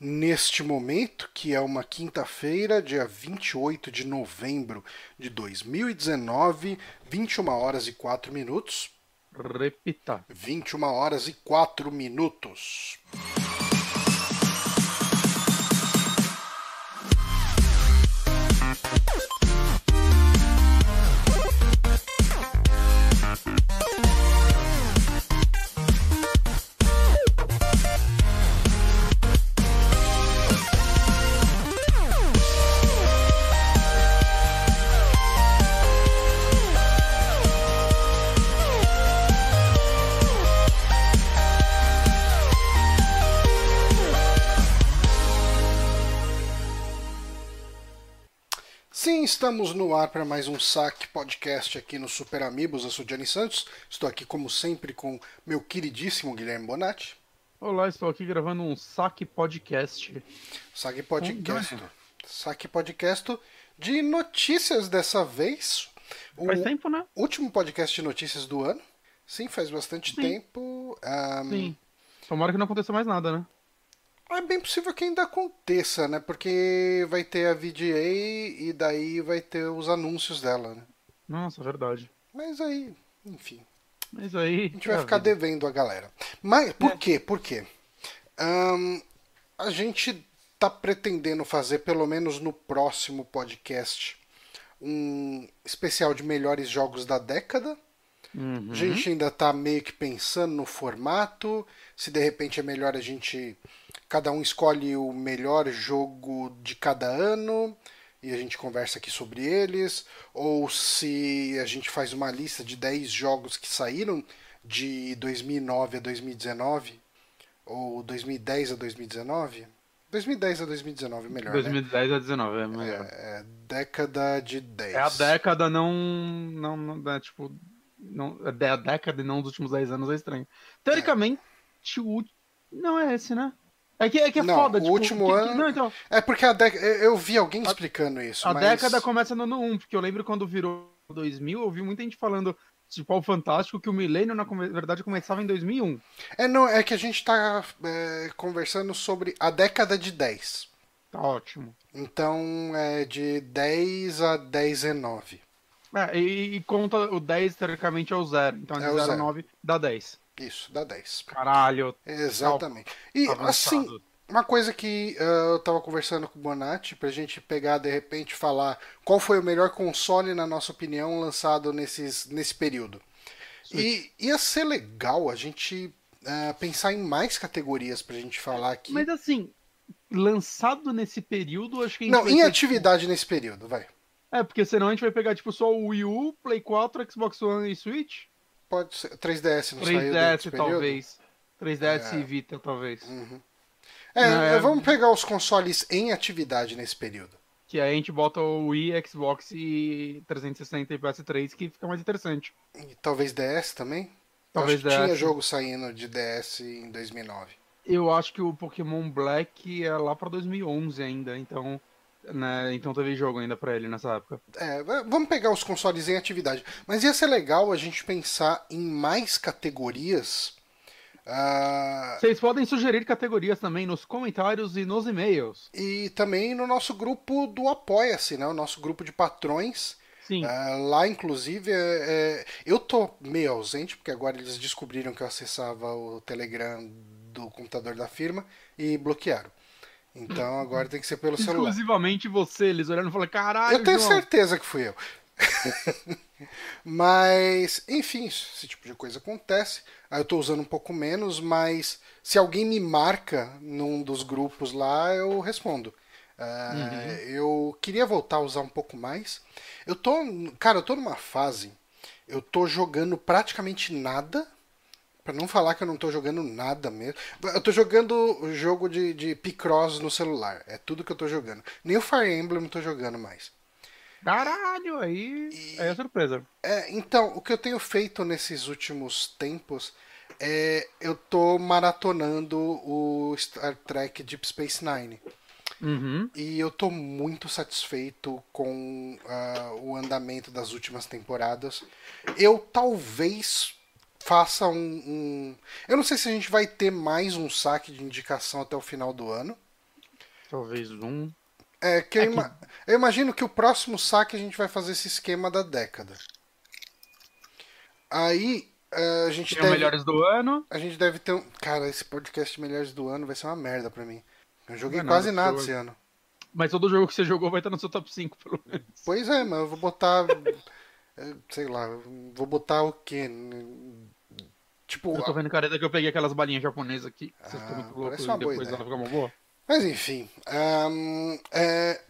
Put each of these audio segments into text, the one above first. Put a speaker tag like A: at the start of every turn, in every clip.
A: Neste momento, que é uma quinta-feira, dia 28 de novembro de 2019, 21 horas e 4 minutos.
B: Repita.
A: 21 horas e 4 minutos. Estamos no ar para mais um saque podcast aqui no Super Amigos. Eu sou Gianni Santos, estou aqui como sempre com meu queridíssimo Guilherme Bonatti.
B: Olá, estou aqui gravando um saque podcast.
A: Saque podcast. Saque podcast de notícias dessa vez. O
B: Faz tempo, né?
A: último podcast de notícias do ano. Sim, faz bastante
B: Sim.
A: tempo. Ahn,
B: Sim. Tomara que não aconteça mais nada, né?
A: É bem possível que ainda aconteça, né? Porque vai ter a VGA e daí vai ter os anúncios dela, né?
B: Nossa, verdade.
A: Mas aí, enfim,
B: Mas aí.
A: a gente vai
B: é
A: ficar
B: vida.
A: devendo a galera. Mas por
B: É.
A: quê? Por quê? Ahn, a gente tá pretendendo fazer, pelo menos no próximo podcast, um especial de melhores jogos da década.
B: Uhum.
A: A gente ainda tá meio que pensando no formato, se de repente é melhor a gente. Cada um escolhe o melhor jogo de cada ano e a gente conversa aqui sobre eles, ou se a gente faz uma lista de 10 jogos que saíram de 2009 a 2019, ou 2010 a 2019. 2010 a 2019, melhor.
B: 2010 a 19, é
A: Né?
B: melhor.
A: É, é década de 10.
B: É, a década não. Não, não é, tipo. Não, é a década e não dos últimos 10 anos é estranho. Teoricamente, o último. Não é esse, né? É que é, que é
A: Não,
B: foda,
A: o
B: tipo,
A: último
B: que-
A: ano-
B: Não, então.
A: É porque a década. Eu vi alguém explicando isso.
B: A
A: mas...
B: década começa no ano 1, porque eu lembro quando virou 2000, eu ouvi muita gente falando, tipo, ao Fantástico, que o milênio, na verdade, começava em 2001.
A: É, não, é que a gente tá é, conversando sobre a década de 10.
B: Tá ótimo.
A: Então é de 10 a 10 e 9.
B: É, e, e conta o 10, teoricamente, é o 0. Então,
A: É
B: é
A: o
B: 0
A: zero.
B: 9 dá 10.
A: Isso, dá 10.
B: Caralho.
A: Exatamente. E
B: avançado.
A: assim, uma coisa que ah, eu tava conversando com o Bonatti, pra gente pegar de repente e falar qual foi o melhor console, na nossa opinião, lançado nesses, nesse período. E ia ser legal a gente ah, pensar em mais categorias pra gente falar aqui.
B: Mas assim, lançado nesse período, acho que a gente
A: Não, em atividade nesse período, vai.
B: É, porque senão a gente vai pegar, tipo, só o Wii U, Play 4, Xbox One e Switch.
A: Pode ser. 3DS não saiu
B: 3DS,
A: desse período?
B: talvez. 3DS
A: É.
B: e Vita, talvez.
A: É,
B: É.
A: vamos pegar os consoles em atividade nesse período.
B: Que aí a gente bota o Wii, Xbox e 360 e PS3, que fica mais interessante.
A: E talvez DS também?
B: Talvez
A: que tinha
B: DS.
A: jogo saindo de DS em 2009.
B: Eu acho que o Pokémon Black é lá pra 2011 ainda, então, né, então teve jogo ainda pra ele nessa época.
A: É, vamos pegar os consoles em atividade. Mas ia ser legal a gente pensar em mais categorias. ah,
B: Vocês podem sugerir categorias também nos comentários e nos e-mails.
A: e também no nosso grupo do Apoia-se, né? O nosso grupo de patrões.
B: Sim.
A: Ah, lá, inclusive, é- é, eu tô meio ausente, porque agora eles descobriram que eu acessava o Telegram do computador da firma e bloquearam. Então agora tem que ser pelo celular.
B: Exclusivamente você, eles olhando e falando, caralho,
A: Eu tenho
B: João.
A: certeza que fui eu. mas, enfim, esse tipo de coisa acontece. Aí eu tô usando um pouco menos, mas se alguém me marca num dos grupos lá, eu respondo. Ah, Eu queria voltar a usar um pouco mais. Eu tô, cara, eu tô numa fase. Eu tô jogando praticamente nada. Pra não falar que eu não tô jogando nada mesmo. Eu tô jogando o jogo de, de Picross no celular. É tudo que eu tô jogando. Nem o Fire Emblem eu tô jogando mais.
B: Caralho, aí, aí é surpresa.
A: É, então, o que eu tenho feito nesses últimos tempos é eu tô maratonando o Star Trek Deep Space Nine.
B: Uhum.
A: E eu tô muito satisfeito com ah, o andamento das últimas temporadas. Eu talvez faça um, um- Eu não sei se a gente vai ter mais um saque de indicação até o final do ano.
B: Talvez um.
A: É que, é eu, ima... eu, imagino que o próximo saque a gente vai fazer esse esquema da década. Aí uh, a gente
B: Tem
A: deve.
B: melhores do ano.
A: A gente deve ter um. Cara, esse podcast melhores do ano vai ser uma merda pra mim. Eu joguei não quase nada, nada esse ano.
B: Mas todo jogo que você jogou vai estar no seu top 5, pelo menos.
A: Pois é, mas eu vou botar. É, sei lá, vou botar o quê?
B: Tipo. Eu tô vendo careta que eu peguei aquelas balinhas japonesas aqui. Ah, muito loucos e depois ela fica uma boa.
A: Mas enfim. Um, é,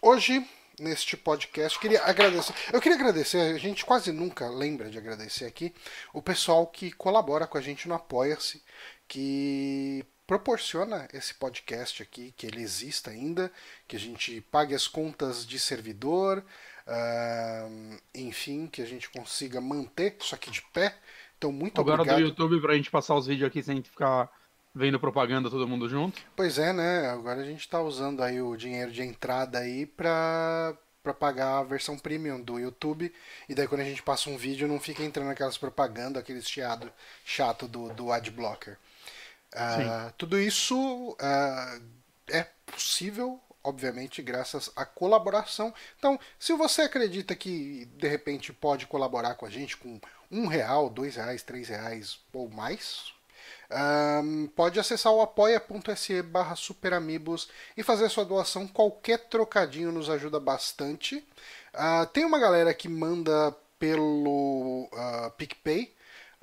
A: hoje, neste podcast, queria agradecer. Eu queria agradecer, a gente quase nunca lembra de agradecer aqui, o pessoal que colabora com a gente no Apoia-se, que proporciona esse podcast aqui, que ele exista ainda, que a gente pague as contas de servidor, Uh, enfim, que a gente consiga manter isso aqui de pé. Então, muito
B: Agora
A: obrigado.
B: Agora do YouTube pra gente passar os vídeos aqui sem ficar vendo propaganda todo mundo junto.
A: Pois é, né? Agora a gente tá usando aí o dinheiro de entrada aí pra, pra pagar a versão premium do YouTube. E daí quando a gente passa um vídeo não fica entrando aquelas propagandas, aqueles chiado chato do, do adblocker. Uh, tudo isso uh, é possível obviamente graças à colaboração. Então, se você acredita que de repente pode colaborar com a gente com um real, dois reais, três reais ou mais, um, pode acessar o apoia.se barra superamigos e fazer sua doação. Qualquer trocadinho nos ajuda bastante. Uh, tem uma galera que manda pelo uh, PicPay.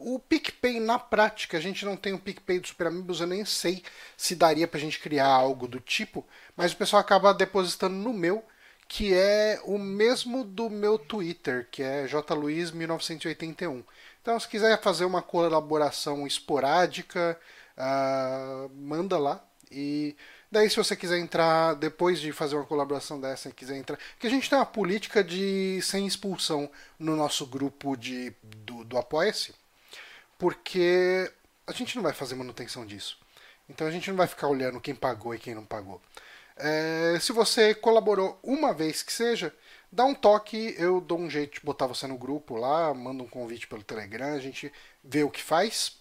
A: O PicPay, na prática, a gente não tem o PicPay do Super Amigos, eu nem sei se daria pra gente criar algo do tipo, mas o pessoal acaba depositando no meu, que é o mesmo do meu Twitter, que é jluiz1981. Então, se quiser fazer uma colaboração esporádica, uh, manda lá. E daí, se você quiser entrar, depois de fazer uma colaboração dessa, quiser entrar. Porque a gente tem uma política de sem expulsão no nosso grupo de, do, do Apoia-se porque a gente não vai fazer manutenção disso. Então a gente não vai ficar olhando quem pagou e quem não pagou. É, se você colaborou uma vez que seja, dá um toque, eu dou um jeito de botar você no grupo lá, manda um convite pelo Telegram, a gente vê o que faz.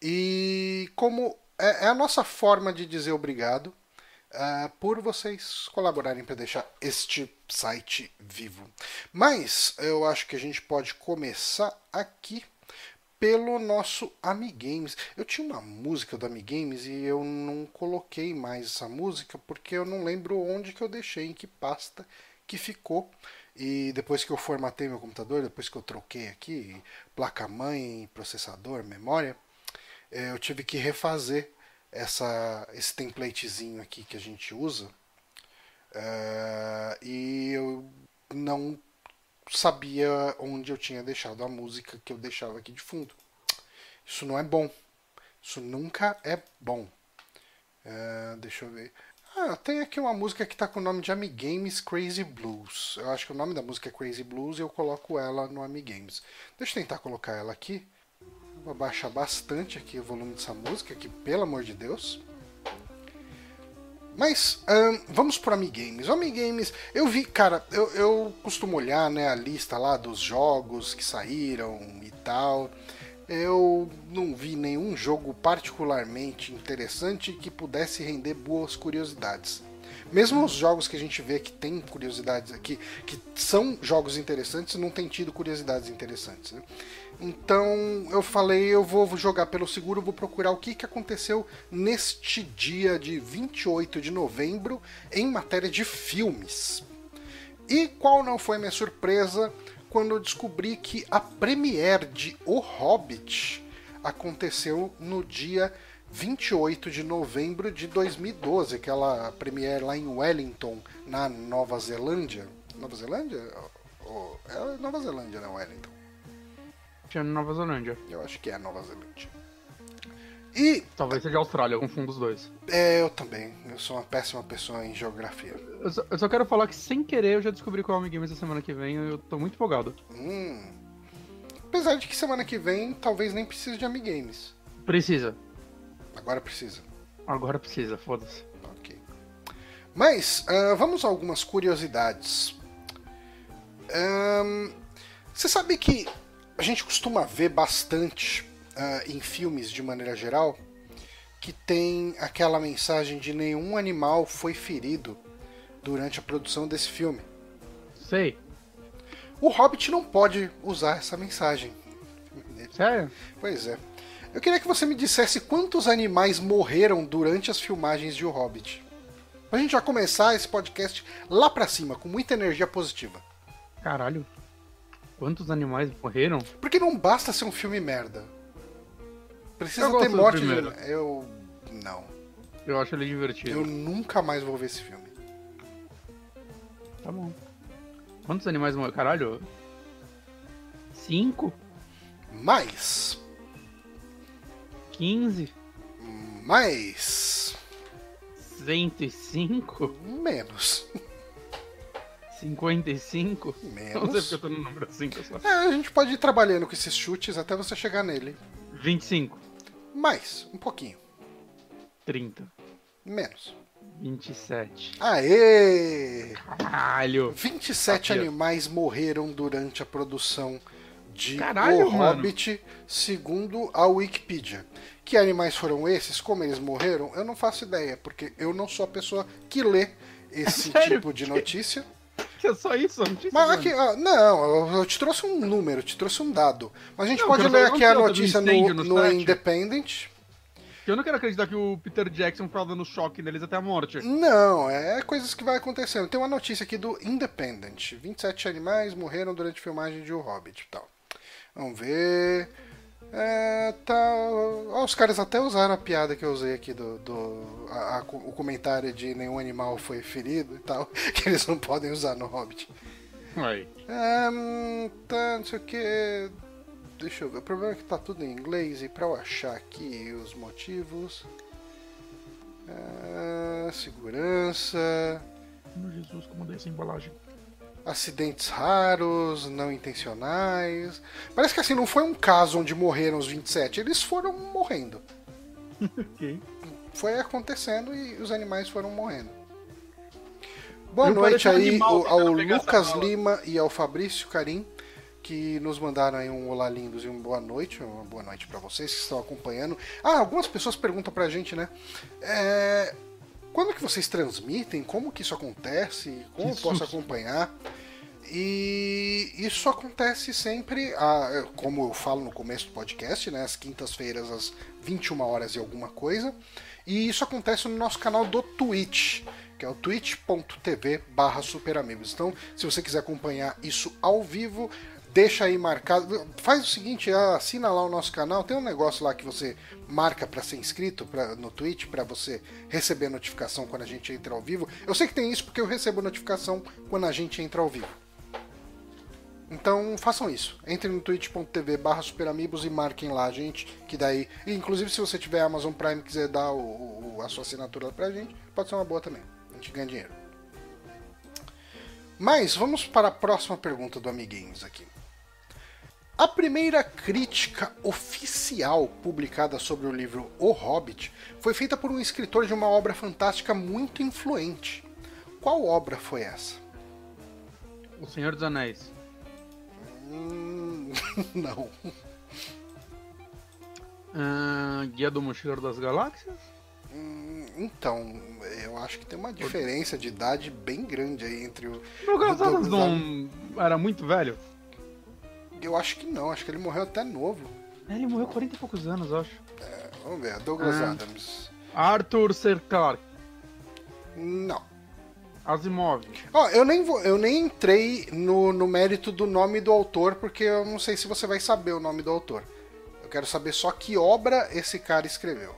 A: E como é, é a nossa forma de dizer obrigado uh, por vocês colaborarem para deixar este site vivo. Mas eu acho que a gente pode começar aqui pelo nosso Amigames. Eu tinha uma música do Amigames e eu não coloquei mais essa música porque eu não lembro onde que eu deixei, em que pasta que ficou. E depois que eu formatei meu computador, depois que eu troquei aqui placa-mãe, processador, memória, eh, eu tive que refazer essa, esse templatezinho aqui que a gente usa. Uh, e eu não sabia onde eu tinha deixado a música que eu deixava aqui de fundo. Isso não é bom. Isso nunca é bom. Uh, deixa eu ver. Ah, tem aqui uma música que está com o nome de Amigames Crazy Blues. Eu acho que o nome da música é Crazy Blues e eu coloco ela no Amigames. Deixa eu tentar colocar ela aqui. Vou abaixar bastante aqui o volume dessa música, que pelo amor de Deus. Mas um, vamos para Amigames. O Amigames, eu vi, cara, eu, eu costumo olhar né, a lista lá dos jogos que saíram e tal. Eu não vi nenhum jogo particularmente interessante que pudesse render boas curiosidades. Mesmo os jogos que a gente vê que tem curiosidades aqui, que são jogos interessantes, não tem tido curiosidades interessantes. Né? Então eu falei, eu vou jogar pelo seguro, vou procurar o que, que aconteceu neste dia de 28 de novembro em matéria de filmes. E qual não foi minha surpresa quando eu descobri que a premiere de O Hobbit aconteceu no dia 28 de novembro de 2012, aquela premiere lá em Wellington, na Nova Zelândia. Nova Zelândia? É Nova Zelândia, não Wellington
B: tinha Nova Zelândia.
A: Eu acho que é Nova Zelândia. E.
B: Talvez seja Austrália, eu confundo os dois.
A: É, eu também. Eu sou uma péssima pessoa em geografia.
B: Eu só, eu só quero falar que sem querer eu já descobri qual é o Games essa semana que vem eu tô muito empolgado.
A: Hum. Apesar de que semana que vem talvez nem precise de Amigames.
B: Precisa.
A: Agora precisa.
B: Agora precisa, foda-se.
A: Ok. Mas, uh, vamos a algumas curiosidades. Um, você sabe que a gente costuma ver bastante uh, em filmes de maneira geral que tem aquela mensagem de nenhum animal foi ferido durante a produção desse filme.
B: Sei.
A: O Hobbit não pode usar essa mensagem.
B: Sério?
A: Pois é. Eu queria que você me dissesse quantos animais morreram durante as filmagens de O Hobbit. Pra gente já começar esse podcast lá pra cima, com muita energia positiva.
B: Caralho. Quantos animais morreram?
A: Porque não basta ser um filme merda. Precisa
B: Eu
A: ter morte de. Eu. Não.
B: Eu acho ele divertido.
A: Eu nunca mais vou ver esse filme.
B: Tá bom. Quantos animais morreram? Caralho. Cinco?
A: Mais.
B: 15?
A: Mais.
B: 105?
A: Menos.
B: 55? Não sei
A: Menos.
B: porque eu tô no número 5 só.
A: É, a gente pode ir trabalhando com esses chutes até você chegar nele.
B: 25.
A: Mais. Um pouquinho.
B: 30.
A: Menos.
B: 27.
A: Aê!
B: Caralho!
A: 27
B: Aqui,
A: animais morreram durante a produção de
B: Caralho,
A: O
B: mano.
A: Hobbit, segundo a Wikipedia. Que animais foram esses? Como eles morreram? Eu não faço ideia, porque eu não sou a pessoa que lê esse
B: Sério?
A: tipo de notícia.
B: Que é só isso? Não tinha
A: Mas aqui,
B: mano.
A: ah, não, eu- te trouxe um número, te trouxe um dado. Mas a gente
B: Não,
A: pode ler aqui a notícia no,
B: no
A: no. Independent.
B: Eu não quero acreditar que o Peter Jackson ficava dando choque neles até a morte.
A: Não, é coisas que vai acontecendo. Tem uma notícia aqui do Independent. 27 animais morreram durante a filmagem de O Hobbit e tal. Vamos ver. É, tá. Ó, os caras até usaram a piada que eu usei aqui do. do a- a- o comentário de nenhum animal foi ferido e tal. Que eles não podem usar no Hobbit.
B: Aí.
A: Ahn, tá, não sei o que. Deixa eu ver. O problema é que tá tudo em inglês e pra eu achar aqui os motivos. Ah, segurança.
B: Meu Jesus, como dei essa embalagem.
A: Acidentes raros, não intencionais. Parece que assim, não foi um caso onde morreram os 27, eles foram morrendo.
B: Ok.
A: Foi acontecendo e os animais foram morrendo. Boa
B: Eu
A: noite aí ao, ao Lucas. Lima e ao Fabrício Carim, que nos mandaram aí um olá lindos e uma boa noite. Uma boa noite pra vocês que estão acompanhando. Ah, algumas pessoas perguntam pra gente, né? É, quando que vocês transmitem? Como que isso acontece? Como eu posso acompanhar? E isso acontece sempre, ah, como eu falo no começo do podcast, né, às quintas-feiras às 21 horas e alguma coisa. E isso acontece no nosso canal do Twitch, que é o twitch.tv barra superamigos. Então, se você quiser acompanhar isso ao vivo, deixa aí marcado. Faz o seguinte, assina lá o nosso canal, tem um negócio lá que você marca para ser inscrito pra, no Twitch, para você receber notificação quando a gente entra ao vivo. Eu sei que tem isso porque eu recebo notificação quando a gente entra ao vivo. Então façam isso. Entrem no twitch.tv barra superamigos e marquem lá, gente. Que daí. inclusive, se você tiver Amazon Prime e quiser dar o- o- a sua assinatura pra gente, pode ser uma boa também. A gente ganha dinheiro. Mas vamos para a próxima pergunta do Amiguinhos aqui. A primeira crítica oficial publicada sobre o livro O Hobbit foi feita por um escritor de uma obra fantástica muito influente. Qual obra foi essa?
B: O Senhor dos Anéis.
A: Hum, não.
B: Ah, Guia do Mochileiro das Galáxias?
A: Hum, Então, eu acho que tem uma diferença de idade bem grande aí entre o.
B: Douglas
A: Do
B: não era muito velho?
A: Eu acho que não, acho que ele morreu até novo.
B: É, Ele morreu 40 e poucos anos, eu acho.
A: Vamos ver, Douglas
B: Ah.
A: Adams.
B: Arthur C. Clarke.
A: Não.
B: Asimov.
A: Ó, eu nem vou, eu nem entrei no, no mérito do nome do autor, porque eu não sei se você vai saber o nome do autor. Eu quero saber só que obra esse cara escreveu.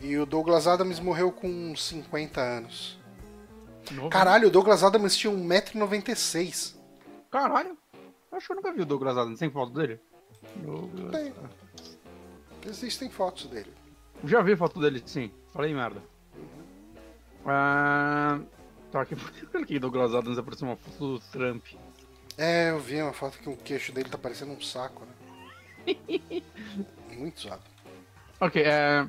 A: E o Douglas Adams morreu com 50 anos.
B: Novo.
A: Caralho, o Douglas Adams tinha 1,96m.
B: Caralho. Acho que eu nunca vi o Douglas Adams. Tem foto dele? Douglas...
A: Tem. Existem fotos dele.
B: Já vi foto dele, sim. Falei merda. Ah, tá aqui porque Douglas Adams apareceu uma foto do Trump.
A: É, eu vi uma foto que o queixo dele tá parecendo um saco, né? Muito zoado.
B: Ok, é...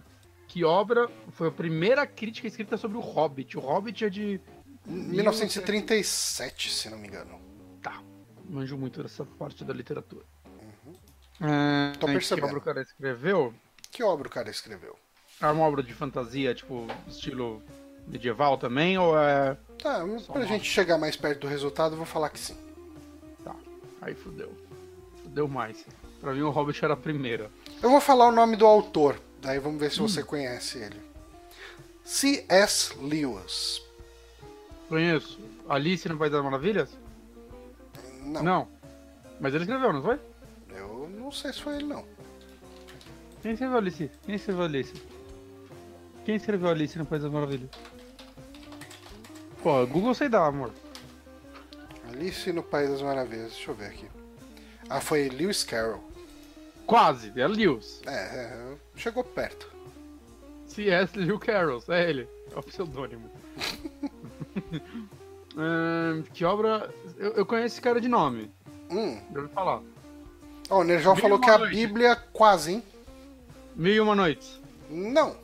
B: Que obra foi a primeira crítica escrita sobre o Hobbit? O Hobbit é de...
A: 1937, se não me engano.
B: Manjo muito dessa parte da literatura. É,
A: Tô
B: Que
A: percebendo.
B: obra o cara escreveu?
A: Que obra o cara escreveu?
B: É uma obra de fantasia, tipo, estilo medieval também, ou é.
A: Tá, pra gente chegar mais perto do resultado, eu vou falar que sim.
B: Tá, aí fudeu. Fudeu mais. Pra mim o Hobbit era a primeira.
A: Eu vou falar o nome do autor, daí vamos ver se você conhece ele. C.S. Lewis.
B: Conheço. Alice no País das Maravilhas?
A: Não,
B: Não. Mas ele escreveu, não foi?
A: eu não sei se foi ele, não.
B: Quem escreveu Alice? Quem escreveu Alice? Quem escreveu Alice no País das Maravilhas? Pô, Google sei dar, amor.
A: Alice no País das Maravilhas, deixa eu ver aqui. Ah, foi Lewis Carroll.
B: Quase, é Lewis.
A: É, é, chegou perto.
B: C.S. Lewis Carroll, é ele. É o pseudônimo. Ahn, que obra. Eu, eu conheço esse cara de nome.
A: Hum.
B: Já ouvi falar.
A: Ó, o
B: Mil e
A: falou que a
B: noite.
A: Bíblia quase, hein?
B: Mil e uma noites.
A: Não.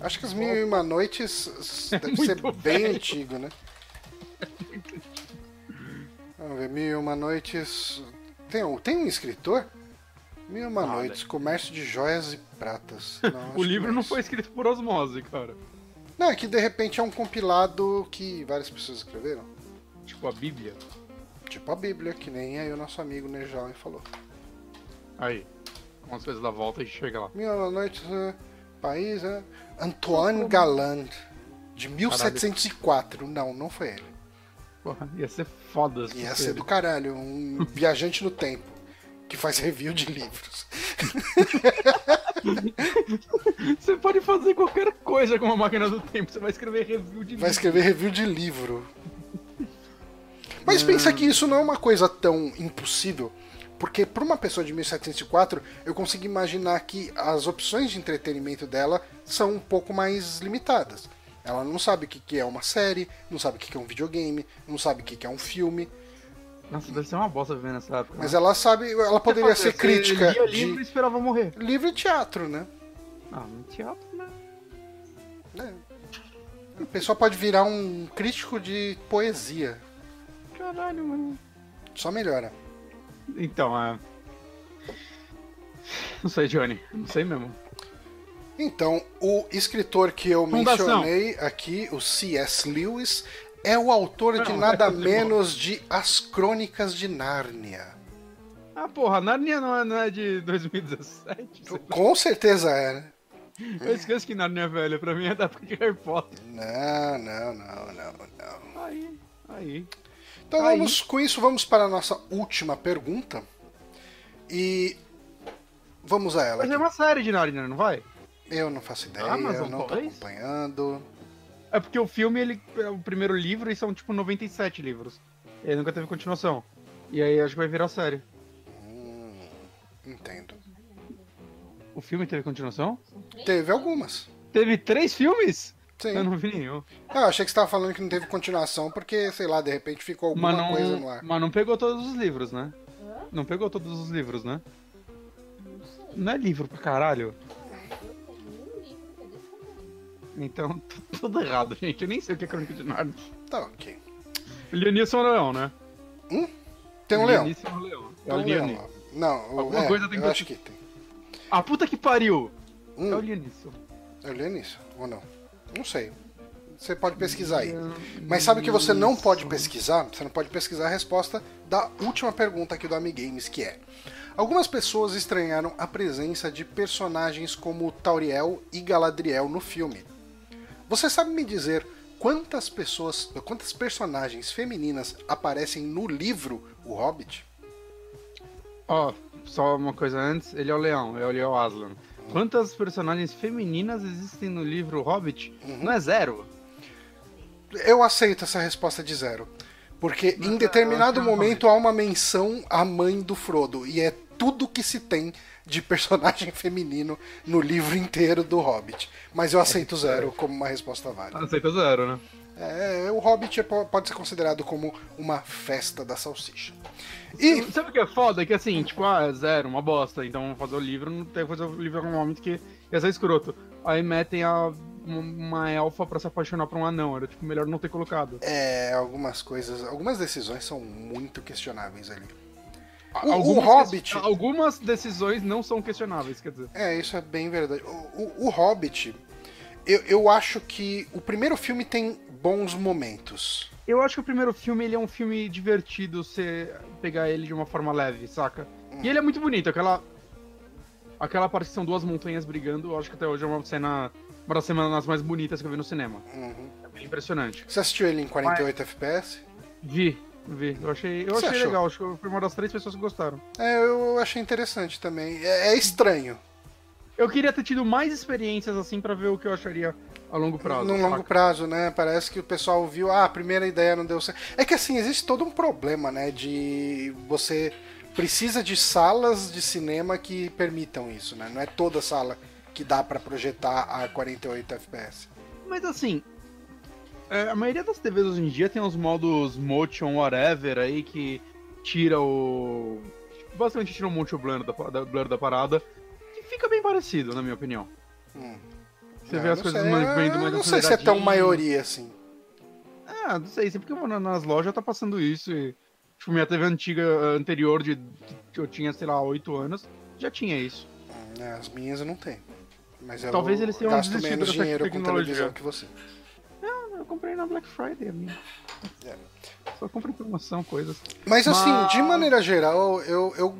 A: Acho que as Mil e Uma Noites deve ser bem
B: velho.
A: antigo, né? Vamos ver, Mil e Uma Noites. Tem um, tem um escritor? Mil e Uma
B: Ah,
A: Noites, Comércio de Joias e Pratas. Não,
B: O livro
A: é
B: não
A: isso.
B: foi escrito por osmose, cara.
A: Não, é que de repente é um compilado que várias pessoas escreveram.
B: Tipo a Bíblia.
A: Tipo a Bíblia, que nem aí o nosso amigo Nerjal falou.
B: Aí. Umas coisas da volta e chega lá.
A: Mil e Uma Noites, eh, país. eh, Antoine Galland, de 1704. Não, não foi ele.
B: Porra, ia ser foda se
A: Ia ser
B: ele.
A: do caralho, um viajante no tempo que faz review de livros.
B: Você pode fazer qualquer coisa com uma máquina do tempo. Você vai escrever review de
A: Vai escrever review de livro. Mas pensa que isso não é uma coisa tão impossível, porque para uma pessoa de 1704, eu consigo imaginar que as opções de entretenimento dela são um pouco mais limitadas. Ela não sabe o que é uma série, não sabe o que é um videogame, não sabe o que é um filme,
B: Nossa, deve ser uma bosta viver nessa época.
A: mas
B: né?
A: ela sabe, ela poderia
B: Você
A: ser crítica
B: lia
A: de
B: livro e esperava morrer.
A: livro e teatro, né?
B: Ah, no teatro, né?
A: É. A pessoa pode virar um crítico de poesia.
B: Caralho, mano.
A: Só melhora.
B: Então, é. Não sei, Johnny. Não sei mesmo.
A: Então, o escritor que eu
B: Fundação.
A: mencionei aqui, o C.S. Lewis, é o autor de nada
B: é
A: menos de As Crônicas de Nárnia.
B: Ah, porra, Narnia não é, não é de 2017? sei lá.
A: Com certeza é, né?
B: Eu esqueço que Narnia é velha. Pra mim é da época de Harry Potter.
A: Não, não, não, não, não.
B: Aí, aí.
A: Então
B: Aí.
A: vamos, com isso, vamos para a nossa última pergunta. E vamos a ela.
B: Mas é
A: aqui.
B: uma série de Narnia, não vai?
A: Eu não faço ideia,
B: Amazon,
A: eu não tô
B: talvez?
A: acompanhando.
B: É porque o filme, ele é o primeiro livro e são tipo 97 livros. Ele nunca teve continuação. E aí acho que vai virar série.
A: Hum, entendo.
B: O filme teve continuação?
A: Teve algumas.
B: Teve três filmes?
A: Sim.
B: Eu não vi nenhum.
A: Ah, eu achei que você tava falando que não teve continuação porque, sei lá, de repente ficou alguma
B: Mas
A: coisa no
B: não,
A: ar.
B: mas não pegou todos os livros, né? Não pegou todos os livros, né?
C: Não.
B: Não é livro pra caralho. Então, tá tudo errado, gente. Eu nem sei o que é Crônica de Narnia.
A: Tá, ok.
B: Lianisson é um leão, né?
A: Tem um leão.
B: Lianisson é um leão. É o
A: um leão. Não, o,
B: Alguma
A: é,
B: coisa tem
A: eu
B: que-
A: acho que tem.
B: Ah, puta que pariu!
A: Hum,
B: É o Lianisson.
A: eu li nisso, ou não? Não sei. Você pode pesquisar aí. Mas sabe o que você não pode pesquisar? Você não pode pesquisar a resposta da última pergunta aqui do Amigames, que é... Algumas pessoas estranharam a presença de personagens como Tauriel e Galadriel no filme. Você sabe me dizer quantas pessoas, quantas personagens femininas aparecem no livro O Hobbit?
B: Ó, só uma coisa antes. Ele é o leão, é o Aslan. Quantas personagens femininas existem no livro Hobbit?
A: Uhum.
B: Não é zero?
A: Eu aceito essa resposta de zero. Porque em determinado
B: é
A: momento há uma menção à mãe do Frodo. E é tudo que se tem de personagem feminino no livro inteiro do Hobbit. Mas eu aceito zero como uma resposta válida.
B: Aceita zero, né?
A: É, o Hobbit é- pode ser considerado como uma festa da salsicha. E
B: Sabe o que é foda? Que assim, tipo, ah, é zero, uma bosta. Então vamos fazer o livro, não tem que fazer o livro em algum momento que ia ser escroto. Aí metem a, uma elfa pra se apaixonar por um anão. Era tipo, melhor não ter colocado.
A: é, algumas coisas, algumas decisões são muito questionáveis ali. O, o
B: Algumas
A: Hobbit.
B: que- Algumas decisões não são questionáveis, quer dizer.
A: É, isso é bem verdade. O, o- o Hobbit, eu, eu acho que o primeiro filme tem bons momentos.
B: Eu acho que o primeiro filme ele é um filme divertido você pegar ele de uma forma leve, saca? E ele é muito bonito, aquela. Aquela parte que são duas montanhas brigando, eu acho que até hoje é uma cena. Uma das cenas mais bonitas que eu vi no cinema.
A: Uhum.
B: É bem impressionante.
A: Você assistiu ele em 48 FPS?
B: Vi, vi. Eu achei, eu
A: Você
B: achei
A: achou?
B: legal, acho que eu fui uma das três pessoas que gostaram.
A: É, eu achei interessante também. É, é estranho.
B: Eu queria ter tido mais experiências assim pra ver o que eu acharia a longo prazo.
A: Num longo
B: saca?
A: prazo, né? Parece que o pessoal viu, ah, a primeira ideia não deu certo. É que assim, existe todo um problema, né? De você precisa de salas de cinema que permitam isso, né? Não é toda sala que dá pra projetar a 48 FPS.
B: Mas assim, é, a maioria das TVs hoje em dia tem os modos motion whatever aí que tira o. Basicamente tira o motion blur da, da, blur da parada. Que fica bem parecido, na minha opinião.
A: Hum.
B: Você
A: É,
B: vê as coisas
A: sei,
B: mais vendo
A: eu
B: mais
A: Não sei se é tão maioria assim.
B: Ah, não sei, sempre que eu vou na- nas lojas tá passando isso. E, tipo, minha TV antiga, anterior, de que eu tinha, sei lá, 8 anos, já tinha isso.
A: Hum, né, As minhas eu não tenho. Mas eu
B: Talvez eles tenham
A: gasto menos dinheiro com televisão que você.
B: Eu comprei na Black Friday, a minha.
A: É.
B: Só compra promoção, coisas.
A: Mas assim,
B: Mas-
A: de maneira geral, eu, eu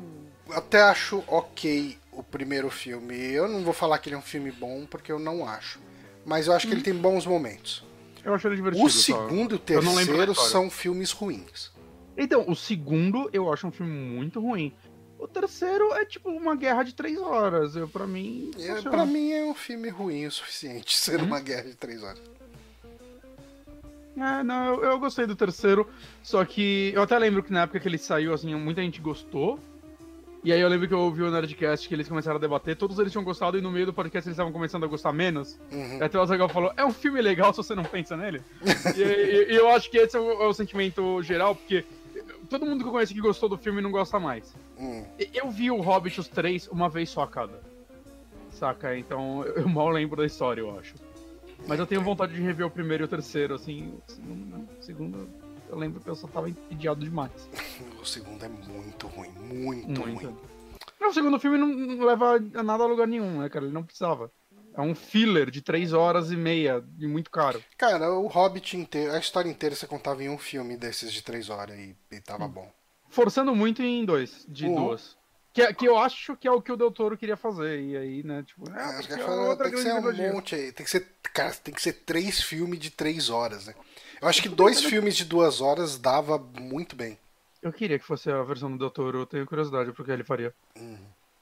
A: até acho ok o primeiro filme. Eu não vou falar que ele é um filme bom, porque eu não acho. Mas eu acho que ele tem bons momentos.
B: Eu achei ele divertido.
A: O segundo e o terceiro são filmes ruins.
B: Então, o segundo eu acho um filme muito ruim. O terceiro é tipo uma guerra de três horas. Eu, pra mim.
A: É, pra mim é um filme ruim o suficiente ser uma guerra de três horas.
B: É, não, eu, eu gostei do terceiro. Só que eu até lembro que na época que ele saiu, assim, muita gente gostou. E aí eu lembro que eu ouvi o Nerdcast que eles começaram a debater, todos eles tinham gostado e no meio do podcast eles estavam começando a gostar menos.
A: Uhum.
B: Até o Azaghal falou, é um filme legal se você não pensa nele. e, e- e eu acho que esse é o, é o sentimento geral, porque todo mundo que eu conheço que gostou do filme não gosta mais.
A: Hum.
B: E- Eu vi o Hobbit os três uma vez só cada. Saca? Então eu mal lembro da história, eu acho. Mas eu tenho vontade de rever o primeiro e o terceiro, assim. O segundo, não. O segundo, eu lembro que eu só tava entediado demais.
A: O segundo é muito ruim, muito,
B: Muito.
A: ruim.
B: Não, o segundo filme não, leva a nada a lugar nenhum, né, cara? Ele não precisava. É um filler de três horas e meia e muito caro.
A: Cara, o Hobbit inteiro, a história inteira você contava em um filme desses de três horas e, e tava
B: Hum.
A: bom.
B: Forçando muito em dois, de
A: Uhum.
B: duas. Que, é- que eu acho que é o que o Del Toro queria fazer. E aí, né, tipo,
A: É,
B: ah,
A: é
B: é
A: falar, tem que ser um monte aí. Tem que ser, cara, tem que ser três filmes de três horas, né? Eu acho que dois filmes de duas horas dava muito bem.
B: Eu queria que fosse a versão do Del Toro, eu tenho curiosidade porque ele faria.
A: Uhum.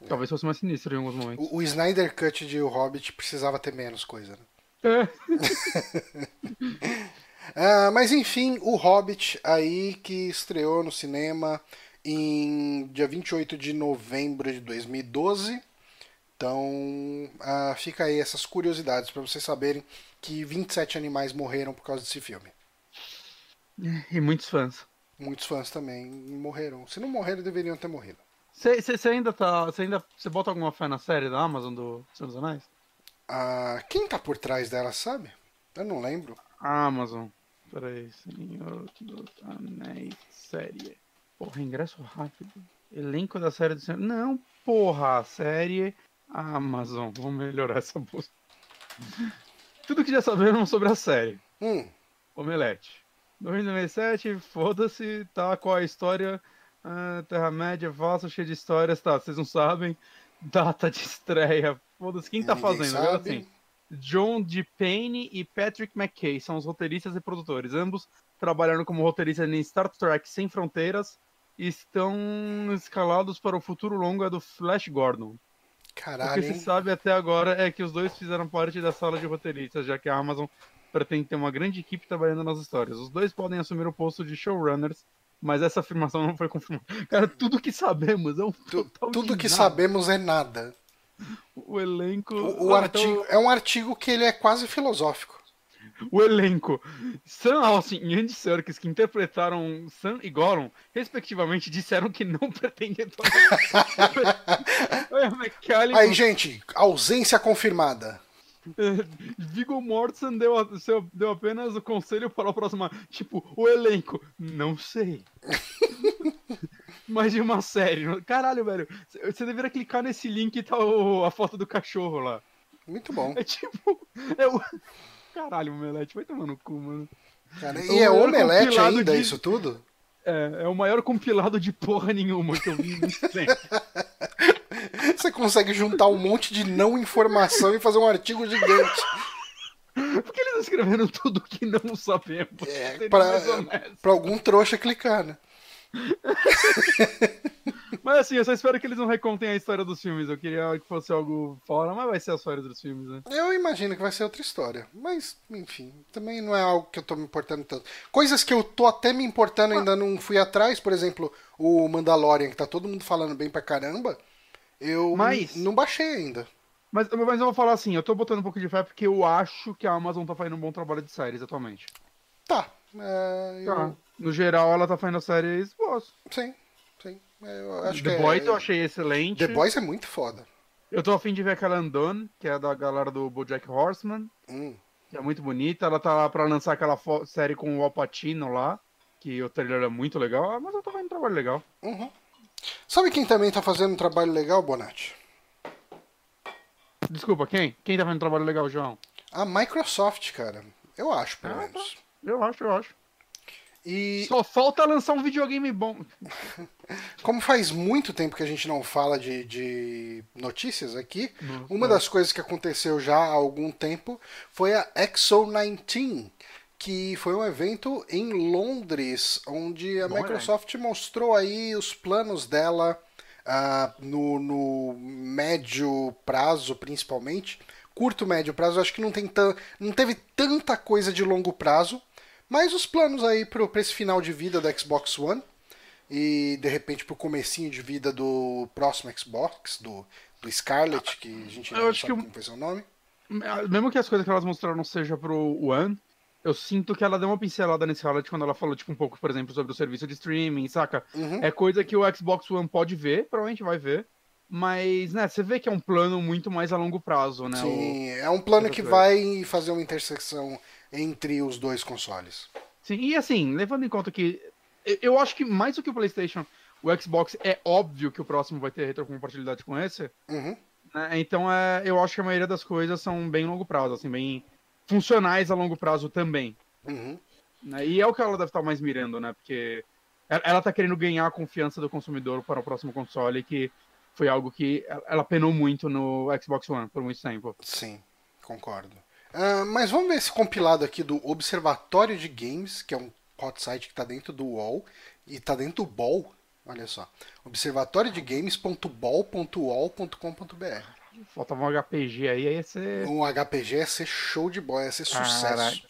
B: Talvez fosse mais sinistro em alguns momentos.
A: O, o Snyder Cut de O Hobbit precisava ter menos coisa, né?
B: É.
A: Ah, mas enfim, o Hobbit aí que estreou no cinema em dia 28 de novembro de 2012. Então, ah, fica aí essas curiosidades para vocês saberem que 27 animais morreram por causa desse filme.
B: E muitos fãs.
A: Muitos fãs também morreram. Se não morreram, deveriam ter morrido.
B: Você ainda tá. Você ainda. Você bota alguma fé na série da Amazon do Senhor dos Anéis?
A: Ah, quem tá por trás dela, sabe? Eu não lembro.
B: Amazon. Peraí, Senhor dos Anéis série. Porra, ingresso rápido. Elenco da série do Senhor. Não, porra, série Amazon. Vamos melhorar essa busca. Tudo que já sabemos sobre a série.
A: Hum,
B: Omelete. 2097, foda-se, tá? Qual a história? Ah, Terra-média, vasta, cheia de histórias, tá? Vocês não sabem. Data de estreia, foda-se. Quem tá
A: ninguém
B: fazendo?
A: sabe.
B: Assim, John D. Payne e Patrick McKay são os roteiristas e produtores. Ambos trabalharam como roteiristas em Star Trek Sem Fronteiras estão escalados para o futuro longa do Flash Gordon. O
A: Caralho,
B: que se sabe até agora é que os dois fizeram parte da sala de roteiristas, já que a Amazon pretende ter uma grande equipe trabalhando nas histórias. Os dois podem assumir o posto de showrunners, mas essa afirmação não foi confirmada. Cara, tudo que sabemos é um
A: Tu- tudo que
B: nada.
A: sabemos é nada.
B: O elenco.
A: O, o
B: Ah,
A: artigo
B: então,
A: é um artigo que ele é quase filosófico.
B: o elenco. Sam Austin e Andy Serkis, que interpretaram Sam e Gollum, respectivamente, disseram que não pretendem
A: Aí, gente, ausência confirmada.
B: Viggo Mortensen deu, deu apenas o conselho para a próxima. Tipo, o elenco. Não sei. mais de uma série. Caralho, velho. Você deveria clicar nesse link e tá o- a foto do cachorro lá.
A: Muito bom.
B: É tipo. É o... Caralho, o Omelete vai tomar no cu, mano.
A: Cara, e é
B: maior
A: omelete ainda,
B: de-
A: isso tudo?
B: É, é o maior compilado de porra nenhuma que eu vi.
A: Você consegue juntar um monte de não informação e fazer um artigo gigante.
B: Por que eles escreveram tudo que não sabemos?
A: É, pra, pra algum trouxa clicar, né?
B: Mas assim, eu só espero que eles não recontem a história dos filmes. Eu queria que fosse algo fora, mas vai ser a história dos filmes, né?
A: Eu imagino que vai ser outra história. Mas, enfim, também não é algo que eu tô me importando tanto. Coisas que eu tô até me importando ainda não fui atrás, por exemplo, o Mandalorian, que tá todo mundo falando bem pra caramba. Eu
B: Mas-
A: não baixei ainda.
B: Mas, mas eu vou falar assim, eu tô botando um pouco de fé porque eu acho que a Amazon tá fazendo um bom trabalho de séries atualmente.
A: Tá. é, eu-
B: Tá. No geral, ela tá fazendo séries boas.
A: Sim, sim. É, Eu acho
B: The
A: que
B: Boys
A: é...
B: eu achei excelente.
A: The Boys é muito foda.
B: Eu tô afim de ver aquela Undone, que é da galera do BoJack Horseman,
A: Hum.
B: que é muito bonita. Ela tá lá pra lançar aquela série com o Al Pacino lá, que o trailer é muito legal. Ah, mas ela tá fazendo um trabalho legal.
A: Uhum. Sabe quem também tá fazendo um trabalho legal, Bonatti?
B: Desculpa, quem? Quem tá fazendo um trabalho legal, João?
A: A Microsoft, cara. Eu acho, pelo
B: Ah,
A: menos.
B: Eu acho, eu acho.
A: E
B: Só falta lançar um videogame bom.
A: como faz muito tempo que a gente não fala de, de notícias aqui, uma das coisas que aconteceu já há algum tempo foi a Exo 19, que foi um evento em Londres, onde a
B: Bom
A: Microsoft mostrou aí os planos dela ah, no, no médio prazo, principalmente. Curto, médio prazo, acho que não, tem não teve tanta coisa de longo prazo, mas os planos aí para esse final de vida da Xbox One e de repente pro comecinho de vida do próximo Xbox, do, do Scarlet, que a gente
B: Eu
A: não
B: acho
A: sabe
B: que o-
A: como ser o nome.
B: Mesmo que as coisas que elas mostraram não seja pro One, eu sinto que ela deu uma pincelada nesse Scarlet quando ela falou, tipo, um pouco, por exemplo, sobre o serviço de streaming, saca?
A: Uhum.
B: É coisa que o Xbox One pode ver, provavelmente vai ver. Mas, né, você vê que é um plano muito mais a longo prazo, né?
A: Sim, é um plano que vai fazer uma intersecção entre os dois consoles.
B: Sim, e assim, levando em conta que. eu- acho que mais do que o PlayStation, o Xbox é óbvio que o próximo vai ter retrocompatibilidade com esse.
A: Uhum.
B: né? Então, é, eu acho que a maioria das coisas são bem longo prazo, assim, bem funcionais a longo prazo também.
A: Uhum.
B: né? E é o que ela deve estar mais mirando, né? Porque ela, ela tá querendo ganhar a confiança do consumidor para o próximo console, que foi algo que ela penou muito no Xbox One por muito tempo.
A: Sim, concordo. Ah, mas vamos ver esse compilado aqui do Observatório de Games, que é um hot site que está dentro do UOL e está dentro do BOL. Olha só. observatoriodegames.bol.uol.com.br
B: Faltava um HPG aí, aí ia ser.
A: Um HPG ia ser show de bola, ia ser sucesso.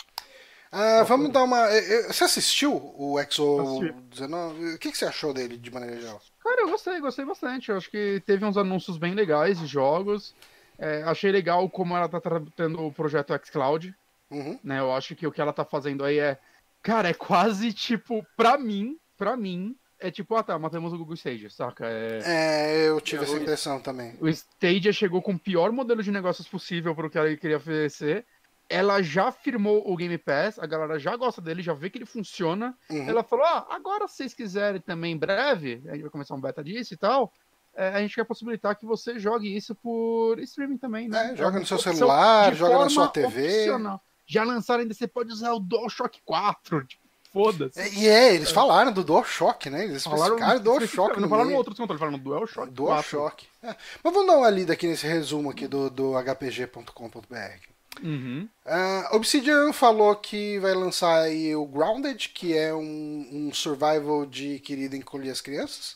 A: Ah, vamos dar uma. eh, eh, Você assistiu o Exo
B: Assisti.
A: 19? O que que você achou dele de maneira geral?
B: Cara, eu gostei, gostei bastante. Eu acho que teve uns anúncios bem legais de jogos. É, achei legal como ela tá tratando o projeto xCloud.
A: Uhum.
B: né? Eu acho que o que ela tá fazendo aí é. Cara, é quase tipo, pra mim, pra mim, é tipo, ah tá, matamos o Google Stadia, saca? É,
A: É, eu tive
B: Eu-
A: essa impressão também.
B: O Stadia chegou com o pior modelo de negócios possível pro que ela queria oferecer. Ela já firmou o Game Pass, a galera já gosta dele, já vê que ele funciona.
A: Uhum.
B: Ela falou: ah, agora se vocês quiserem também em breve, a gente vai começar um beta disso e tal. É, a gente quer possibilitar que você jogue isso por streaming também, né?
A: É, joga
B: uma
A: no seu celular, joga na sua TV.
B: opcional. Já lançaram ainda, você pode usar o DualShock 4. Tipo, foda-se.
A: É, E é, eles falaram do DualShock, né? Eles especificaram DualShock
B: não falaram no
A: meio.
B: outros controles, falaram no DualShock 4.
A: DualShock. É. Mas vamos dar uma lida aqui nesse resumo aqui do, do hpg.com.br.
B: Uhum.
A: A Obsidian falou que vai lançar aí o Grounded, que é um, um survival de querida encolher as crianças.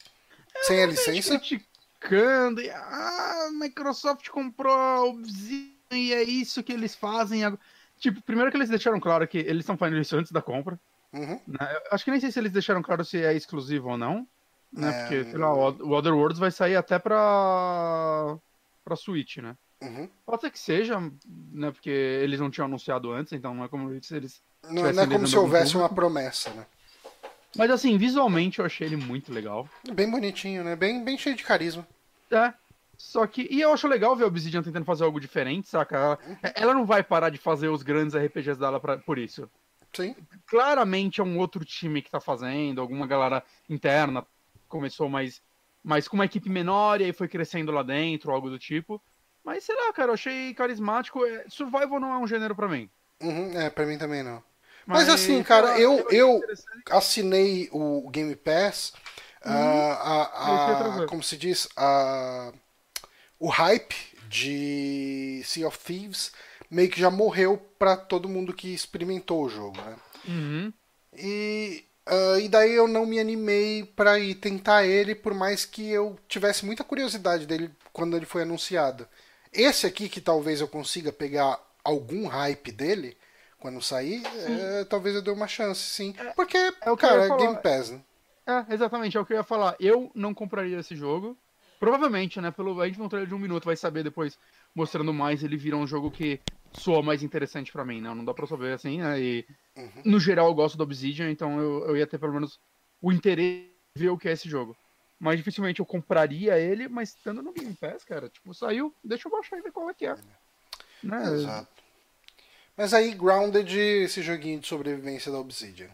A: sem a licença.
B: Criticando. E, ah, a Microsoft comprou a Obsidian e é isso que eles fazem. agora. Tipo, primeiro que eles deixaram claro que eles estão fazendo isso antes da compra.
A: Uhum.
B: né? Acho que nem sei se eles deixaram claro se é exclusivo ou não. Né?
A: É,
B: Porque, sei lá, o Other Worlds vai sair até pra. pra Switch, né?
A: Uhum.
B: Pode ser que seja, né? Porque eles não tinham anunciado antes, então não é como se eles.
A: Não,
B: Tivesse
A: não é como se houvesse uma promessa, né?
B: Mas assim, visualmente eu achei ele muito legal.
A: Bem bonitinho, né? Bem, bem cheio de carisma.
B: É. Só que. E eu acho legal ver a Obsidian tentando fazer algo diferente, saca? Ela, ela não vai parar de fazer os grandes RPGs dela pra, por isso.
A: Sim.
B: Claramente é um outro time que tá fazendo, alguma galera interna. começou mais, mais com uma equipe menor e aí foi crescendo lá dentro, algo do tipo. Mas sei lá, cara, eu achei carismático. É, Survival não é um gênero pra mim.
A: Uhum, é, pra mim também não. Mas, assim, cara, eu,
B: achei
A: eu assinei o Game Pass.
B: Uhum.
A: ah, a-
B: é
A: a-
B: coisa.
A: como se diz? a- o hype de Sea of Thieves meio que já morreu pra todo mundo que experimentou o jogo, né?
B: Uhum.
A: E, ah, e daí eu não me animei pra ir tentar ele, por mais que eu tivesse muita curiosidade dele quando ele foi anunciado. Esse aqui, que talvez eu consiga pegar algum hype dele quando sair, é, talvez eu dê uma chance, sim. Porque,
B: é o
A: cara,
B: falar.
A: Game Pass, né?
B: É, exatamente, é o que eu ia falar. Eu não compraria esse jogo. Provavelmente, né? Pelo, a gente um trailer de um minuto, vai saber depois, mostrando mais, ele vira um jogo que soa mais interessante pra mim, né? Não dá pra saber assim, né? E no geral eu gosto do Obsidian, então eu, eu ia ter pelo menos o interesse de ver o que é esse jogo. Mas dificilmente eu compraria ele, mas estando no Game Pass, cara, tipo, saiu, deixa eu baixar e ver qual é que é. Né?
A: Exato. Mas aí, Grounded, esse joguinho de sobrevivência da Obsidian.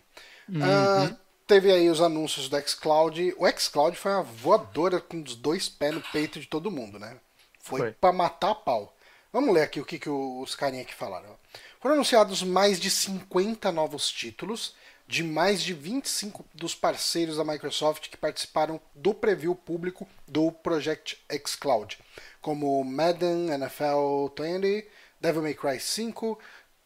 B: Uhum.
A: Ah, teve aí os anúncios do xCloud. O xCloud foi uma voadora com os dois pés no peito de todo mundo, né? Foi,
B: Foi.
A: pra matar a pau. Vamos ler aqui o que, que os carinha aqui falaram. Foram anunciados mais de 50 novos títulos de mais de 25 dos parceiros da Microsoft que participaram do preview público do Project xCloud, como Madden, NFL 20, Devil May Cry 5,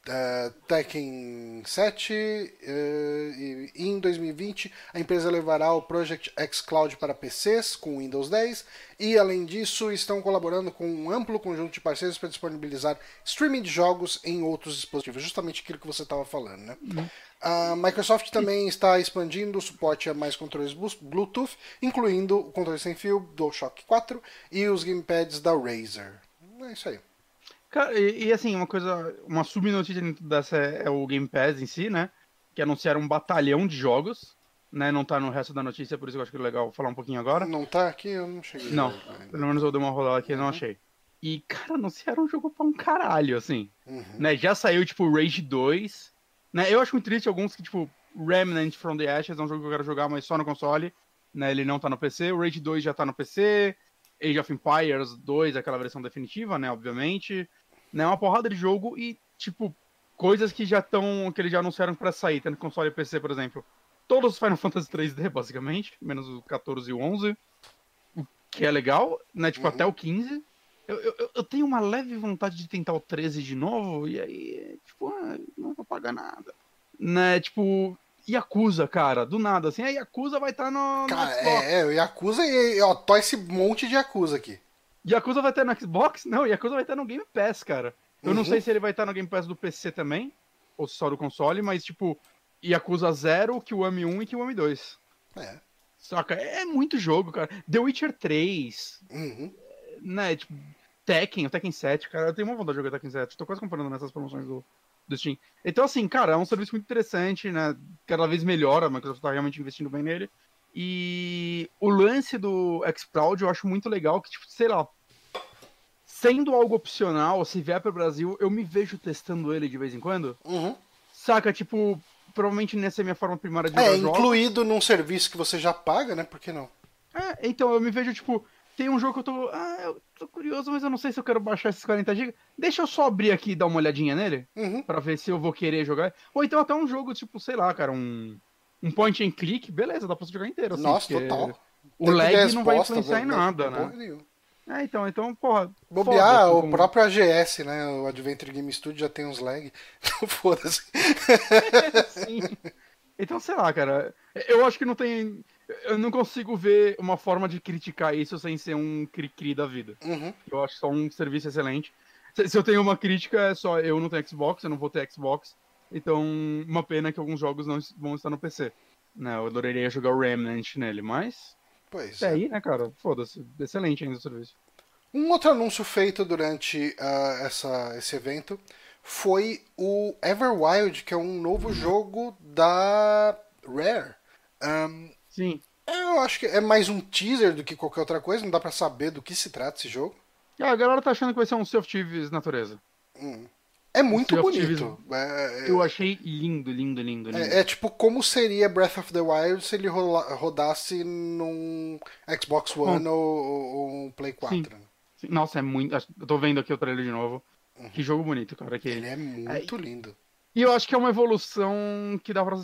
A: eh, Tekken 7 eh, e e em 2020 a empresa levará o Project xCloud para PCs com Windows 10 e além disso estão colaborando com um amplo conjunto de parceiros para disponibilizar streaming de jogos em outros dispositivos, justamente aquilo que você estava falando, né? A Microsoft também está expandindo o suporte a mais controles blu- Bluetooth, incluindo o controle sem fio DualShock 4 e os gamepads da Razer. É isso aí.
B: Cara, e, e, assim, uma coisa, uma subnotícia dentro dessa é, é o Game Pass em si, né? Que anunciaram um batalhão de jogos, né? Não tá no resto da notícia, por isso que eu acho que é legal falar um pouquinho agora.
A: Não tá aqui? Eu não cheguei.
B: Não, pelo menos eu dei uma rolada aqui e não achei. E, cara, anunciaram um jogo pra um caralho, assim.
A: Uhum.
B: Né? Já saiu, tipo, Rage 2. Né? Eu acho muito triste alguns que, tipo, Remnant from the Ashes é um jogo que eu quero jogar, mas só no console. Né? Ele não tá no PC. O Rage 2 já tá no PC. Age of Empires 2, aquela versão definitiva, né? Obviamente. Né? Uma porrada de jogo e, tipo, coisas que já estão. que eles já anunciaram pra sair, tanto console e PC, por exemplo. Todos os Final Fantasy 3D, basicamente, menos o 14 e o 11. O que é legal, né? Tipo,
A: Uhum.
B: até o 15. Eu, eu, eu tenho uma leve vontade de tentar o 13 de novo, e aí, tipo, ah, não vou pagar nada. Né? Tipo, Yakuza, cara, do nada, assim, a Yakuza vai estar no, no
A: Cara,
B: Xbox.
A: é, é, o Yakuza e, ó, tô esse monte de Yakuza aqui.
B: Yakuza vai estar no Xbox? Não, Yakuza vai estar no Game Pass, cara. Eu não
A: Uhum.
B: sei se ele vai estar no Game Pass do PC também, ou só do console, mas, tipo, Yakuza 0, Kiwami 1 e Kiwami 2.
A: É.
B: Saca? É muito jogo, cara. The Witcher 3,
A: Uhum.
B: né? Tipo, Tekken, o Tekken 7, cara. Eu tenho uma vontade de jogar Tekken 7. Tô quase comprando nessas promoções do, do Steam. Então, assim, cara, é um serviço muito interessante, né? Cada vez melhor, a Microsoft tá realmente investindo bem nele. E o lance do xCloud eu acho muito legal, que, tipo, sei lá, sendo algo opcional, se vier pro Brasil, eu me vejo testando ele de vez em quando.
A: Uhum.
B: Saca, tipo, provavelmente nessa é a minha forma primária de jogar
A: É,
B: jogos.
A: incluído num serviço que você já paga, né? Por que não?
B: É, então eu me vejo, tipo, tem um jogo que eu tô. Ah, eu tô curioso, mas eu não sei se eu quero baixar esses 40 GB. Deixa eu só abrir aqui e dar uma olhadinha nele,
A: Uhum.
B: pra ver se eu vou querer jogar. Ou então até um jogo, tipo, sei lá, cara, um. Um point and click, beleza, dá pra você jogar inteiro. Assim,
A: Nossa, total.
B: O lag não vai
A: resposta,
B: influenciar em nada, né? É, então, então, porra.
A: Bobear, o
B: como-
A: próprio AGS, né? O Adventure Game Studio já tem uns lag. Então foda-se.
B: Sim. Então, sei lá, cara. Eu acho que não tem. Eu não consigo ver uma forma de criticar isso sem ser um cri-cri da vida.
A: Uhum.
B: Eu acho só um serviço excelente. Se eu tenho uma crítica, é só eu não tenho Xbox, eu não vou ter Xbox. Então, uma pena que alguns jogos não vão estar no PC. Né, eu adoraria jogar o Remnant nele, mas.
A: Pois
B: É
A: é.
B: aí, né, cara? Foda-se. Excelente ainda o serviço.
A: Um outro anúncio feito durante ah, essa, esse evento foi o Everwild, que é um novo jogo da Rare. Ahn,
B: Sim.
A: eu acho que é mais um teaser do que qualquer outra coisa, não dá pra saber do que se trata esse jogo.
B: Ah, a galera tá achando que vai ser um Sea of Thieves natureza.
A: Hum. É muito
B: Sea of
A: bonito. É,
B: Eu achei lindo, lindo, lindo, lindo.
A: é- é tipo como seria Breath of the Wild se ele rola- rodasse num Xbox One ou, ou- ou um Play 4.
B: Sim.
A: né?
B: Nossa, é muito. Eu tô vendo aqui o trailer de novo. Que jogo bonito, cara. Que...
A: Ele é muito lindo.
B: E eu acho que é uma evolução que dá pra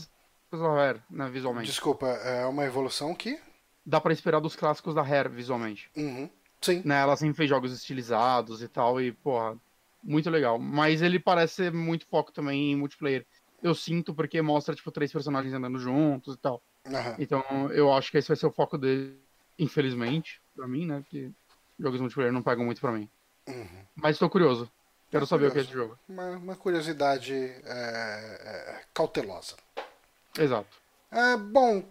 B: Rare, né, visualmente.
A: Desculpa, é uma evolução que.
B: Dá pra esperar dos clássicos da Rare, visualmente.
A: Uhum. Sim.
B: Né, ela sempre fez jogos estilizados e tal, e, porra, muito legal. Mas ele parece ser muito foco também em multiplayer. Eu sinto porque mostra, tipo, três personagens andando juntos e tal.
A: Aham.
B: Então, eu acho que esse vai ser o foco dele, infelizmente, pra mim, né? Porque jogos multiplayer não pegam muito pra mim.
A: Uhum.
B: Mas tô curioso. Quero saber o que é esse
A: curioso.
B: jogo.
A: Uma, uma curiosidade é, é, cautelosa.
B: Exato.
A: É, bom,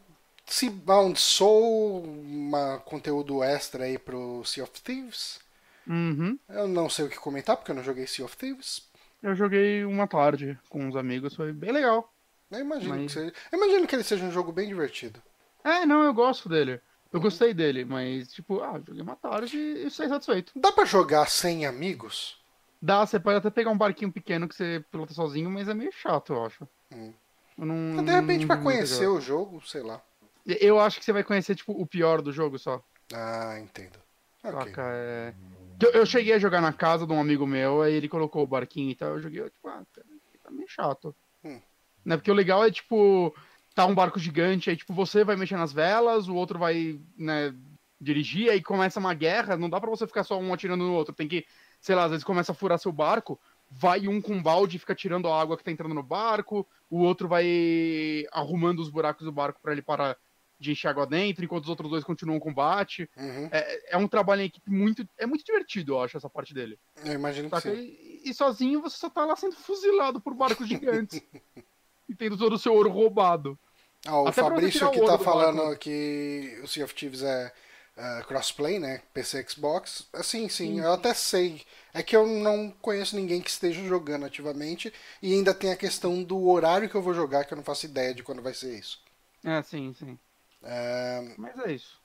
A: Seabound Soul, um conteúdo extra aí pro Sea of Thieves.
B: Uhum.
A: Eu não sei o que comentar porque eu não joguei Sea of Thieves.
B: Eu joguei uma tarde com uns amigos, foi bem legal.
A: Eu imagino,
B: Mas-
A: que seja, eu imagino que ele seja um jogo bem divertido.
B: É, não, eu gosto dele. Eu gostei dele, mas, tipo, ah, joguei uma tarde e saí satisfeito.
A: Dá pra jogar sem amigos?
B: Dá, você pode até pegar um barquinho pequeno que você pilota sozinho, mas é meio chato, eu acho.
A: Hum.
B: Eu não,
A: De repente,
B: não
A: pra conhecer o jogo, sei lá.
B: Eu acho que você vai conhecer, tipo, o pior do jogo só.
A: Ah, entendo.
B: Saca? É... Eu, eu cheguei a jogar na casa de um amigo meu, aí ele colocou o barquinho e tal, eu joguei, eu, tipo, ah, cara, tá meio chato.
A: Hum.
B: Né? Porque o legal é, tipo, tá um barco gigante, aí, tipo, você vai mexer nas velas, o outro vai, né, dirigir, aí começa uma guerra, não dá pra você ficar só um atirando no outro, tem que, sei lá, às vezes começa a furar seu barco, vai um com um balde e fica tirando a água que tá entrando no barco, o outro vai arrumando os buracos do barco pra ele parar de encher água dentro, enquanto os outros dois continuam o combate.
A: Uhum.
B: É, é um trabalho em equipe muito. É muito divertido, eu acho, essa parte dele.
A: Eu imagino que
B: Saca?
A: sim.
B: E, e sozinho você só tá lá sendo fuzilado por barcos gigantes. e tendo todo o seu ouro roubado.
A: Ah, o
B: Até
A: Fabrício que tá
B: do
A: falando
B: barco.
A: que o Sea of Thieves é é, crossplay, né? PC Xbox. Assim, sim, eu até sei. É que eu não conheço ninguém que esteja jogando ativamente. E ainda tem a questão do horário que eu vou jogar, que eu não faço ideia de quando vai ser isso.
B: É, sim, sim.
A: É,
B: Mas é isso.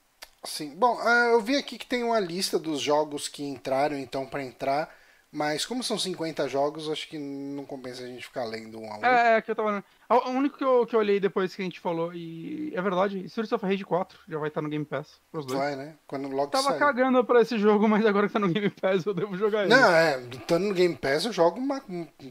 A: Sim. Bom, ah, eu vi aqui que tem uma lista dos jogos que entraram, então, para entrar. Mas como são 50 jogos, acho que não compensa a gente ficar lendo um a um.
B: É, é que eu tava. O único que eu, que eu olhei depois que a gente falou, e é verdade, Streets of Rage 4 já vai estar no Game Pass. Pros dois.
A: Vai, né? Quando logo
B: Tava
A: sair.
B: cagando pra esse jogo, mas agora que tá no Game Pass eu devo jogar ele.
A: Não, é, estando no Game Pass eu jogo uma-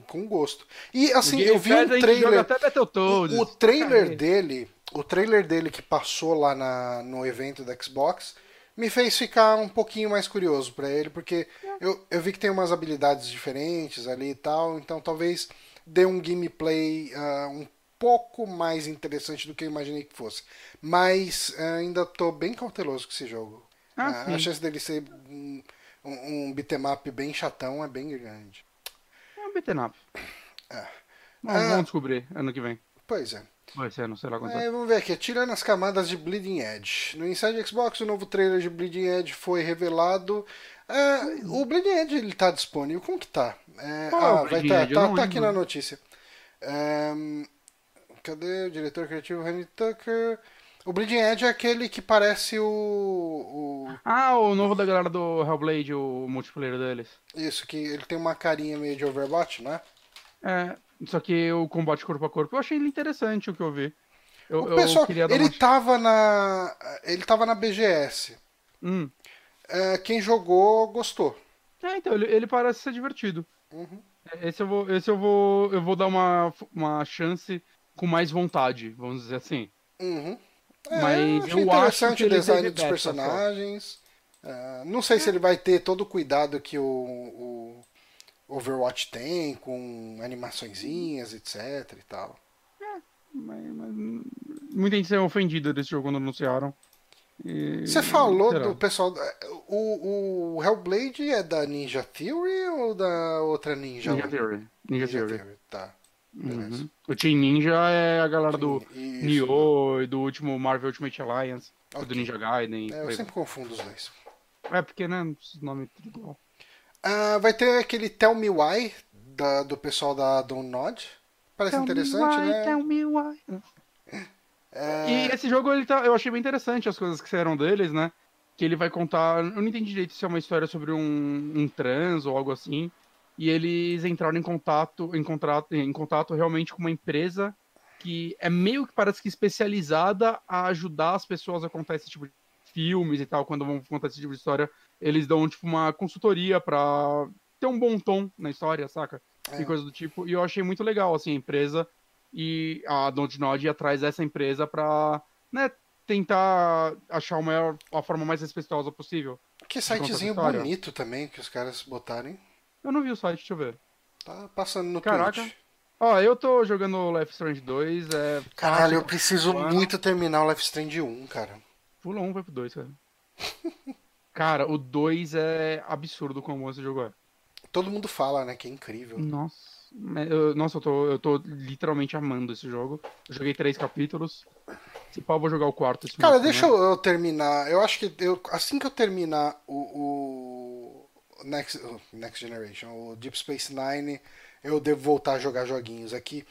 A: com gosto. E assim, eu vi
B: Pass
A: um trailer.
B: joga até Battletoads.
A: O, o trailer dele, o trailer dele que passou lá na, no evento da Xbox, me fez ficar um pouquinho mais curioso pra ele, porque eu, eu vi que tem umas habilidades diferentes ali e tal, então talvez dê um gameplay ah, um pouco mais interessante do que eu imaginei que fosse. Mas ah, ainda tô bem cauteloso com esse jogo.
B: Ah, sim.
A: a chance dele ser um, um, um bem chatão é bem grande.
B: É um beat'em up.
A: É.
B: Vamos descobrir ano que vem.
A: Pois é.
B: Vai ser, não sei lá quanto
A: É,
B: é.
A: vamos ver aqui, tirando as camadas de Bleeding Edge. No Inside Xbox, o novo trailer de Bleeding Edge foi revelado. É, o Bleeding Edge ele tá disponível, como que tá? É,
B: é
A: ah, vai tá, tá, tá aqui na notícia. É, cadê o diretor criativo Henry Tucker? O Bleeding Edge é aquele que parece o, o-
B: Ah, o novo da galera do Hellblade, o multiplayer deles.
A: Isso, que ele tem uma carinha meio de Overwatch, né?
B: É, só que o combate corpo a corpo, eu achei ele interessante o que eu vi. Eu,
A: O
B: eu
A: pessoal, ele
B: uma...
A: tava na. Ele tava na BGS.
B: Hum.
A: É, quem jogou gostou.
B: É, então, ele, ele parece ser divertido.
A: Uhum.
B: É, Esse eu vou, esse eu vou, eu vou dar uma, uma chance com mais vontade, vamos dizer assim.
A: Uhum. É,
B: Mas eu acho
A: interessante
B: que
A: o design dos personagens. É, não sei se ele vai ter todo o cuidado que o, o Overwatch tem, com animaçõezinhas, etc e tal.
B: Mas, mas muita gente saiu ofendida desse jogo quando anunciaram. E-
A: Você falou
B: será?
A: do pessoal. O, o Hellblade é da Ninja Theory ou da outra Ninja?
B: Ninja Theory. Ninja, Theory.
A: Tá. Beleza.
B: Uhum. O Team Ninja é a galera do
A: Isso.
B: Nioh e do último Marvel Ultimate Alliance,
A: Ok.
B: do Ninja Gaiden. e
A: É, eu sempre confundo os dois.
B: É porque, né, esses nomes tudo igual.
A: Ah, vai ter aquele Tell Me Why da- do pessoal da Download. Parece interessante, né?
B: Tell me why.
A: É,
B: E esse jogo, ele tá, eu achei bem interessante as coisas que saíram deles, né? Que ele vai contar. Eu não entendi direito se é uma história sobre um, um trans ou algo assim. e eles entraram em contato, em contato, em contato realmente com uma empresa que é meio que parece que especializada a ajudar as pessoas a contar esse tipo de filmes e tal, quando vão contar esse tipo de história, eles dão tipo uma consultoria pra ter um bom tom na história, saca?
A: É.
B: E coisa do tipo. E eu achei muito legal, assim, a empresa e a Dontnod ir atrás dessa empresa pra, né, tentar achar maior, a forma mais respeitosa possível.
A: Que sitezinho bonito também que os caras botarem.
B: Eu não vi o site, deixa eu ver.
A: Tá passando no
B: Caraca.
A: Twitch.
B: Ó, eu tô jogando Life Strange 2, é.
A: Caralho, eu preciso muito terminar o Life Strange 1, cara.
B: Pula um, vai pro 2, cara. cara, o 2 é absurdo como esse jogo é.
A: Todo mundo fala, né, que é incrível.
B: Nossa. eu- Nossa, eu tô, eu tô literalmente amando esse jogo. Eu joguei três capítulos. Se pau, vou jogar o quarto esse
A: Cara, deixa
B: também.
A: eu, eu terminar. Eu acho que eu, assim que eu terminar o, o Next, o Next Generation, o Deep Space Nine, eu devo voltar a jogar joguinhos aqui.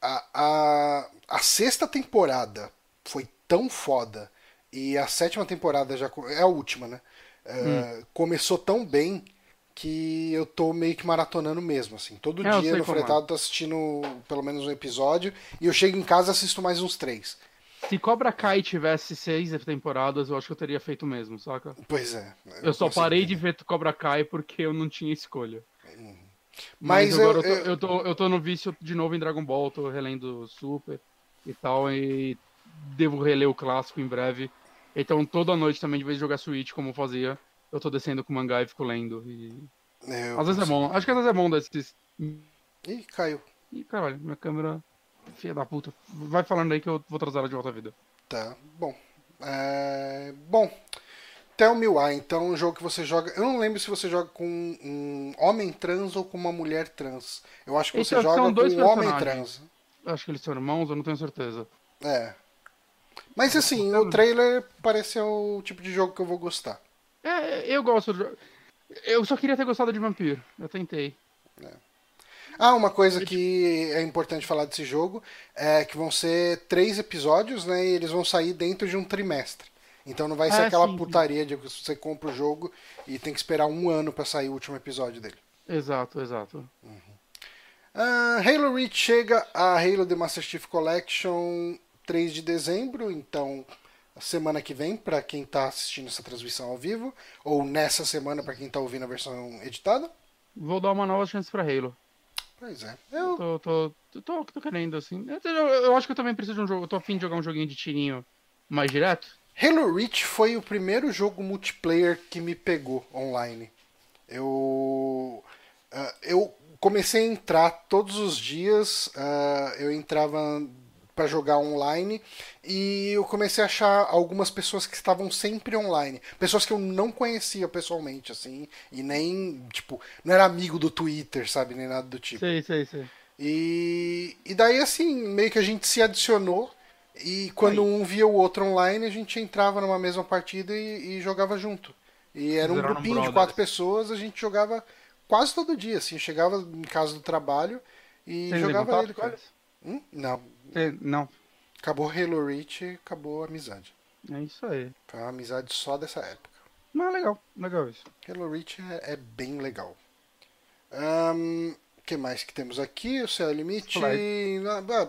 A: A, a, a sexta temporada foi tão foda e a sétima temporada já é a última, né? É, Começou tão bem que eu tô meio que maratonando mesmo, assim. Todo
B: É, eu
A: dia no
B: é.
A: fretado tô assistindo pelo menos um episódio e eu chego em casa e assisto mais uns três.
B: Se Cobra Kai tivesse seis temporadas, eu acho que eu teria feito mesmo, saca?
A: Pois é.
B: Eu só
A: consegui,
B: parei de ver Cobra Kai porque eu não tinha escolha.
A: Mas
B: Mas,
A: eu-
B: agora eu,
A: eu-
B: tô, eu, tô, eu tô no vício de novo em Dragon Ball, tô relendo Super e tal, e devo reler o clássico em breve. Então toda noite também, de vez de jogar Switch, como eu fazia, eu tô descendo com o mangá e fico lendo. E...
A: É, eu
B: Às vezes é bom, acho que às vezes é bom desses.
A: Ih, caiu.
B: Ih, caralho, minha câmera. Filha da puta. Vai falando aí que eu vou trazer ela de volta à vida.
A: Tá, bom. É, Bom, Tell Me Why, então, um jogo que você joga. Eu não lembro se você joga com um homem trans ou com uma mulher trans. Eu acho que você
B: é-
A: joga com um homem trans.
B: Acho que eles são irmãos, eu não tenho certeza.
A: É. Mas assim, o trailer parece ser o tipo de jogo que eu vou gostar.
B: É, eu gosto de. Eu só queria ter gostado de Vampiro. Eu tentei.
A: Ah, uma coisa que é importante falar desse jogo é que vão ser três episódios, né? E eles vão sair dentro de um trimestre. Então não vai ser
B: Ah,
A: aquela
B: sim, sim.
A: putaria de que você compra o jogo e tem que esperar um ano pra sair o último episódio dele.
B: Exato, exato.
A: Ah, Halo Reach chega a Halo The Master Chief Collection 3 de dezembro, então semana que vem para quem tá assistindo essa transmissão ao vivo, ou nessa semana para quem tá ouvindo a versão editada.
B: Vou dar uma nova chance pra Halo.
A: Pois é. Eu,
B: Tô, tô, tô, tô, tô querendo, assim. Eu, eu- eu acho que eu também preciso de um jogo. Eu tô afim de jogar um joguinho de tirinho mais direto.
A: Halo Reach foi o primeiro jogo multiplayer que me pegou online. Eu ah, eu comecei a entrar todos os dias, ah, eu entrava para jogar online e eu comecei a achar algumas pessoas que estavam sempre online, pessoas que eu não conhecia pessoalmente assim, e nem, tipo, não era amigo do Twitter, sabe, nem nada do tipo.
B: Sei, sei, sei.
A: E, e daí, assim, meio que a gente se adicionou. E quando
B: Aí.
A: um via o outro online, a gente entrava numa mesma partida e, e jogava junto. E era um grupinho de quatro pessoas, a gente jogava quase todo dia, assim. Chegava em casa do trabalho e jogava ele, cara. Hum? Não.
B: Você- Não.
A: Acabou Halo Reach e acabou a amizade.
B: É isso aí.
A: Foi uma amizade só dessa época.
B: Mas legal, legal isso.
A: Halo Reach é, é bem legal. O que mais que temos aqui? O Céu Limite.
B: Flight.
A: Ah,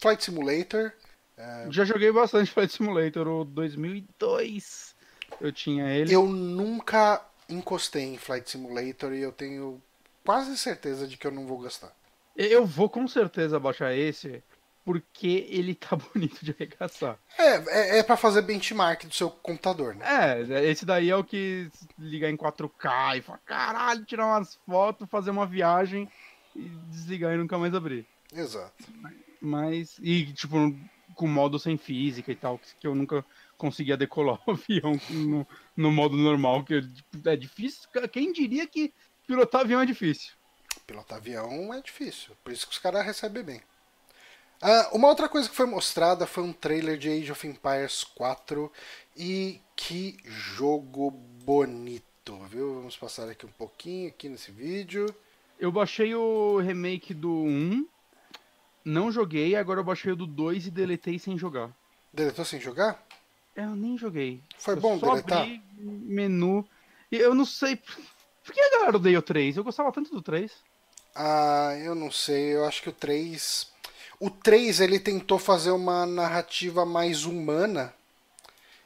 A: Flight Simulator. É.
B: Já joguei bastante Flight Simulator, o 2002. Eu tinha ele.
A: Eu nunca encostei em Flight Simulator e eu tenho quase certeza de que eu não vou gostar.
B: Eu vou com certeza baixar esse, porque ele tá bonito de arregaçar.
A: É, é, é para fazer benchmark do seu computador, né?
B: É, esse daí é o que ligar em 4K e falar, caralho, tirar umas fotos, fazer uma viagem e desligar e nunca mais abrir.
A: Exato.
B: Mas, e tipo, com modo sem física e tal, que eu nunca conseguia decolar o avião no, no modo normal, que tipo, é difícil. Quem diria que pilotar avião é difícil?
A: Pilotar avião é difícil, por isso que os caras recebem bem. Ah, uma outra coisa que foi mostrada foi um trailer de Age of Empires 4 e que jogo bonito, viu? Vamos passar aqui um pouquinho aqui nesse vídeo.
B: Eu baixei o remake do 1, não joguei, agora eu baixei o do 2 e deletei sem jogar.
A: Deletou sem jogar?
B: Eu nem joguei.
A: Foi
B: eu
A: bom
B: só
A: deletar?
B: abri menu. Eu não sei. Por que a galera odeia o 3? Eu gostava tanto do 3.
A: Ah, eu não sei, eu acho que o 3. O 3 ele tentou fazer uma narrativa mais humana.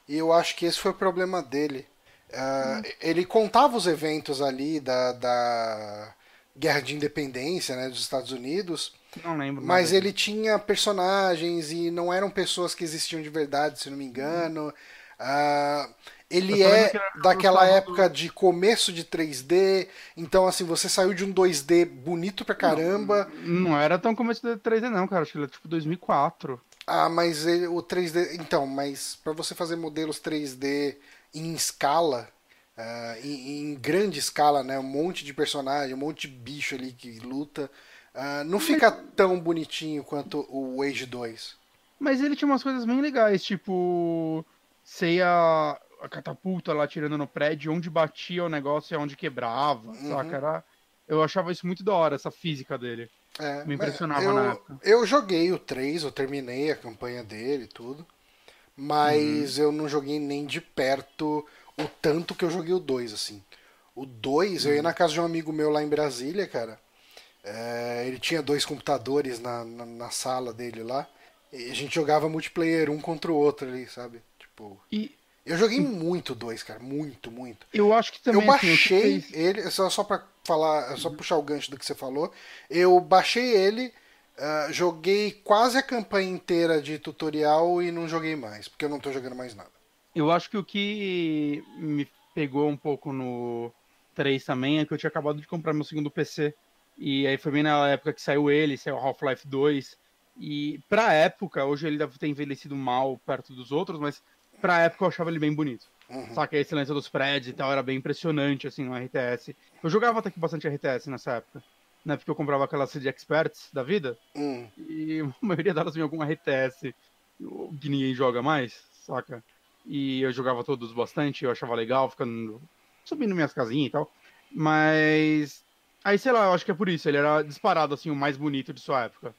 A: E eu acho que esse foi o problema dele. Ah, Ele contava os eventos ali da, da Guerra de Independência né, dos Estados Unidos.
B: Não lembro.
A: Mas ele tinha personagens e não eram pessoas que existiam de verdade, se não me engano. Ah, ele é
B: que era
A: daquela
B: do-
A: época de começo de 3D, então assim, você saiu de um 2D bonito pra caramba.
B: Não era tão começo do 3D, não, cara. Acho que ele é tipo 2004.
A: Ah, mas ele- o 3D. Então, mas pra você fazer modelos 3D em escala, ah, em, em grande escala, né? Um monte de personagem, um monte de bicho ali que luta. ah, não fica tão bonitinho quanto o Age 2.
B: Mas ele tinha umas coisas bem legais, tipo. Sei a, a catapulta lá tirando no prédio, onde batia o negócio e onde quebrava,
A: Uhum.
B: saca? Era, eu achava isso muito da hora, essa física dele.
A: É,
B: Me
A: mas
B: impressionava
A: eu,
B: na época.
A: Eu joguei o 3, eu terminei a campanha dele e tudo. Mas
B: Uhum.
A: eu não joguei nem de perto o tanto que eu joguei o 2, assim. O 2,
B: Uhum.
A: eu ia na casa de um amigo meu lá em Brasília, cara. É, ele tinha dois computadores na, na, na sala dele lá. E a gente jogava multiplayer um contra o outro ali, sabe? Tipo.
B: E
A: Eu joguei muito o 2, cara. Muito, muito.
B: eu acho que também.
A: Eu
B: assim,
A: baixei
B: fez-
A: ele, só, só pra falar, só puxar o gancho do que você falou. Eu baixei ele, ah, joguei quase a campanha inteira de tutorial e não joguei mais, porque eu não tô jogando mais nada.
B: Eu acho que o que me pegou um pouco no 3 também é que eu tinha acabado de comprar meu segundo PC. E aí foi bem na época que saiu ele, saiu Half-Life 2. E pra época, hoje ele deve ter envelhecido mal perto dos outros, mas pra época eu achava ele bem bonito.
A: Uhum.
B: Saca? A excelência dos prédios e tal era bem impressionante, assim, no RTS. Eu jogava até que bastante RTS nessa época. Né? Porque eu comprava aquelas CD Experts da vida.
A: Hum,
B: E a maioria delas vinha algum RTS que ninguém joga mais, saca? E eu jogava todos bastante, eu achava legal, ficando. subindo minhas casinhas e tal. Mas. Aí, sei lá, eu acho que é por isso, ele era disparado, assim, o mais bonito de sua época.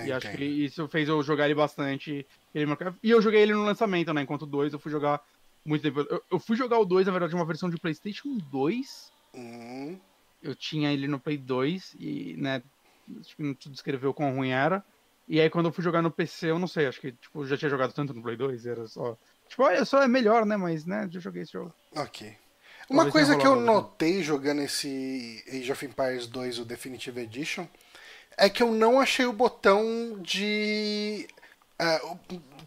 A: Eu
B: e acho que isso fez eu jogar ele bastante. Ele E eu joguei ele no lançamento, né? Enquanto o 2 eu fui jogar muito tempo. Eu, eu fui jogar o 2, na verdade, uma versão de PlayStation 2.
A: Hum,
B: Eu tinha ele no Play 2 e, né, acho que não te descreveu quão ruim era. E aí quando eu fui jogar no PC, eu não sei, acho que tipo, eu já tinha jogado tanto no Play 2, era só. Tipo, olha só, é melhor, né? Mas, né, já joguei esse jogo.
A: ok. Uma
B: Talvez
A: coisa que eu
B: né?
A: notei jogando esse Age of Empires 2, o Definitive Edition, é que eu não achei o botão de. é,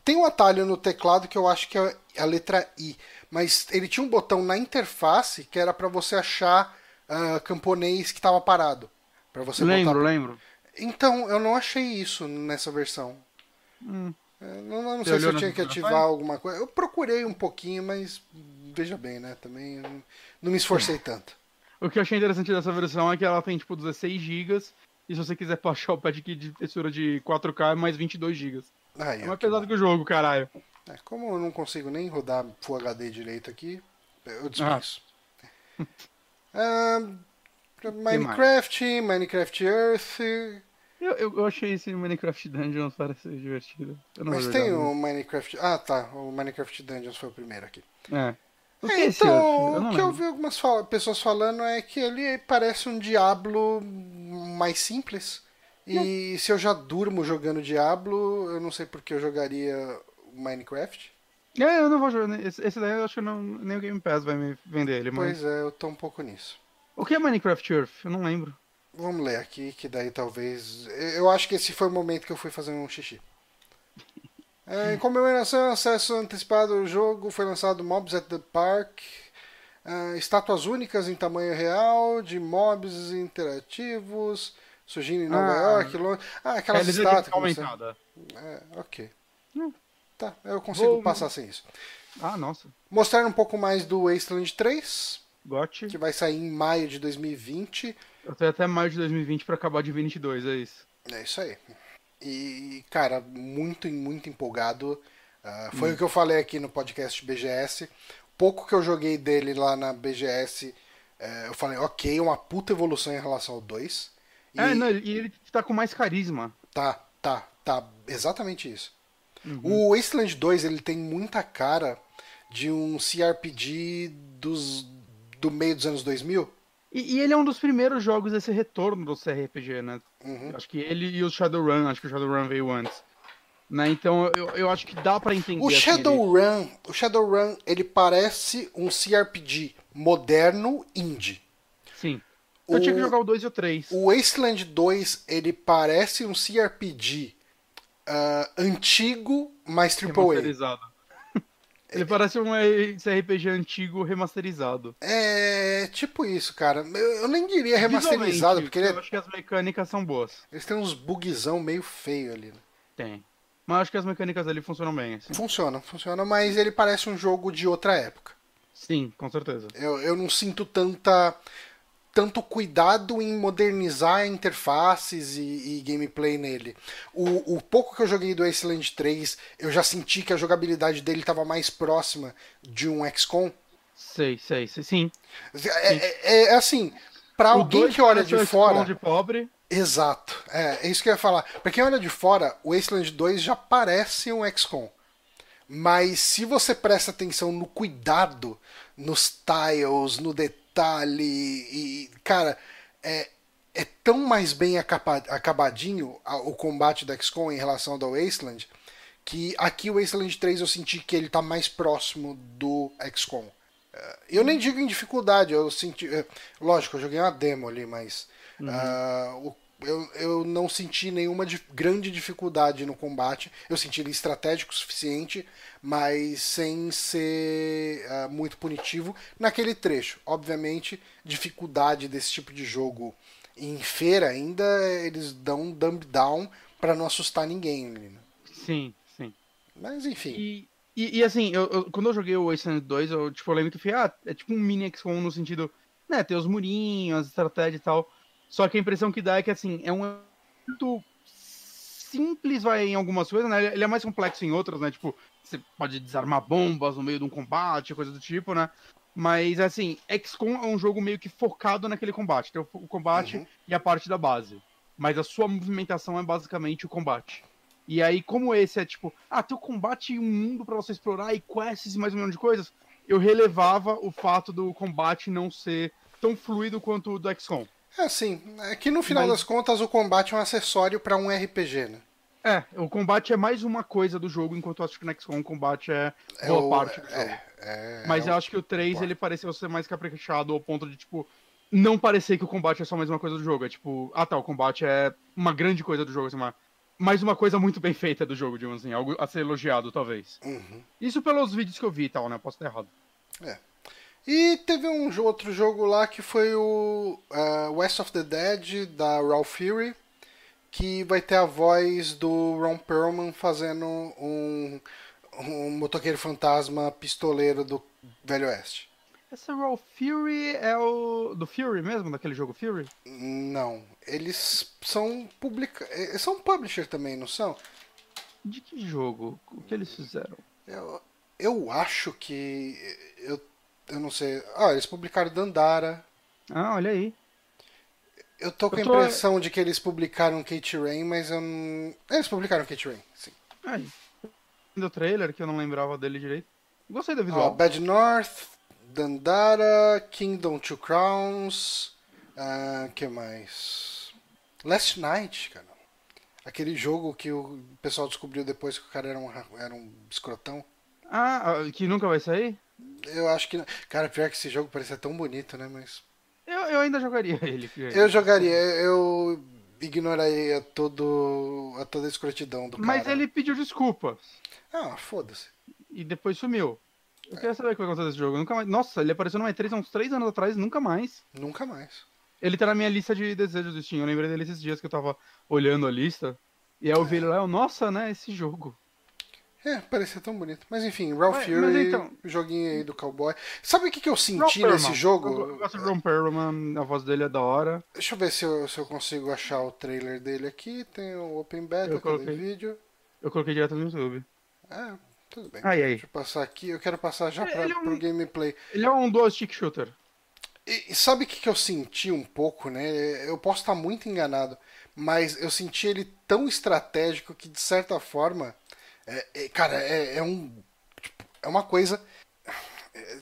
A: tem um atalho no teclado que eu acho que é a letra I, mas ele tinha um botão na interface que era pra você achar ah, camponês que estava parado. Pra você
B: lembro,
A: botar...
B: lembro.
A: Então, eu não achei isso nessa versão.
B: Hum.
A: É, Não, não sei se eu tinha que ativar alguma coisa. Eu procurei um pouquinho, mas veja bem, né? Também não, não me esforcei tanto.
B: O que eu achei interessante dessa versão é que ela tem, tipo, 16 GB. E se você quiser baixar o pad kit de textura de 4K, é mais 22 GB.
A: Aí,
B: É mais pesado
A: bom.
B: que o jogo, caralho.
A: É, como eu não consigo nem rodar Full HD direito aqui, eu dispenso. Ah, Minecraft, Minecraft Earth.
B: Eu, eu, eu achei esse Minecraft Dungeons parecer divertido. Eu
A: Mas tem o Minecraft. Ah, tá. O Minecraft Dungeons foi o primeiro aqui.
B: É. O
A: É?
B: Eu
A: então, o que eu
B: lembro.
A: vi algumas fala- pessoas falando é que ele parece um Diablo mais simples. E se eu já durmo jogando Diablo, eu não sei porque eu jogaria Minecraft.
B: É, eu não vou jogar. Esse, esse daí eu acho que não, nem o Game Pass vai me vender ele, mas.
A: Pois é, eu tô um pouco nisso.
B: O que é Minecraft Earth? Eu não lembro.
A: Vamos ler aqui, que daí talvez. Eu acho que esse foi o momento que eu fui fazer um xixi. É, em comemoração, acesso antecipado ao jogo, foi lançado Mobs at the Park. Ah, estátuas únicas em tamanho real, de mobs interativos, surgindo em Nova
B: Ah.
A: York. Londres. Ah, aquelas estátuas. que você-
B: aumentada.
A: É, ok.
B: Hum.
A: Tá, eu consigo
B: Vou-
A: passar sem isso.
B: Ah, nossa.
A: Mostrar um pouco mais do Wasteland 3,
B: Got.
A: que vai sair em maio de 2020.
B: Eu tenho até maio de 2020 pra acabar de 22, é isso.
A: É isso aí. E, cara, muito, muito empolgado.
B: Hum.
A: foi o que eu falei aqui no podcast BGS. Pouco que eu joguei dele lá na BGS, eh, eu falei, ok, uma puta evolução em relação ao 2. E
B: É, não, e ele tá com mais carisma.
A: tá, tá, tá, exatamente isso.
B: Uhum.
A: O Wasteland 2, ele tem muita cara de um CRPG dos, do meio dos anos 2000.
B: E, e ele é um dos primeiros jogos desse retorno do CRPG, né?
A: Uhum.
B: Acho que ele e o Shadowrun, acho que o Shadowrun veio antes. Né? Então eu, eu acho que dá pra entender.
A: O
B: assim, ele-
A: Shadowrun, o Shadowrun, ele parece um CRPG moderno indie.
B: Sim. Eu tinha que
A: O-
B: jogar o 2 e o 3.
A: O Wasteland 2, ele parece um CRPG ah, antigo, mas AAA.
B: Remasterizado. Ele parece um RPG antigo remasterizado.
A: É tipo isso, cara. Eu, eu nem diria remasterizado, porque ele
B: eu
A: é-
B: acho que as mecânicas são boas.
A: eles têm uns bugzão meio feio ali. né?
B: Tem. Mas acho que as mecânicas dele funcionam bem, assim.
A: Funciona, funciona, mas ele parece um jogo de outra época.
B: Sim, com certeza.
A: Eu, eu não sinto tanta tanto cuidado em modernizar interfaces e, e gameplay nele. O, o pouco que eu joguei do Wasteland 3, eu já senti que a jogabilidade dele estava mais próxima de um XCOM.
B: Sei, sei, sei. Sim.
A: É, é- é assim, para alguém que olha de fora,
B: de pobre.
A: Exato. É, é isso que eu ia falar. Pra quem olha de fora, o Wasteland 2 já parece um XCOM. Mas se você presta atenção no cuidado, nos tiles, no detalhe, e, cara, é, é tão mais bem acaba- acabadinho o combate da XCOM em relação ao da Wasteland, que aqui o Wasteland 3 eu senti que ele tá mais próximo do XCOM. Eu nem digo em dificuldade, eu senti. é, Lógico, eu joguei uma demo ali, mas. ah, o- eu, eu não senti nenhuma grande dificuldade no combate. Eu senti ele estratégico o suficiente, mas sem ser ah, muito punitivo naquele trecho. Obviamente, dificuldade desse tipo de jogo em feira ainda, eles dão um dumb down pra não assustar ninguém. né?
B: Sim, sim.
A: Mas enfim.
B: E, e, e, assim, eu, eu- quando eu joguei o Wasteland 2, eu, tipo, eu lembro que eu falei, ah, é tipo um mini XCOM no sentido, né, tem os murinhos, as estratégias e tal. Só que a impressão que dá é que, assim, é um muito simples, vai, em algumas coisas, né? Ele é mais complexo em outras, né? Tipo, você pode desarmar bombas no meio de um combate, coisa do tipo, né? Mas, assim, XCOM é um jogo meio que focado naquele combate. Tem o, o combate
A: Uhum.
B: e a parte da base. Mas a sua movimentação é basicamente o combate. E aí, como esse é tipo, ah, tem o combate e um mundo pra você explorar e quests e mais um milhão de coisas, eu relevava o fato do combate não ser tão fluido quanto o do XCOM.
A: É assim, é que no final
B: Mas-
A: das contas o combate é um acessório pra um RPG, né?
B: É, o combate é mais uma coisa do jogo, enquanto eu acho que no XCOM o combate é
A: É
B: boa
A: o-
B: parte do jogo.
A: é, é,
B: Mas
A: é
B: eu acho que o 3
A: concordo.
B: ele pareceu ser mais caprichado ao ponto de, tipo, não parecer que o combate é só mais uma coisa do jogo. É tipo, ah tá, o combate é uma grande coisa do jogo, assim, uma, mais uma coisa muito bem feita do jogo, digamos assim, algo a ser elogiado, talvez.
A: Uhum.
B: Isso pelos vídeos que eu vi e tal, né? Posso estar errado.
A: E teve um outro jogo lá que foi o ah, West of the Dead, da Raw Fury, que vai ter a voz do Ron Perlman fazendo um, um motoqueiro fantasma pistoleiro do Velho Oeste.
B: Essa Raw Fury é o. do Fury mesmo, daquele jogo Fury?
A: Não, eles são publica... eles são publisher também, não são?
B: De que jogo? O que eles fizeram?
A: Eu, eu acho que. Eu, eu não sei. Ah, eles publicaram Dandara.
B: Ah, olha aí.
A: Eu tô com
B: Eu
A: a
B: tô-
A: impressão de que eles publicaram Kate Rain, mas eu não. Eles publicaram Kate Rain, sim.
B: Aí. Do trailer, que eu não lembrava dele direito. Gostei
A: Ó,
B: visual.
A: Bad North, Dandara, Kingdom Two Crowns. ah, que mais? Last Night, cara. Aquele jogo que o pessoal descobriu depois que o cara era um, ra- era um escrotão.
B: Ah, ah, que nunca vai sair?
A: Eu acho que. não. Cara, pior que esse jogo parecia tão bonito, né? Mas.
B: Eu, eu ainda jogaria ele.
A: Eu jogaria, eu ignoraria todo, a toda a escrotidão do cara.
B: Mas ele pediu desculpas.
A: Ah, foda-se.
B: E depois sumiu. Eu quero saber o que vai acontecer desse jogo. Nunca mais... Nossa, ele apareceu no E3 há uns 3 anos atrás, nunca mais.
A: Nunca mais.
B: Ele tá na minha lista de desejos do Steam. Eu lembrei dele esses dias que eu tava olhando a lista. E aí eu vi ele lá, eu, nossa, né, esse jogo.
A: É, parecia tão bonito. Mas enfim, Ralph
B: Mas-
A: Fury,
B: mas então-
A: joguinho aí do cowboy. Sabe o que, que eu senti nesse jogo?
B: Eu, gosto de Ron Perlman, a voz dele é da hora.
A: Deixa eu ver se eu, se eu consigo achar o trailer dele aqui. Tem o Open Beta,
B: Eu coloquei.
A: vídeo?
B: Eu coloquei direto no YouTube.
A: É, tudo bem.
B: Aí, aí.
A: Deixa eu passar aqui. Eu quero passar já
B: ele é um-
A: pro gameplay.
B: Ele é um dual stick shooter.
A: E, e sabe o que, que eu senti um pouco, né? Eu posso estar muito enganado, mas eu senti ele tão estratégico que, de certa forma, é- é- cara, é, é um. tipo, é uma coisa. é,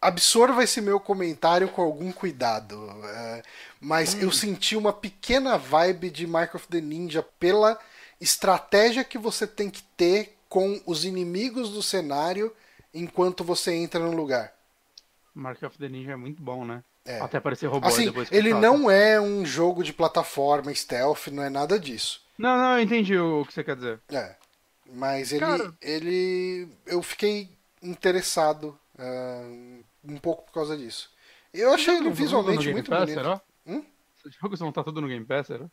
A: absorva esse meu comentário com algum cuidado. é, mas
B: Hum.
A: eu senti uma pequena vibe de Mark of the Ninja pela estratégia que você tem que ter com os inimigos do cenário enquanto você entra no lugar.
B: Mark of the Ninja é muito bom, né?
A: É.
B: Até aparecer robô
A: Assim,
B: depois que
A: ele não é um jogo de plataforma stealth, não é nada disso.
B: Não, não, eu entendi o que você quer dizer.
A: É. Mas ele.
B: Cara-
A: ele eu fiquei interessado ah, um pouco por causa disso. Eu achei ele
B: tá
A: visualmente muito
B: Pass,
A: bonito.
B: Será?
A: Hum?
B: Esse jogo não tá tudo no Game Pass, será?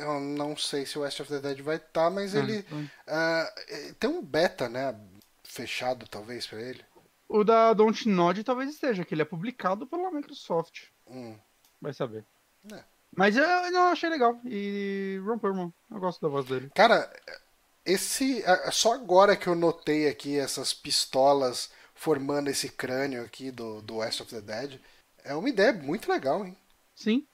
A: Eu não sei se o West of the Dead vai estar, mas
B: Ah,
A: ele. ah, eh, tem um beta, né? Fechado, talvez, pra ele.
B: O da Don't Nod talvez esteja, que ele é publicado pela Microsoft.
A: Hum.
B: Vai saber.
A: É.
B: Mas eu não achei legal. E Ron Perlman, eu gosto da voz dele.
A: Cara, esse. Só agora que eu notei aqui essas pistolas formando esse crânio aqui do, do West of the Dead. É uma ideia muito legal, hein?
B: Sim.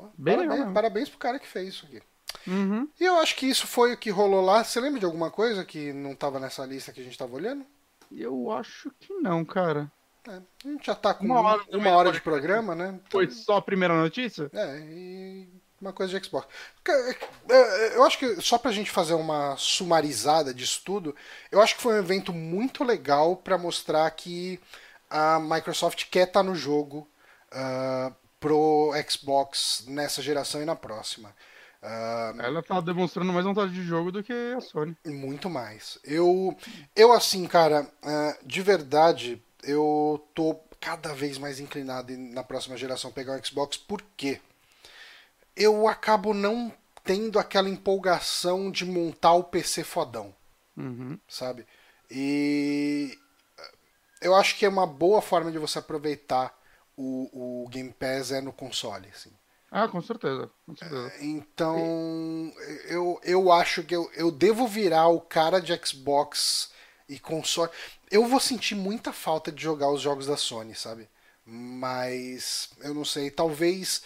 A: Pô,
B: Bem legal
A: parabéns,
B: mesmo.
A: parabéns pro cara que fez isso aqui.
B: Uhum.
A: E eu acho que isso foi o que rolou lá. Você lembra de alguma coisa que não tava nessa lista que a gente tava olhando?
B: Eu acho que não, cara.
A: É, a gente já tá com
B: Uma
A: uma
B: hora também
A: hora de programa, né? Então,
B: Foi só a primeira notícia?
A: É, e uma coisa de Xbox. Ca- é, Eu acho que só pra gente fazer uma sumarizada disso tudo, eu acho que foi um evento muito legal pra mostrar que a Microsoft quer estar no jogo ah, pro Xbox nessa geração e na próxima. Ah,
B: Ela tá demonstrando mais vontade de jogo do que a Sony.
A: Muito mais. Eu, eu assim, cara, eh, de verdade, eu tô cada vez mais inclinado em, na próxima geração pegar um Xbox, por quê? Eu acabo não tendo aquela empolgação de montar o PC fodão,
B: Uhum.
A: sabe? E eu acho que é uma boa forma de você aproveitar o, o Game Pass é no console, assim.
B: Ah, com certeza. Com certeza.
A: Então, eu, eu acho que eu, eu devo virar o cara de Xbox e console. Eu vou sentir muita falta de jogar os jogos da Sony, sabe? Mas eu não sei, talvez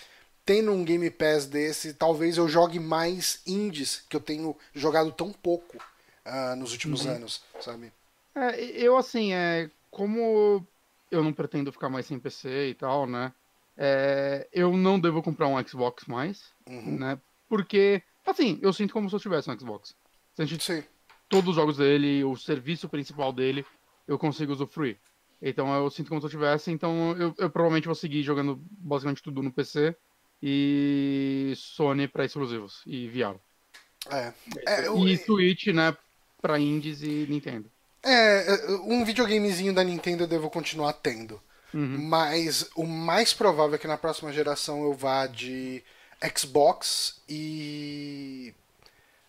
A: tendo um Game Pass desse, talvez eu jogue mais indies que eu tenho jogado tão pouco ah, nos últimos anos, sabe?
B: É, eu assim, é, como eu não pretendo ficar mais sem PC e tal, né? é, eu não devo comprar um Xbox mais,
A: Uhum.
B: né? Porque, assim, eu sinto como se eu tivesse um Xbox. Sente
A: Sim.
B: todos os jogos dele, o serviço principal dele, eu consigo usufruir. Então eu sinto como se eu tivesse, então eu, eu provavelmente vou seguir jogando basicamente tudo no PC e Sony pra exclusivos e VR.
A: É. É, eu-
B: E Switch, né, pra indies e Nintendo.
A: É, um videogamezinho da Nintendo eu devo continuar tendo.
B: Uhum.
A: Mas o mais provável é que na próxima geração eu vá de Xbox e.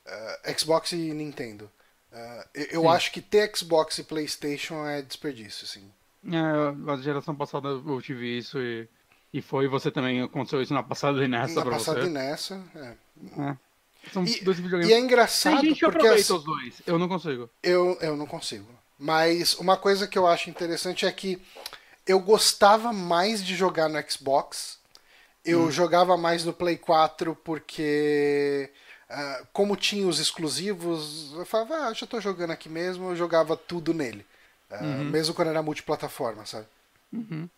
A: eh, Xbox e Nintendo. Eh, eu
B: Sim.
A: acho que ter Xbox e PlayStation é desperdício, sim.
B: É, a geração passada eu tive isso e, e foi você também aconteceu isso na passada e nessa
A: na passada e
B: você.
A: nessa. é.
B: É. São
A: E-
B: dois
A: E
B: videogames.
A: é engraçado
B: Tem gente que
A: porque
B: aproveita
A: assim,
B: os dois, eu não consigo.
A: eu, eu não consigo. Mas uma coisa que eu acho interessante é que eu gostava mais de jogar no Xbox. Eu
B: Hum.
A: jogava mais no Play 4 porque, ah, como tinha os exclusivos, eu falava, ah, já tô jogando aqui mesmo, eu jogava tudo nele. Ah, Mesmo quando era multiplataforma, sabe?
B: Uhum.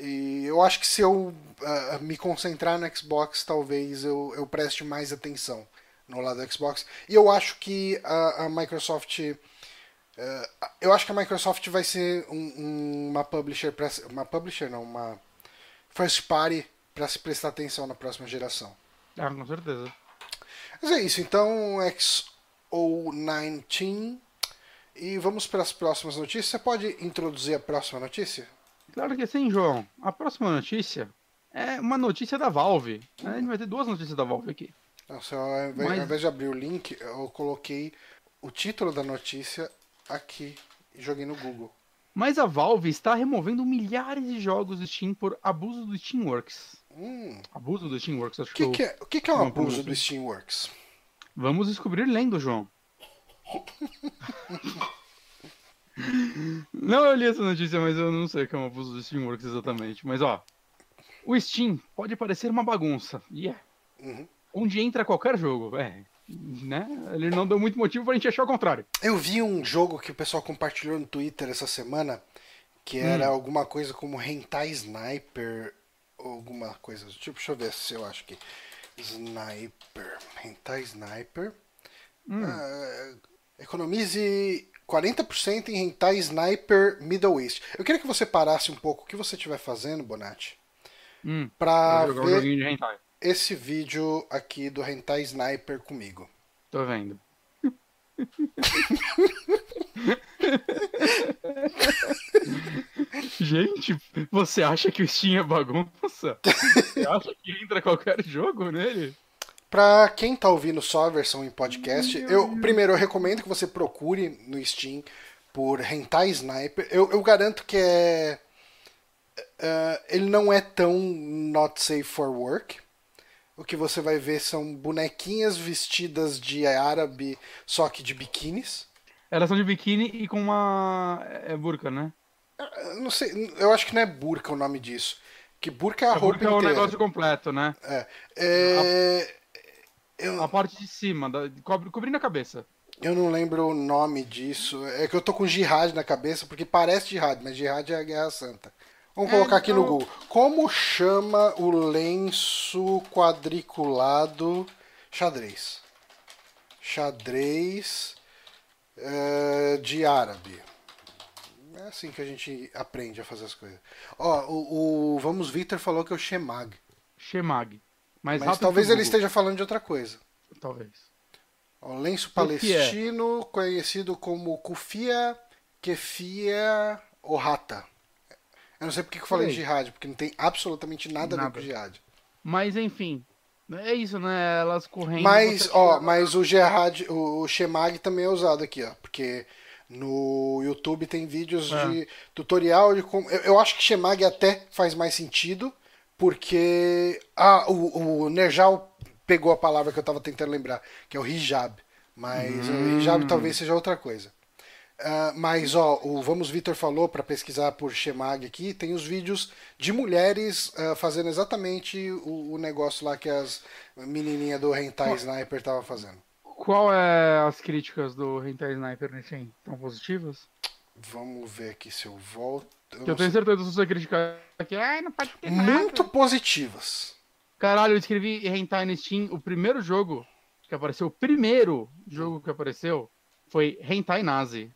A: E eu acho que se eu ah, me concentrar no Xbox, talvez eu, eu preste mais atenção no lado do Xbox. E eu acho que a, a Microsoft. eh, eu acho que a Microsoft vai ser um- um- uma publisher. Pra, uma publisher, não, uma first party para se prestar atenção na próxima geração.
B: Ah, com certeza.
A: Mas é isso, então XO19. E vamos para as próximas notícias. Você pode introduzir a próxima notícia?
B: Claro que sim, João. A próxima notícia é uma notícia da Valve. A gente vai ter duas notícias da Valve aqui.
A: Nossa, ao, invés,
B: Mas-
A: ao invés de abrir o link, eu coloquei o título da notícia aqui e joguei no Google.
B: Mas a Valve está removendo milhares de jogos do Steam por abuso do Steamworks.
A: Hum,
B: Abuso do Steamworks, acho que,
A: que,
B: eu...
A: que é, o que, que é um
B: Não,
A: abuso do? Steamworks?
B: Vamos descobrir lendo, João. não, eu li essa notícia, mas eu não sei o que é um abuso do Steamworks exatamente. Mas ó, o Steam pode parecer uma bagunça. E é.
A: Uhum.
B: Onde entra qualquer jogo. É. Né? Ele não deu muito motivo pra gente achar o contrário.
A: Eu vi um jogo que o pessoal compartilhou no Twitter essa semana que era alguma coisa como Hentai Sniper, alguma coisa do tipo. Deixa eu ver se eu acho que. Sniper. Hentai Sniper. Ah, economize 40% em Hentai Sniper Middle East. Eu queria que você parasse um pouco o que você estiver fazendo, Bonatti,
B: Hum,
A: pra
B: um
A: ver
B: hentai.
A: esse vídeo aqui do Hentai Sniper comigo.
B: Tô vendo. Gente, você acha que o Steam é bagunça? Você acha que entra qualquer jogo nele?
A: Pra quem tá ouvindo só a versão em podcast, eu primeiro eu recomendo que você procure no Steam por Hentai Sniper. Eu, eu garanto que é. é, ele não é tão not safe for work. O que você vai ver são bonequinhas vestidas de árabe, só que de biquínis.
B: Elas são de biquíni e com uma. É burca, né?
A: Eu Não sei, eu acho que não é burca o nome disso. Que burca é a
B: A
A: roupa
B: burca é o
A: inteira.
B: negócio completo, né?
A: É. É, eu,
B: A parte de cima, da, cobre- cobrindo a cabeça.
A: Eu não lembro o nome disso. É que eu tô com jihad na cabeça, porque parece jihad, mas jihad é a Guerra Santa. Vamos
B: É,
A: colocar aqui no
B: então-
A: Google. Como chama o lenço quadriculado xadrez? Xadrez é, de árabe. É assim que a gente aprende a fazer as coisas. Ó, o, o Vamos Victor falou que é o Shemag.
B: Shemag. Mais
A: Mas talvez ele esteja falando de outra coisa.
B: Talvez.
A: O lenço
B: é?
A: palestino, conhecido como Kufia Kefia Ohata. Eu não sei porque que eu falei
B: Sei.
A: jihad, porque não tem absolutamente nada, a ver
B: Nada.
A: com jihad.
B: Mas enfim. É isso, né? Elas correndo.
A: Mas, ó, mas o jihad, o, o Shemag também é usado aqui, ó. Porque no YouTube tem vídeos
B: É.
A: de tutorial de como. Eu, eu acho que Shemag até faz mais sentido, porque. Ah, o, o Nerjal pegou a palavra que eu tava tentando lembrar, que é o hijab. Mas o hijab talvez seja outra coisa. Ah, mas, ó, o Vamos Vitor falou para pesquisar por Shemag aqui, tem os vídeos de mulheres ah, fazendo exatamente o, o negócio lá que as menininhas do Hentai Sniper tava fazendo.
B: Qual é as críticas do Hentai Sniper no Steam? Tão positivas?
A: Vamos ver aqui se eu volto. Eu
B: eu tenho certeza que você criticar aqui. Ai, não pode ter nada.
A: Muito positivas.
B: Caralho, eu escrevi Hentai no Steam. O primeiro jogo que apareceu, o primeiro jogo que apareceu foi Hentai Nazi.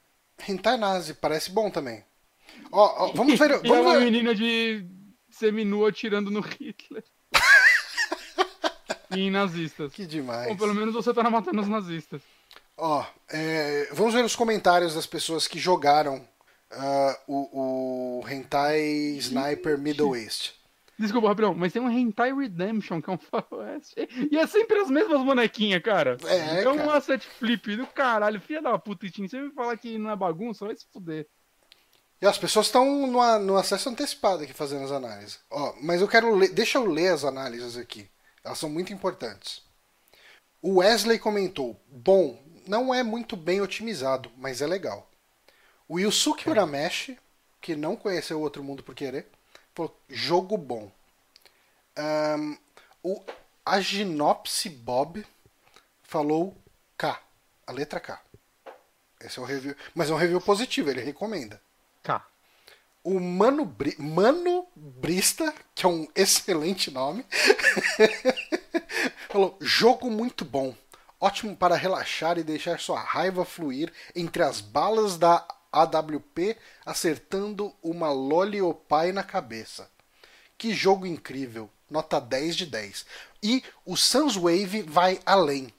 A: Hentai Nazi, parece bom também. Ó, ó, vamos ver.
B: E é
A: Vamos
B: uma
A: ver.
B: menina de seminua atirando no Hitler. e em nazistas.
A: Que demais.
B: Ou pelo menos você tá matando os nazistas.
A: Ó, é, vamos ver os comentários das pessoas que jogaram ah, o, o Hentai Sniper Middle East.
B: Desculpa, rapidão, mas tem um Hentai Redemption, que é um faroeste. E é sempre as mesmas bonequinhas, cara.
A: É,
B: É um
A: cara.
B: asset flip do caralho. Filha da puta, Steam. Você me falar que não é bagunça, vai se fuder.
A: E as pessoas estão no, no acesso antecipado aqui fazendo as análises. Ó, mas eu quero ler, deixa eu ler as análises aqui. Elas são muito importantes. O Wesley comentou: Bom, não é muito bem otimizado, mas é legal. O Yusuke Urameshi, que não conheceu o Outro Mundo por querer, falou: Jogo bom. Ahn, o Aginopse Bob falou K, a letra K. Esse é o review. Mas é um review positivo, ele recomenda.
B: Cá.
A: O Mano, Bri- Mano Brista, que é um excelente nome, falou: jogo muito bom. Ótimo para relaxar e deixar sua raiva fluir entre as balas da AWP acertando uma Loliopai na cabeça. Que jogo incrível. Nota 10 de 10. E o Sans Wave vai além.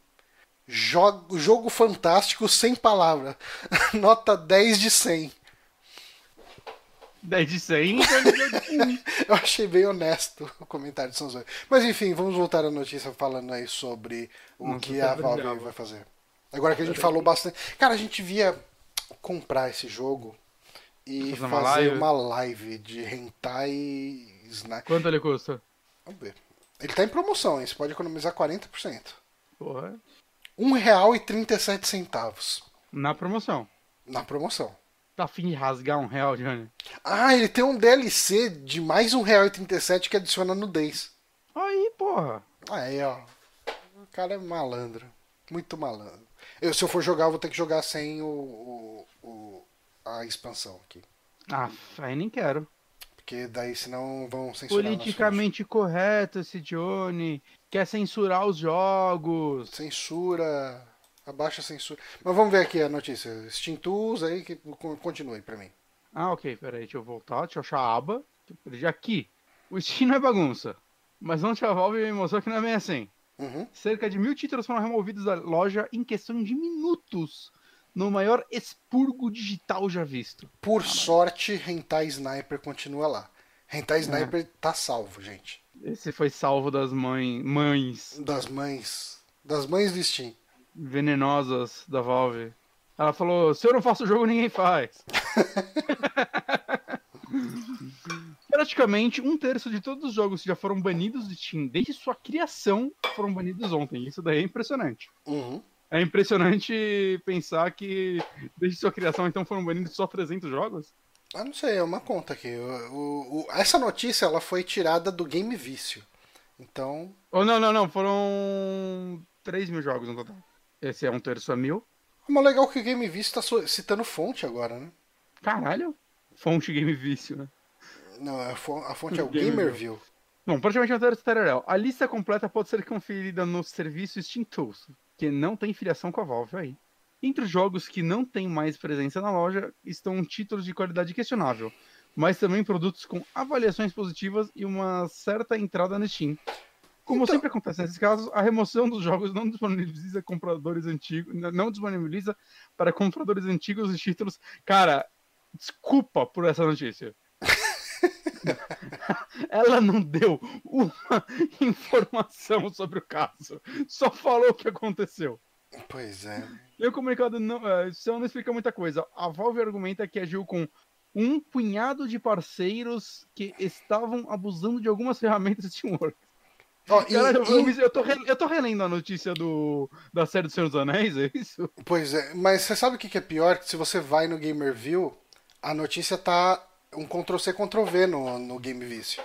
A: Jogo, jogo fantástico sem palavra. Nota 10 de 100.
B: 10 de 100, então ele deu de um.
A: Eu achei bem honesto o comentário de São Mas enfim, vamos voltar à notícia falando aí sobre o
B: Nossa,
A: que
B: tô
A: a Valve vai fazer. Agora que a gente falou bastante. Cara, a gente via comprar esse jogo e
B: Fazer
A: fazer
B: uma live?
A: uma live de hentai sniper.
B: Quanto ele custa?
A: Vamos ver. Ele tá em promoção, hein? Você pode economizar 40%.
B: Porra.
A: R$ 1,37
B: Na promoção.
A: na promoção.
B: Tá afim de rasgar um real, Johnny?
A: Ah, ele tem um DLC de mais R$ 1,37 que adiciona nudez.
B: Aí, porra.
A: Aí, ó. O cara é malandro. Muito malandro. Eu, se eu for jogar, eu vou ter que jogar sem o- a expansão aqui.
B: Ah, aí nem quero.
A: Porque daí senão vão censurar.
B: Politicamente correto esse Johnny. Quer censurar os jogos.
A: Censura. Abaixa a censura. Mas vamos ver aqui a notícia. Steam Tools aí que co- continue pra mim.
B: Ah, ok, peraí, deixa eu voltar, deixa eu achar a aba. Perdi aqui. O Steam não é bagunça. Mas ontem a Valve me mostrou que não é bem assim.
A: Uhum.
B: Cerca de mil títulos foram removidos da loja em questão de minutos. No maior expurgo digital já visto.
A: Por sorte, Hentai Sniper continua lá.
B: É.
A: Hentai Sniper tá salvo, gente.
B: Esse foi salvo das mães, mães
A: Das mães. Das mães do Steam.
B: venenosas da Valve. Ela falou: se eu não faço o jogo, ninguém faz. Praticamente um terço de todos os jogos que já foram banidos de Steam desde sua criação foram banidos ontem. Isso daí é impressionante.
A: Uhum.
B: É impressionante pensar que desde sua criação então foram banidos só 300 jogos.
A: Ah, não sei, é uma conta aqui. O- o- o- essa notícia ela foi tirada do Game Vício. Então,
B: Ou não, não, não, foram 3 mil jogos no total. Esse é um terço a mil.
A: mas legal que o Game Vício tá so- citando fonte agora, né?
B: Caralho! Fonte Game Vício, né?
A: Não, a, fo- a fonte é o
B: Gamerview.
A: Gamerview.
B: Bom, praticamente um terço tereréu. A lista completa pode ser conferida no serviço Steam Tools, que não tem filiação com a Valve aí. Entre os jogos que não têm mais presença na loja estão títulos de qualidade questionável, mas também produtos com avaliações positivas e uma certa entrada no Steam. Como
A: Então-
B: sempre acontece nesses casos, a remoção dos jogos não disponibiliza compradores antigos, não disponibiliza para compradores antigos os títulos. Cara, desculpa por essa notícia. Ela não deu uma informação sobre o caso. Só falou o que aconteceu.
A: Pois é.
B: E o comunicado não, é, só não explica muita coisa. A Valve argumenta que agiu com um punhado de parceiros que estavam abusando de algumas ferramentas de Steamworks.
A: Ó, e-
B: eu,
A: e-
B: eu tô re- eu tô relendo a notícia do, da série do Senhor dos Anéis, é isso?
A: Pois é, mas você sabe o que que é pior? Que se você vai no Gamerview, a notícia tá um Ctrl-C, Ctrl-V no, no Game Vício.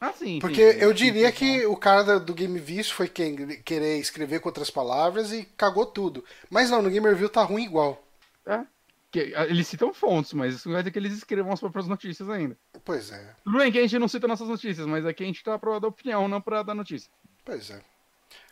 B: Ah, sim.
A: Porque
B: sim,
A: eu
B: sim,
A: diria
B: sim,
A: que o cara do Game Vício foi quem querer escrever com outras palavras e cagou tudo. Mas não, no Gamerview tá ruim igual.
B: É. Que, ah, eles citam fontes, mas isso não vai dizer que eles escrevam as próprias notícias ainda.
A: Pois é,
B: Tudo bem que a gente não cita nossas notícias, mas aqui a gente tá pra dar opinião, não pra dar notícia.
A: pois é.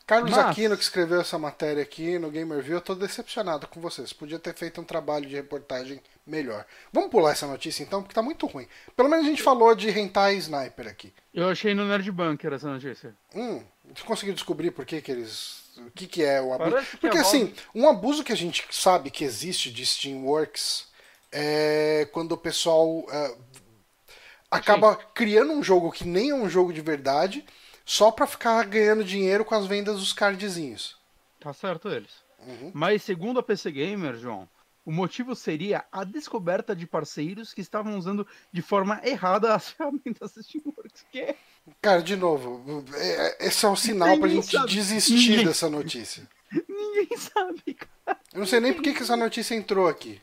A: Carlos
B: Mas-
A: Aquino, que escreveu essa matéria aqui no Gamerview, eu tô decepcionado com vocês. Podia ter feito um trabalho de reportagem melhor. Vamos pular essa notícia então, porque tá muito ruim. Pelo menos a gente falou de Hentai Sniper aqui.
B: Eu achei no Nerd Bunker essa notícia.
A: Hum, você conseguiu descobrir por que, que eles. O que, que é o abuso? Porque
B: a
A: assim, um abuso que a gente sabe que existe de Steamworks é quando o pessoal é, acaba criando um jogo que nem é um jogo de verdade, só pra ficar ganhando dinheiro com as vendas dos cardzinhos.
B: Tá certo eles.
A: Uhum.
B: Mas segundo a PC Gamer, João, o motivo seria a descoberta de parceiros que estavam usando de forma errada as ferramentas Steamworks. Que
A: Cara, de novo, é- esse é um sinal pra gente
B: sabe.
A: desistir
B: Ninguém-
A: dessa notícia.
B: ninguém sabe, cara.
A: Eu não sei nem por que essa notícia entrou aqui.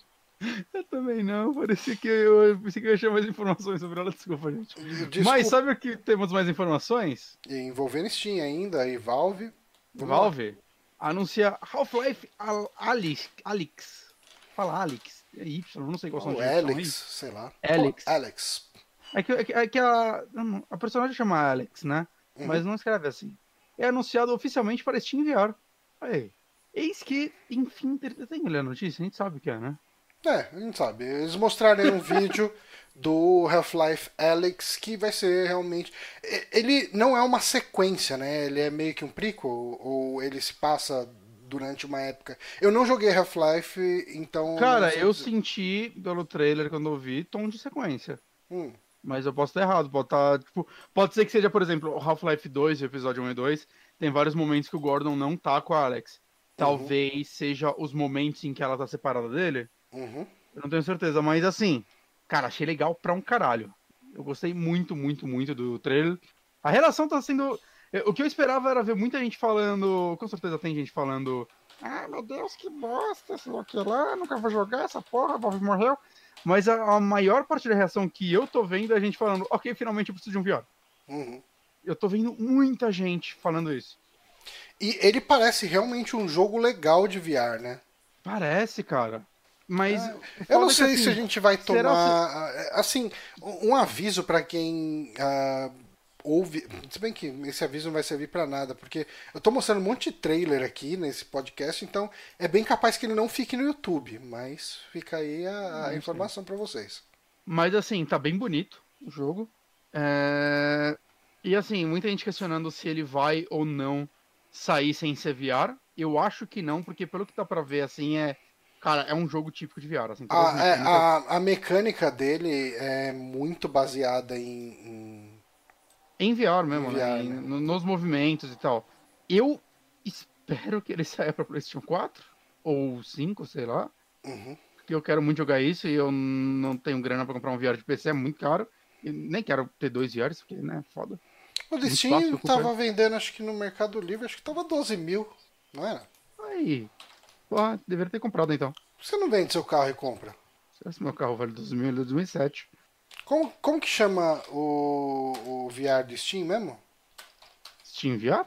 B: Eu também não. Parecia que eu, pensei que eu ia achar mais informações sobre ela. Desculpa, gente.
A: Desculpa,
B: Mas sabe o que temos mais informações?
A: envolvendo Steam ainda, e Valve. Vamos lá.
B: Valve anuncia Half-Life Al- Alyx. Alyx. Fala Alyx. É Y, não sei qual são
A: O. Alex, sei lá.
B: Alex.
A: Pô, Alex.
B: É que, é que, é que a, a personagem chama Alex, né?
A: Uhum.
B: Mas não escreve assim. É anunciado oficialmente para Steam VR. Aí. Eis que, enfim, tem que ler a notícia, a gente sabe o que é, né?
A: É, a gente sabe. Eles mostraram aí um vídeo do Half-Life Alex que vai ser realmente. Ele não é uma sequência, né? Ele é meio que um prequel, ou ele se passa durante uma época. Eu não joguei Half-Life, então.
B: Cara, eu
A: dizer.
B: senti pelo trailer quando eu vi tom de sequência.
A: Hum,
B: Mas eu posso estar errado, pode estar, tipo, pode ser que seja, por exemplo, o Half-Life 2, o episódio 1 e 2, tem vários momentos que o Gordon não tá com a Alex. Talvez seja os momentos em que ela tá separada dele.
A: Uhum.
B: Eu não tenho certeza, mas assim, cara, achei legal pra um caralho. Eu gostei muito, muito, muito do trailer. A relação tá sendo. eh, O que eu esperava era ver muita gente falando. Com certeza tem gente falando. Ah, meu Deus, que bosta, sei lá que lá, nunca vou jogar essa porra, Valve morreu. Mas a, a maior parte da reação que eu tô vendo é a gente falando, ok, finalmente eu preciso de um VR.
A: Uhum.
B: Eu tô vendo muita gente falando isso.
A: E ele parece realmente um jogo legal de VR, né?
B: Parece, cara. Mas.
A: Ah, Eu não
B: é que,
A: sei
B: assim,
A: se a gente vai tomar. Assim, um aviso pra quem ah, ouve. Se bem que esse aviso não vai servir pra nada, porque eu tô mostrando um monte de trailer aqui nesse podcast, então é bem capaz que ele não fique no YouTube, mas fica aí a, a informação pra vocês.
B: Mas assim, tá bem bonito o jogo. É, E assim, muita gente questionando se ele vai ou não sair sem ser VR. Eu acho que não, porque pelo que dá pra ver, assim, é. Cara, é um jogo típico de VR. Assim,
A: A, é,
B: mecânicas-
A: a, a mecânica dele é muito baseada em. em-
B: Em VR mesmo,
A: Em
B: né?
A: VR,
B: Em-
A: né?
B: no- nos movimentos e tal. Eu espero que ele saia pra PlayStation 4 ou 5, sei lá.
A: Uhum.
B: Porque eu quero muito jogar isso e eu não tenho grana pra comprar um VR de PC, é muito caro. E nem quero ter dois VRs, porque, né, foda.
A: O Steam tava vendendo, acho que no Mercado Livre, acho que tava 12 mil, não era?
B: Aí, porra, deveria ter comprado então.
A: Por que você não vende seu carro e compra?
B: Esse meu carro vale 2000, ele é 2007.
A: Como, como que chama o, o VR do Steam mesmo?
B: Steam VR?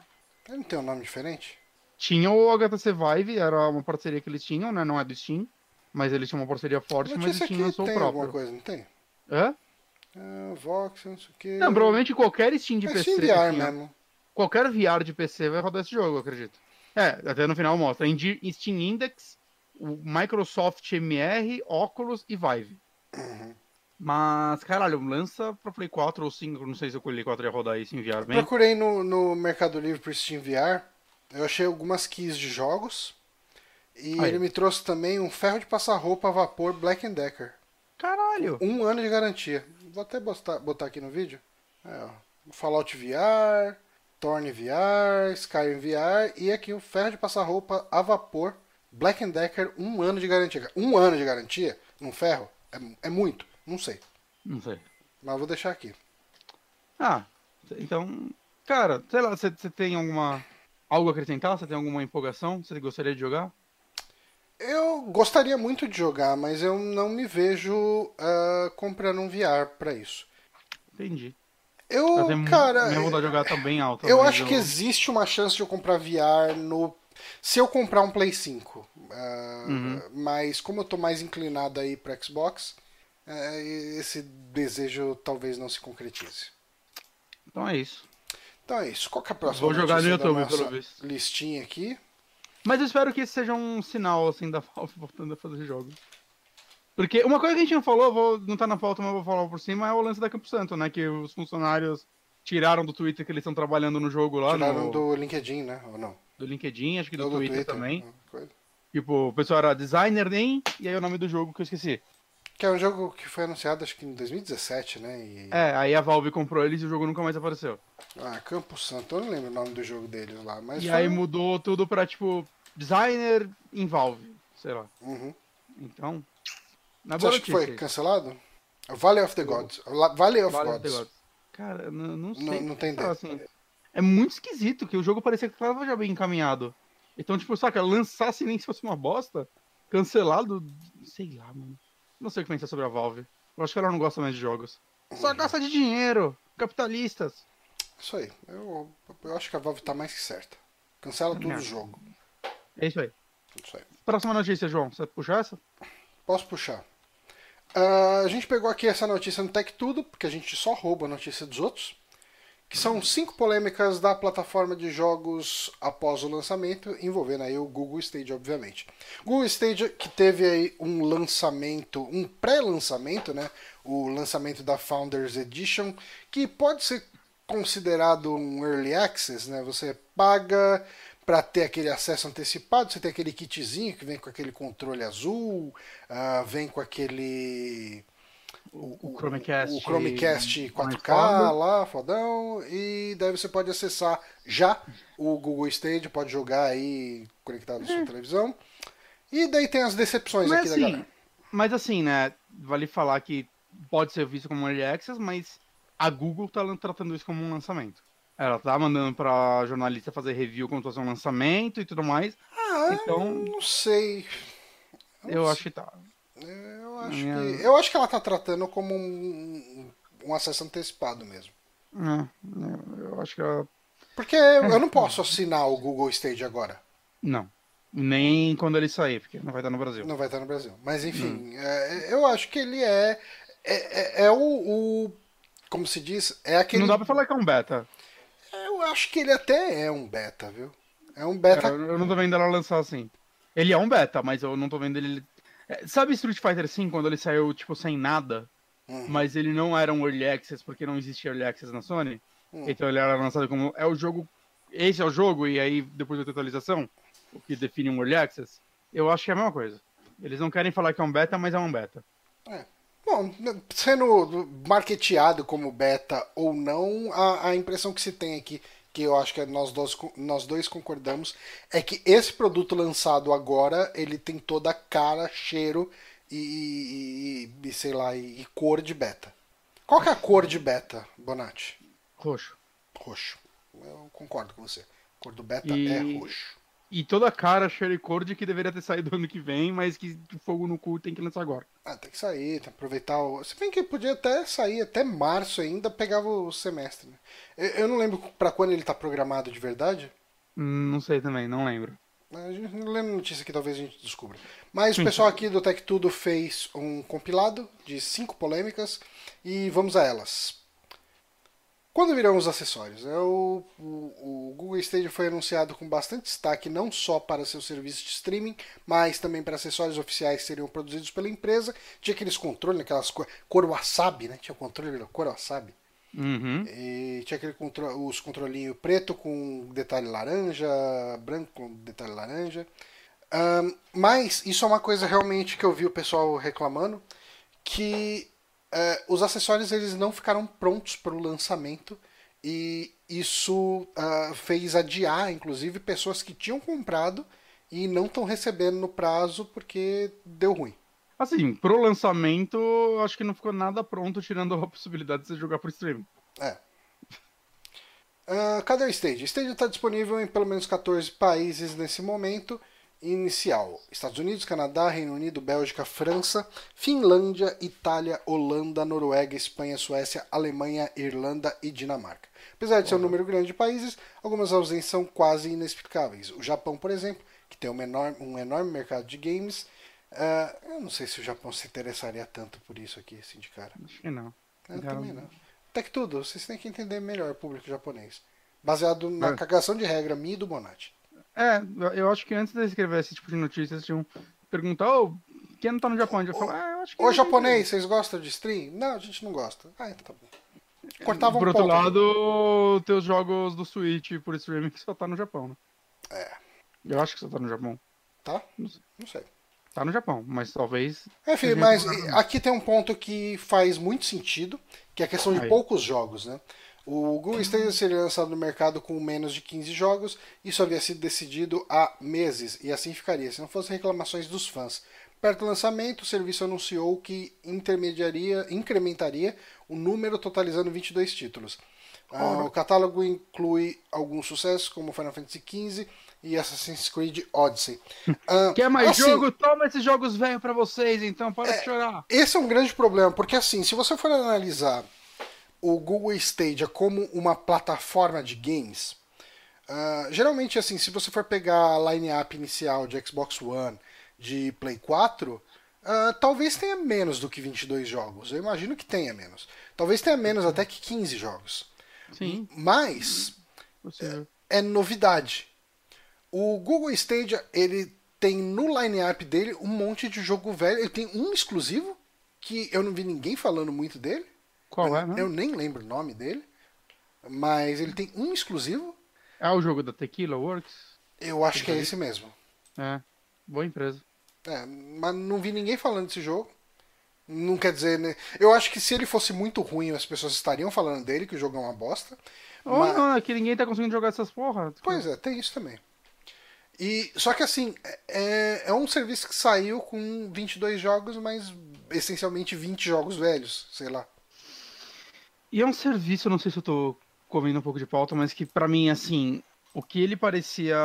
A: Ele não tem um nome diferente?
B: Tinha o HTC Vive, era uma parceria que eles tinham, né? Não é do Steam, mas eles tinham uma parceria forte, mas o
A: Notícia
B: Steam lançou o
A: tem alguma
B: próprio.
A: coisa, não tem?
B: Hã?
A: Ah, Vox, não sei o que.
B: Não, provavelmente qualquer Steam de
A: é
B: PC.
A: Steam VR
B: tinha-
A: mesmo.
B: Qualquer VR de PC vai rodar esse jogo, eu acredito. É, até no final mostra. Steam Index, o Microsoft MR, Oculus e Vive.
A: Uhum.
B: Mas, caralho, lança pra Play 4 ou 5, não sei se o Play 4 ia rodar isso em VR bem.
A: Procurei no, no Mercado Livre pro Steam VR. Eu achei algumas keys de jogos. E
B: Aí.
A: ele me trouxe também um ferro de passar roupa a vapor Black Decker.
B: Caralho!
A: Um ano de garantia. Vou até botar, botar aqui no vídeo. É, ó. Fallout VR, Torn VR, Skyrim VR e aqui o ferro de passar roupa a vapor Black Decker, um ano de garantia. Um ano de garantia num ferro é, é muito, não sei.
B: Não sei.
A: Mas vou deixar aqui.
B: Ah, então, cara, sei lá, você tem alguma. Algo a acrescentar? Você tem alguma empolgação? Você gostaria de jogar?
A: Eu gostaria muito de jogar, mas eu não me vejo ah, comprando um VR pra isso.
B: Entendi.
A: Eu,
B: Eu mu-
A: cara,
B: minha vontade de jogar tá bem alta.
A: Eu acho que existe uma chance de eu comprar VR no. Se eu comprar um Play 5. ah,
B: Uhum.
A: Mas como eu tô mais inclinado aí para Xbox, eh, esse desejo talvez não se concretize.
B: Então é isso.
A: Então é isso. Qual que é a próxima
B: Vou jogar no YouTube, pelo visto.
A: listinha aqui?
B: Mas eu espero que esse seja um sinal, assim, da Valve voltando a fazer jogos. Porque uma coisa que a gente não falou, vou, não tá na pauta, mas vou falar por cima, é o lance da Campo Santo, né? Que os funcionários tiraram do Twitter que eles estão trabalhando no jogo lá,
A: Tiraram
B: no,
A: do LinkedIn, né? Ou não?
B: do LinkedIn, acho que do,
A: Ou
B: Twitter, também.
A: ah, coisa.
B: Tipo, o pessoal era designer nem, e aí o nome do jogo que eu esqueci.
A: Que é um jogo que foi anunciado acho que em 2017, né? E...
B: É, aí a Valve comprou eles e o jogo nunca mais apareceu.
A: Ah, Campo Santo. Eu não lembro o nome do jogo deles lá. Mas
B: e
A: foi-
B: aí mudou tudo pra, tipo, designer em Valve, sei lá.
A: Uhum.
B: Então, na
A: Você acha que foi cancelado? Valley of the Gods. Valley of
B: Vale
A: Gods.
B: of the Gods. Cara, eu não, não sei.
A: Não- não tem ideia.
B: assim, é muito esquisito que o jogo parecia que estava já bem encaminhado. Então, tipo, saca, lançasse nem se fosse uma bosta, cancelado, sei lá, mano. Não sei o que pensar sobre a Valve. Eu acho que ela não gosta mais de jogos. Só gosta de dinheiro, capitalistas.
A: Isso aí. Eu, eu acho que a Valve tá mais que certa. Cancela tudo
B: Não.
A: o jogo.
B: É isso aí.
A: Isso aí.
B: Próxima notícia, João. Você puxa essa?
A: Posso puxar. Ah, a gente pegou aqui essa notícia no Tech Tudo, porque a gente só rouba a notícia dos outros. Que são cinco polêmicas da plataforma de jogos após o lançamento, envolvendo aí o Google Stage, obviamente. Google Stage que teve aí um lançamento, um pré-lançamento, né? O lançamento da Founders Edition, que pode ser considerado um early access, né? Você paga para ter aquele acesso antecipado, você tem aquele kitzinho que vem com aquele controle azul, ah, vem com aquele
B: O, o Chromecast.
A: o Chromecast
B: mais
A: 4K
B: foda.
A: lá, fodão, e daí você pode acessar já o Google Stage, pode jogar aí conectado na sua televisão. E daí tem as decepções
B: Mas
A: aqui da
B: assim,
A: galera.
B: mas assim, né? Vale falar que pode ser visto como um early access, mas a Google tá tratando isso como um lançamento. Ela tá mandando pra jornalista fazer review se fosse um lançamento e tudo mais.
A: Ah,
B: então-
A: não sei.
B: Eu acho que tá.
A: Eu acho,
B: Minha-
A: que, eu acho que ela tá tratando como um, um acesso antecipado mesmo.
B: É, é, eu acho que ela...
A: Porque eu não posso assinar o Google Stage agora.
B: Não. Nem quando ele sair, porque não vai estar no Brasil.
A: Não vai estar no Brasil. Mas enfim,
B: Hum.
A: é, eu acho que ele é. É, é- é o, o- Como se diz? É aquele.
B: Não dá pra falar que é um beta.
A: Eu acho que ele até é um beta, viu? É um beta.
B: Eu, eu não tô vendo ela lançar assim. Ele é um beta, mas eu não tô vendo ele. É, Sabe Street Fighter V quando ele saiu, tipo, sem nada?
A: Hum.
B: Mas ele não era um Early Access porque não existia Early Access na Sony?
A: Hum.
B: Então ele era lançado como. É o jogo. Esse é o jogo, e aí depois da atualização, o que define um Early Access. Eu acho que é a mesma coisa. Eles não querem falar que é um beta, mas é um beta.
A: Bom, sendo marketeado como beta ou não, a, a impressão que se tem aqui, que eu acho que nós dois, nós dois concordamos, é que esse produto lançado agora, ele tem toda a cara, cheiro e, e- e, sei lá, e, e cor de beta. Qual que é a cor de beta, Bonatti?
B: Roxo.
A: Roxo. Eu concordo com você. A cor do beta é roxo.
B: E toda a cara, cheiro e cor de que deveria ter saído ano que vem, mas que fogo no cu tem que lançar agora.
A: Ah, tem que sair, tem que aproveitar o. Se bem que podia até sair até março ainda, pegava o semestre. Né? Eu, eu não lembro pra quando ele tá programado de verdade.
B: Hum, Não sei também, não lembro.
A: A gente não lembra notícia que talvez a gente descubra. Mas o pessoal aqui do Tech Tudo fez um compilado de cinco polêmicas e vamos a elas. Quando virão os acessórios? É o, o, o Google Stadia foi anunciado com bastante destaque não só para seu serviço de streaming, mas também para acessórios oficiais que seriam produzidos pela empresa. Tinha aqueles controles, aquelas cor, cor wasabi, né? Tinha o controle da cor wasabi.
B: Uhum.
A: E tinha aquele contro os controlinhos preto com detalhe laranja, branco com detalhe laranja. Ahn, mas isso é uma coisa realmente que eu vi o pessoal reclamando, que eh, os acessórios eles não ficaram prontos para o lançamento e isso ah, fez adiar, inclusive, pessoas que tinham comprado e não estão recebendo no prazo porque deu ruim.
B: Assim, pro lançamento, acho que não ficou nada pronto, tirando a possibilidade de você jogar por streaming.
A: É. Ah, cadê o Stage? O Stage está disponível em pelo menos 14 países nesse momento inicial: Estados Unidos, Canadá, Reino Unido, Bélgica, França, Finlândia, Itália, Holanda, Noruega, Espanha, Suécia, Alemanha, Irlanda e Dinamarca. Apesar de ser um número grande de países, algumas ausências são quase inexplicáveis. O Japão, por exemplo, que tem um enorme, um enorme mercado de games, ah, eu não sei se o Japão se interessaria tanto por isso aqui, assim, de cara.
B: Acho que não.
A: Eu
B: Cara,
A: também não. Até que tudo, vocês têm que entender melhor o público japonês. Baseado na
B: É.
A: cagação de regra minha e do Bonatti.
B: É, eu acho que antes de escrever esse tipo de notícias, tinham perguntar, ô, quem não tá no Japão? Eu falo, ah, eu acho que.
A: Ô japonês, vocês gostam de stream? Não, a gente não gosta. Ah, então tá bom. Cortava um
B: Por outro
A: ponto.
B: lado, teus jogos do Switch por streaming só tá no Japão, né?
A: É.
B: Eu acho que só tá no Japão.
A: Tá?
B: Não sei.
A: Não sei.
B: Tá no Japão, mas talvez.
A: Enfim,
B: seja
A: mas aqui tem um ponto que faz muito sentido, que é a questão de
B: Aí.
A: poucos jogos, né? O Google Stadia seria lançado no mercado com menos de 15 jogos, isso havia sido decidido há meses, e assim ficaria, se não fossem reclamações dos fãs. Perto do lançamento, o serviço anunciou que intermediaria, incrementaria o número, totalizando 22 títulos. Ah, o catálogo inclui alguns sucessos, como Final Fantasy XV e Assassin's Creed Odyssey. Ah,
B: Quer mais
A: assim,
B: jogo? Toma esses jogos velhos pra vocês, então, para de chorar.
A: esse é um grande problema, porque assim, se você for analisar o Google Stadia como uma plataforma de games, ah, geralmente assim, se você for pegar a line-up inicial de Xbox One, de Play 4, ah, talvez tenha menos do que 22 jogos. Eu imagino que tenha menos. Talvez tenha menos até que 15 jogos.
B: Sim,
A: Mas
B: possível.
A: é novidade. O Google Stadia, ele tem no line-up dele um monte de jogo velho. Ele tem um exclusivo, que eu não vi ninguém falando muito dele.
B: Qual é,
A: eu,
B: né?
A: eu nem lembro o nome dele. Mas ele tem um exclusivo.
B: É o jogo da Tequila Works?
A: Eu acho que é esse mesmo.
B: É, boa empresa.
A: É, mas não vi ninguém falando desse jogo. Não quer dizer, né? Eu acho que se ele fosse muito ruim, as pessoas estariam falando dele, que o jogo é uma bosta.
B: Ou
A: Mas-
B: não, é que ninguém tá conseguindo jogar essas porra.
A: Pois é, tem isso também. E, só que assim, é, é um serviço que saiu com 22 jogos, mas essencialmente 20 jogos velhos, sei lá.
B: E é um serviço, não sei se eu tô comendo um pouco de pauta, mas que pra mim, assim, o que ele parecia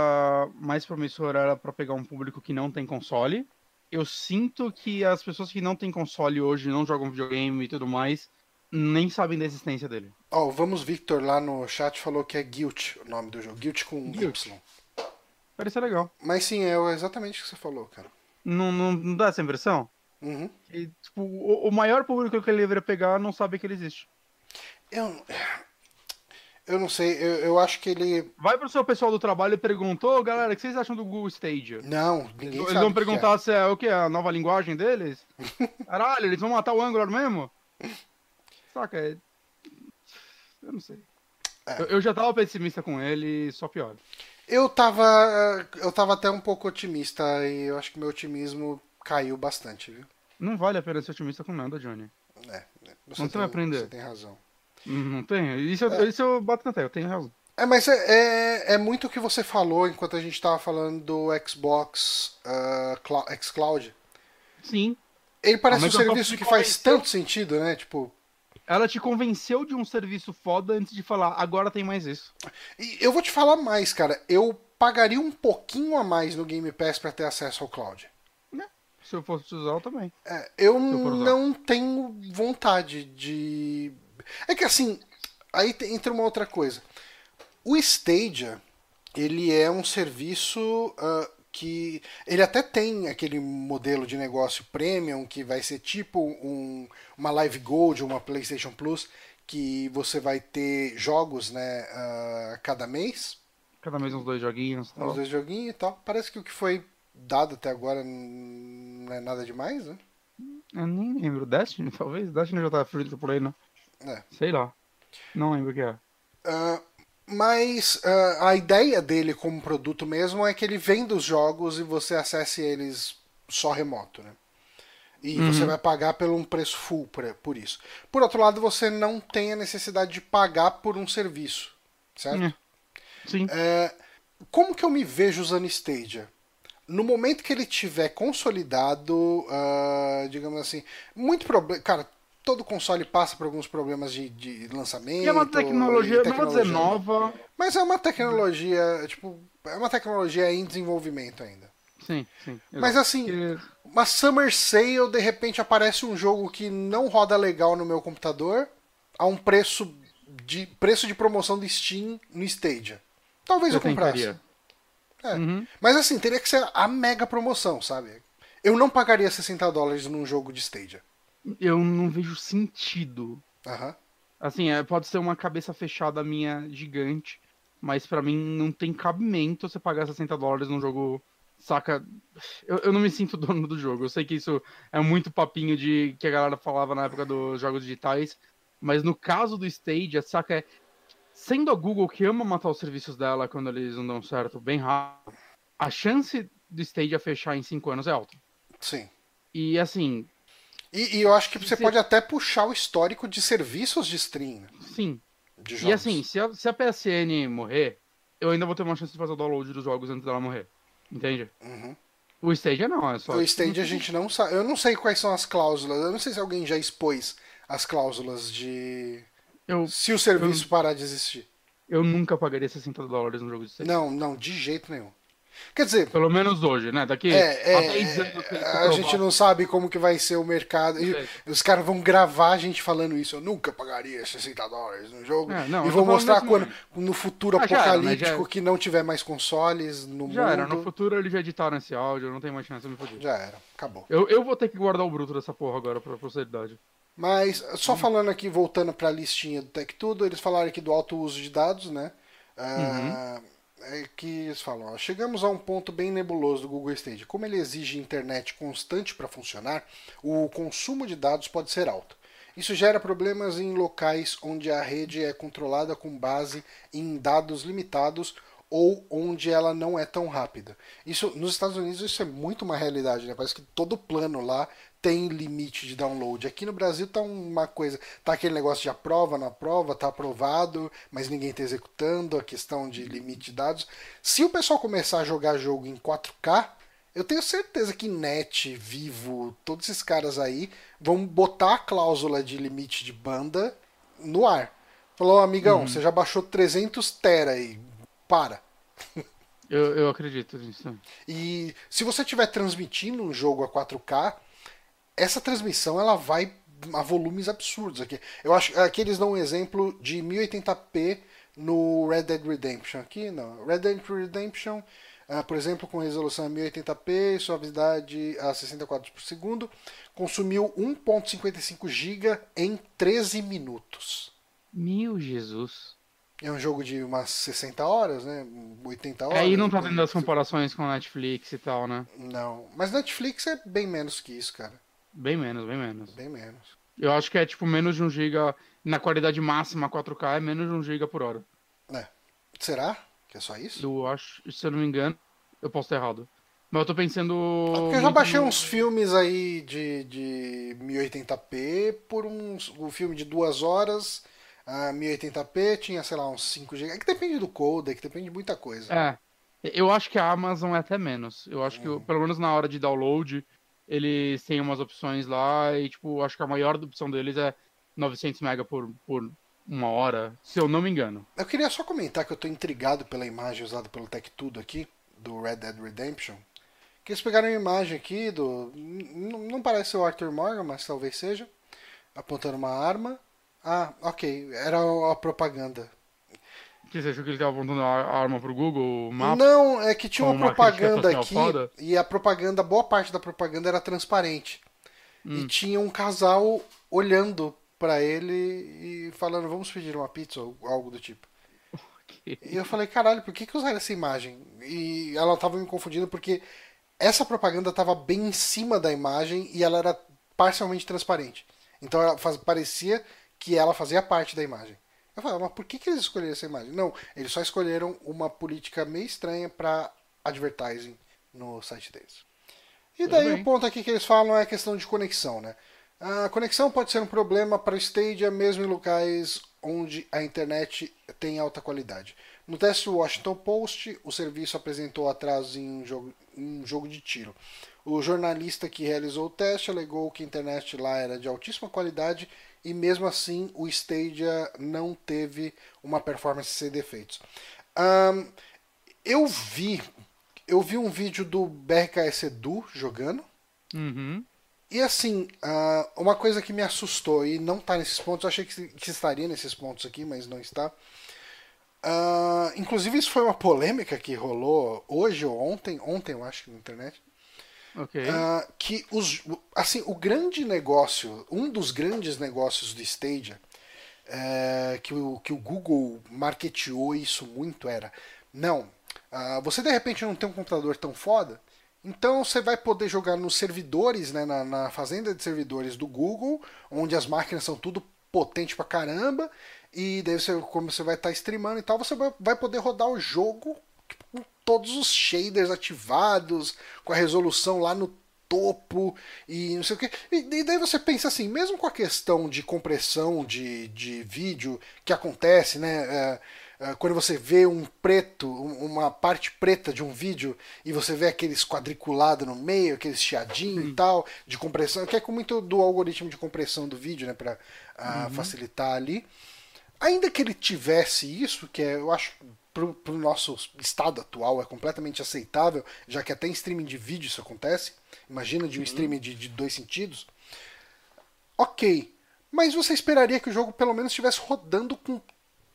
B: mais promissor era pra pegar um público que não tem console. Eu sinto que as pessoas que não têm console hoje, não jogam videogame e tudo mais, nem sabem da existência dele.
A: Ó, o Vamos Victor lá no chat falou que é Guilt o nome do jogo. Guilt com
B: Guilt.
A: Y.
B: Parece legal.
A: Mas sim, é exatamente o que você falou, cara.
B: Não, não, não dá essa impressão?
A: Uhum.
B: E, tipo, o, o maior público que ele deveria pegar não sabe que ele existe.
A: Eu, eu não sei, eu, eu acho que ele.
B: Vai pro seu pessoal do trabalho e pergunta, ô galera, o que vocês acham do Google Stadia?
A: Não, ninguém
B: Eles vão
A: que é.
B: perguntar se é o que? A nova linguagem deles? Caralho, eles vão matar o Angular mesmo? Saca, é... Eu não sei.
A: É.
B: Eu, eu já tava pessimista com ele, só pior.
A: Eu tava. Eu tava até um pouco otimista e eu acho que meu otimismo caiu bastante, viu?
B: Não vale a pena ser otimista com nada, Johnny.
A: É,
B: Onde você
A: tem-
B: vai aprender?
A: Você tem razão.
B: Não não tem. Isso, eu- isso eu bato na tela, eu tenho razão.
A: É, mas é, é, é muito o que você falou enquanto a gente tava falando do Xbox ah, Clou- xCloud.
B: Sim.
A: Ele parece um serviço que faz tanto sentido, né? Tipo,
B: Ela te convenceu de um serviço foda antes de falar, agora tem mais isso.
A: e eu vou te falar mais, cara. Eu pagaria um pouquinho a mais no Game Pass pra ter acesso ao cloud.
B: Se eu fosse usar, eu também.
A: É, eu
B: eu
A: não tenho vontade de. É que assim, aí entra uma outra coisa. O Stadia, ele é um serviço ah, que. Ele até tem aquele modelo de negócio premium, que vai ser tipo um, uma Live Gold, uma PlayStation Plus, que você vai ter jogos né, ah, cada mês.
B: Cada mês uns dois joguinhos
A: Os
B: tal.
A: dois joguinhos e tal. Parece que o que foi dado até agora não é nada demais, né?
B: Eu nem lembro. Destiny, talvez? Destiny já tá free to play, não?
A: É.
B: Sei lá. Não lembro o que é.
A: Ah, mas ah, a ideia dele como produto mesmo é que ele venda os jogos e você acesse eles só remoto, né? E você vai pagar por um preço full por, por isso. Por outro lado, você não tem a necessidade de pagar por um serviço, certo?
B: É. Sim.
A: É, como que eu me vejo usando Stadia? No momento que ele tiver consolidado, ah, digamos assim, muito problema. Cara, todo console passa por alguns problemas de, de lançamento.
B: E é uma tecnologia,
A: e
B: não vou dizer nova.
A: Mas é uma tecnologia, tipo, é uma tecnologia em desenvolvimento ainda.
B: Sim, sim.
A: Mas assim,
B: Que-
A: uma Summer Sale, de repente aparece um jogo que não roda legal no meu computador, a um preço de preço de promoção do Steam no Stadia. Talvez eu, comprasse.
B: tentaria.
A: É.
B: Uhum.
A: Mas assim, teria que ser a mega promoção, sabe? Eu não pagaria 60 dólares num jogo de Stadia.
B: Eu não vejo sentido.
A: Aham.
B: Assim, é, pode ser uma cabeça fechada minha gigante, mas pra mim não tem cabimento você pagar 60 dólares num jogo. Saca? Eu, eu não me sinto dono do jogo. Eu sei que isso é muito papinho de que a galera falava na época dos jogos digitais, mas no caso do Stadia, saca? É, sendo a Google que ama matar os serviços dela quando eles não dão certo bem rápido, a chance do Stadia fechar em 5 anos é alta.
A: Sim.
B: E assim,
A: E, e eu acho que você
B: Você-
A: pode até puxar o histórico de serviços de stream né,
B: sim,
A: de jogos.
B: E assim, se a, se a PSN morrer, eu ainda vou ter uma chance de fazer o download dos jogos antes dela morrer. Entende?
A: Uhum.
B: O Stadia não, é só.
A: O Stadia a gente não sabe. Eu não sei quais são as cláusulas. Eu não sei se alguém já expôs as cláusulas de.
B: Eu,
A: Se o serviço parar de existir.
B: eu nunca pagaria 60 dólares no jogo de Stadia.
A: Não, não, de jeito nenhum. Quer dizer,
B: Pelo menos hoje, né? Daqui
A: é,
B: a
A: é,
B: 10 anos. que isso
A: a gente não sabe como que vai ser o mercado. E os caras vão gravar a gente falando isso. Eu nunca pagaria 60 dólares no jogo.
B: É, não,
A: e
B: falando
A: mostrar
B: nesse
A: quando, no futuro
B: Ah, já era, né?
A: apocalíptico
B: Já-
A: que não tiver mais consoles no
B: Já
A: mundo.
B: era, no futuro eles já editaram esse áudio, não tem mais chance, eu me fodi.
A: Já era, acabou.
B: Eu, eu vou ter que guardar o bruto dessa porra agora pra posteridade.
A: Mas,
B: Hum.
A: só falando aqui, voltando para a listinha do Tech Tudo, eles falaram aqui do alto uso de dados, né? Ah,
B: Uhum.
A: É que eles falam, ó, chegamos a um ponto bem nebuloso do Google Stage. Como ele exige internet constante para funcionar, o consumo de dados pode ser alto. Isso gera problemas em locais onde a rede é controlada com base em dados limitados ou onde ela não é tão rápida. Isso nos Estados Unidos isso é muito uma realidade, né? Parece que todo plano lá tem limite de download. Aqui no Brasil tá uma coisa, tá aquele negócio de aprova, não aprova, tá aprovado, mas ninguém está executando a questão de limite de dados. Se o pessoal começar a jogar jogo em 4K, eu tenho certeza que Net, Vivo, todos esses caras aí vão botar a cláusula de limite de banda no ar. Falou, amigão, você já baixou 300 tera aí, para.
B: Eu, eu acredito nisso.
A: E se você estiver transmitindo um jogo a 4K, essa transmissão ela vai a volumes absurdos aqui. Eu acho aqui eles dão um exemplo de 1080p no Red Dead Redemption. Aqui não, Red Dead Redemption ah, por exemplo, com resolução 1080p e suavidade a 60 quadros por segundo, consumiu 1.55 GB em 13 minutos.
B: Meu Jesus.
A: É um jogo de umas 60 horas, né? 80 horas.
B: Aí não tá
A: né?
B: tendo as comparações com Netflix e tal, né?
A: Não. Mas Netflix é bem menos que isso, cara.
B: Bem menos, bem menos.
A: Bem menos.
B: Eu acho que é tipo menos de 1 GB na qualidade máxima 4K é menos de 1 GB por hora.
A: Será? Que é só isso?
B: Eu acho, se eu não me engano, eu posso estar errado. Mas eu tô pensando.
A: É porque eu já baixei
B: no-
A: uns filmes aí de, de 1080p por uns. Um filme de duas horas. A 1080p tinha, sei lá, uns 5 GB. É que depende do codec, depende de muita coisa.
B: É. Eu acho que a Amazon é até menos. Eu acho que,
A: Uhum.
B: pelo menos na hora de download, eles têm umas opções lá e, tipo, acho que a maior opção deles é 900 MB por, por uma hora, se eu não me engano.
A: Eu queria só comentar que eu tô intrigado pela imagem usada pelo Tech Tudo aqui, do Red Dead Redemption. Que eles pegaram uma imagem aqui do. Não parece o Arthur Morgan, mas talvez seja. Apontando uma arma. Ah, ok. Era a propaganda.
B: Que você achou que ele tava apontando a arma pro Google Maps?
A: Não, é que tinha uma propaganda
B: social
A: aqui
B: foda?
A: e a propaganda, boa parte da propaganda era transparente.
B: Hum.
A: E tinha um casal olhando pra ele e falando, vamos pedir uma pizza ou algo do tipo. E eu falei, caralho, por que, que usaram essa imagem? E ela tava me confundindo porque essa propaganda tava bem em cima da imagem e ela era parcialmente transparente. Então ela faz- parecia que ela fazia parte da imagem. Eu falei, mas por que, que eles escolheram essa imagem? Não, eles só escolheram uma política meio estranha para advertising no site deles. E daí o ponto aqui que eles falam é a questão de conexão, né? A conexão pode ser um problema para Stadia mesmo em locais onde a internet tem alta qualidade. No teste do Washington Post, o serviço apresentou atrasos em um jogo, em um jogo de tiro. O jornalista que realizou o teste alegou que a internet lá era de altíssima qualidade e mesmo assim o Stadia não teve uma performance sem defeitos. Ahn, eu vi, eu vi um vídeo do BRKS Edu jogando.
B: Uhum.
A: E assim, ah, uma coisa que me assustou e não tá nesses pontos, eu achei que, que estaria nesses pontos aqui, mas não está. Ah, inclusive, isso foi uma polêmica que rolou hoje ou ontem, ontem eu acho que na internet.
B: Ok.
A: Ah, que os, assim, o grande negócio, um dos grandes negócios do Stadia, é, que, o, que o Google marketeou isso muito era, não, ah, você de repente não tem um computador tão foda, então você vai poder jogar nos servidores, né, na, na fazenda de servidores do Google, onde as máquinas são tudo potente pra caramba, e daí você, como você vai estar streamando e tal, você vai, vai poder rodar o jogo com todos os shaders ativados, com a resolução lá no topo e não sei o que. E, daí você pensa assim, mesmo com a questão de compressão de, de vídeo que acontece, né? é, é, quando você vê um preto, um- uma parte preta de um vídeo e você vê aqueles quadriculados no meio, aqueles chiadinho e tal, de compressão, que é com muito do algoritmo de compressão do vídeo, né? Pra ah, facilitar ali. Ainda que ele tivesse isso, que é, eu acho pro, pro nosso estado atual é completamente aceitável, já que até em streaming de vídeo isso acontece. Imagina de um streaming de, de dois sentidos. Ok. Mas você esperaria que o jogo pelo menos estivesse rodando com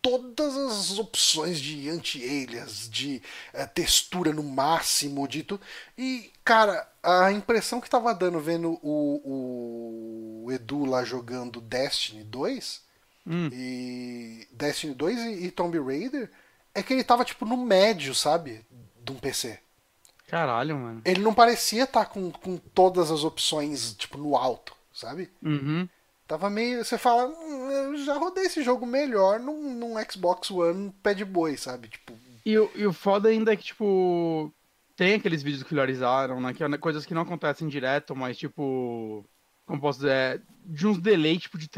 A: todas as opções de anti-alias, de eh, textura no máximo, de tudo. E, cara, a impressão que tava dando vendo o, o Edu lá jogando Destiny 2
B: Hum.
A: e Destiny 2 e, e Tomb Raider é que ele tava tipo no médio, sabe? De um PC.
B: Caralho, mano.
A: Ele não parecia estar com, com todas as opções tipo no alto, sabe?
B: Uhum.
A: Tava meio. Você fala, "Hum, eu já rodei esse jogo melhor num, num Xbox One pé de boi, sabe? Tipo,
B: E, o- e o foda ainda é que, tipo, tem aqueles vídeos que viralizaram, né? Que é coisas que não acontecem direto, mas, tipo, como posso dizer, de uns delay, tipo, de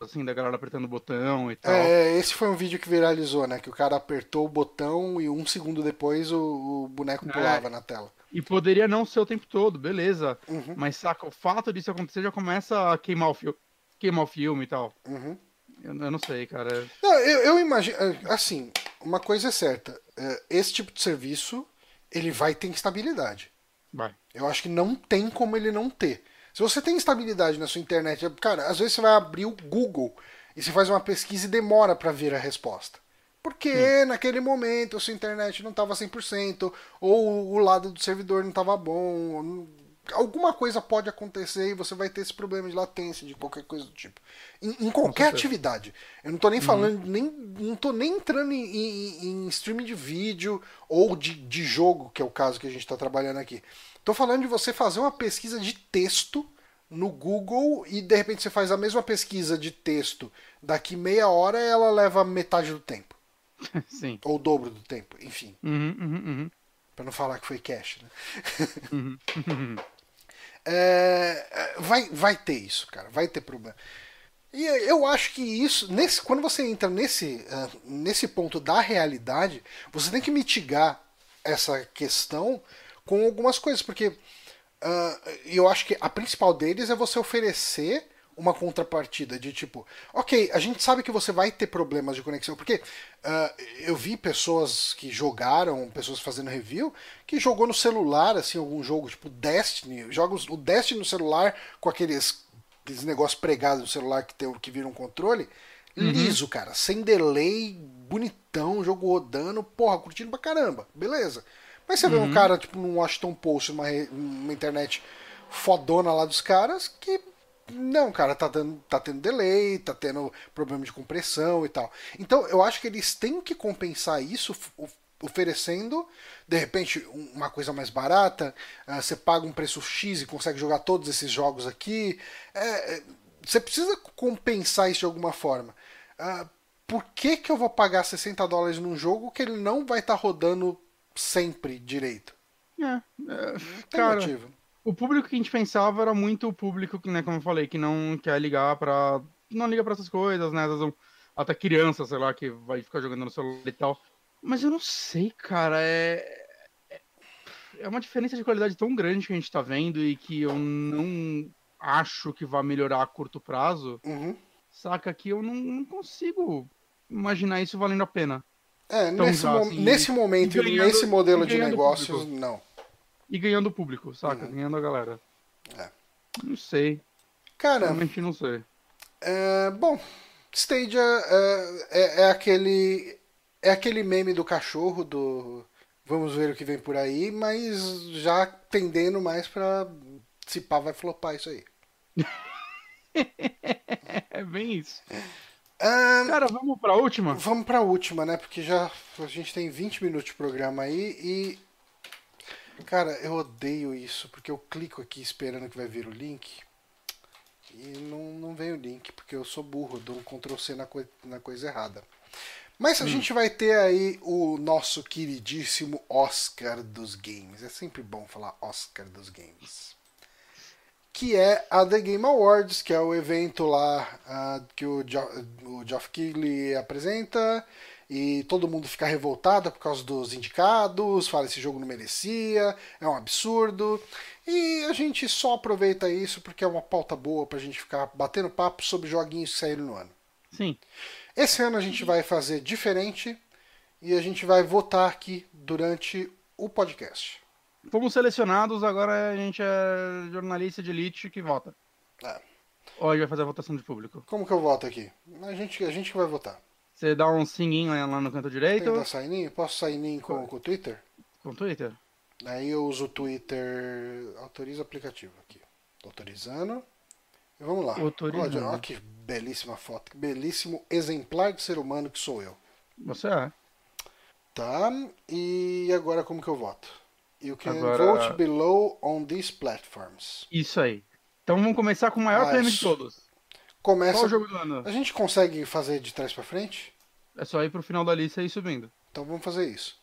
B: assim, da galera apertando o botão e tal.
A: é, esse foi um vídeo que viralizou, né? Que o cara apertou o botão e um segundo depois o, o boneco
B: É.
A: pulava na tela.
B: E poderia não ser o tempo todo, beleza.
A: Uhum,
B: Mas, saca, o fato disso acontecer já começa a queimar o, fio... queimar o filme e tal.
A: uhum.
B: Eu, eu não sei, cara.
A: Não, eu, eu imagino. Assim, uma coisa é certa: é, esse tipo de serviço ele vai ter instabilidade.
B: Vai.
A: Eu acho que não tem como ele não ter. Se você tem instabilidade na sua internet, cara, às vezes você vai abrir o Google e você faz uma pesquisa e demora para ver a resposta. Porque naquele momento a sua internet não estava 100%, ou o lado do servidor não estava bom, alguma coisa pode acontecer e você vai ter esse problema de latência, de qualquer coisa do tipo. Em, em qualquer atividade. Eu não estou nem falando, nem, não tô nem entrando em, em, em streaming de vídeo ou de, de jogo, que é o caso que a gente está trabalhando aqui. Estou falando de você fazer uma pesquisa de texto no Google e de repente você faz a mesma pesquisa de texto daqui meia hora ela leva metade do tempo.
B: Sim.
A: Ou o dobro do tempo, enfim.
B: Uhum, uhum, uhum.
A: Pra não falar que foi cash, né?
B: Uhum.
A: É, vai, vai ter isso, cara. Vai ter problema. E eu acho que isso, nesse, quando você entra nesse, uh, nesse ponto da realidade, você tem que mitigar essa questão com algumas coisas, porque uh, eu acho que a principal deles é você oferecer uma contrapartida de tipo, ok, a gente sabe que você vai ter problemas de conexão, porque uh, eu vi pessoas que jogaram, pessoas fazendo review, que jogou no celular, assim, algum jogo, tipo Destiny, jogos, o Destiny no celular com aqueles, aqueles negócios pregados no celular que, tem, que viram um controle, uhum. liso, cara, sem delay, bonitão, jogo rodando, porra, curtindo pra caramba, beleza. Mas você uhum. vê um uhum. cara, tipo, num Washington Post, numa, numa internet fodona lá dos caras, que não, cara, tá, dando, tá tendo delay, tá tendo problema de compressão e tal. Então, eu acho que eles têm que compensar isso oferecendo, de repente, uma coisa mais barata. Uh, você paga um preço X e consegue jogar todos esses jogos aqui. É, é você precisa compensar isso de alguma forma. Uh, por que, que eu vou pagar 60 dólares num jogo que ele não vai estar tá rodando sempre direito?
B: É, é, cara, motivo o público que a gente pensava era muito o público que, né, como eu falei, que não quer ligar para não liga para essas coisas, né? Até criança, sei lá, que vai ficar jogando no celular e tal. Mas eu não sei, cara, é é uma diferença de qualidade tão grande que a gente tá vendo e que eu não acho que vai melhorar a curto prazo.
A: Uhum.
B: Saca que eu não, não, consigo imaginar isso valendo a pena.
A: É, então, nesse, mo assim, nesse momento, ganhando, nesse modelo de negócios, não
B: e ganhando público, saca? Uhum. Ganhando a galera.
A: É.
B: Não sei.
A: Cara.
B: Realmente não sei.
A: É, bom, Stadia é, é, é, aquele. É aquele meme do cachorro do. Vamos ver o que vem por aí, mas já tendendo mais pra. Se pá, vai flopar isso aí.
B: é bem isso. Um, Cara, vamos pra última?
A: Vamos pra última, né? Porque já a gente tem 20 minutos de programa aí e Cara, eu odeio isso, porque eu clico aqui esperando que vai vir o link e não, não vem o link, porque eu sou burro, dou um Ctrl C na, coi na coisa errada. Mas hum. a gente vai ter aí o nosso queridíssimo Oscar dos Games. É sempre bom falar Oscar dos Games. Que é a The Game Awards, que é o evento lá uh, que o, jo o Geoff Keighley apresenta e todo mundo fica revoltado por causa dos indicados, fala esse jogo não merecia, é um absurdo. E a gente só aproveita isso porque é uma pauta boa pra gente ficar batendo papo sobre joguinhos que saíram no ano.
B: Sim.
A: Esse ano a gente vai fazer diferente e a gente vai votar aqui durante o podcast.
B: Fomos selecionados, agora a gente é jornalista de elite que vota.
A: É.
B: Ou a gente vai fazer a votação de público?
A: Como que eu voto aqui? A gente, a gente que vai votar.
B: Você dá um sign lá no canto direito. Tem
A: que dar sign in? Posso sign in com, com o Twitter?
B: Com o Twitter?
A: Aí eu uso o Twitter. Autoriza o aplicativo aqui. autorizando. E vamos lá.
B: Autorizando.
A: Olha, olha que belíssima foto. Que belíssimo exemplar de ser humano que sou eu.
B: Você é.
A: Tá. E agora como que eu voto? You can
B: agora...
A: vote below on these platforms.
B: Isso aí. Então vamos começar com o maior ah, prêmio de todos.
A: Começa.
B: Qual jogo do ano?
A: A gente consegue fazer de trás para frente?
B: É só ir pro final da lista e ir subindo.
A: Então vamos fazer isso.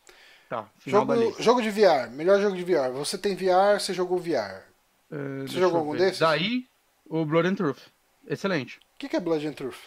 B: Tá, final
A: jogo,
B: da lista.
A: Jogo de VR, melhor jogo de VR. Você tem VR, você jogou VR.
B: É,
A: você jogou algum ver. desses?
B: Daí, o Blood and Truth. Excelente.
A: O que, que é Blood and Truth?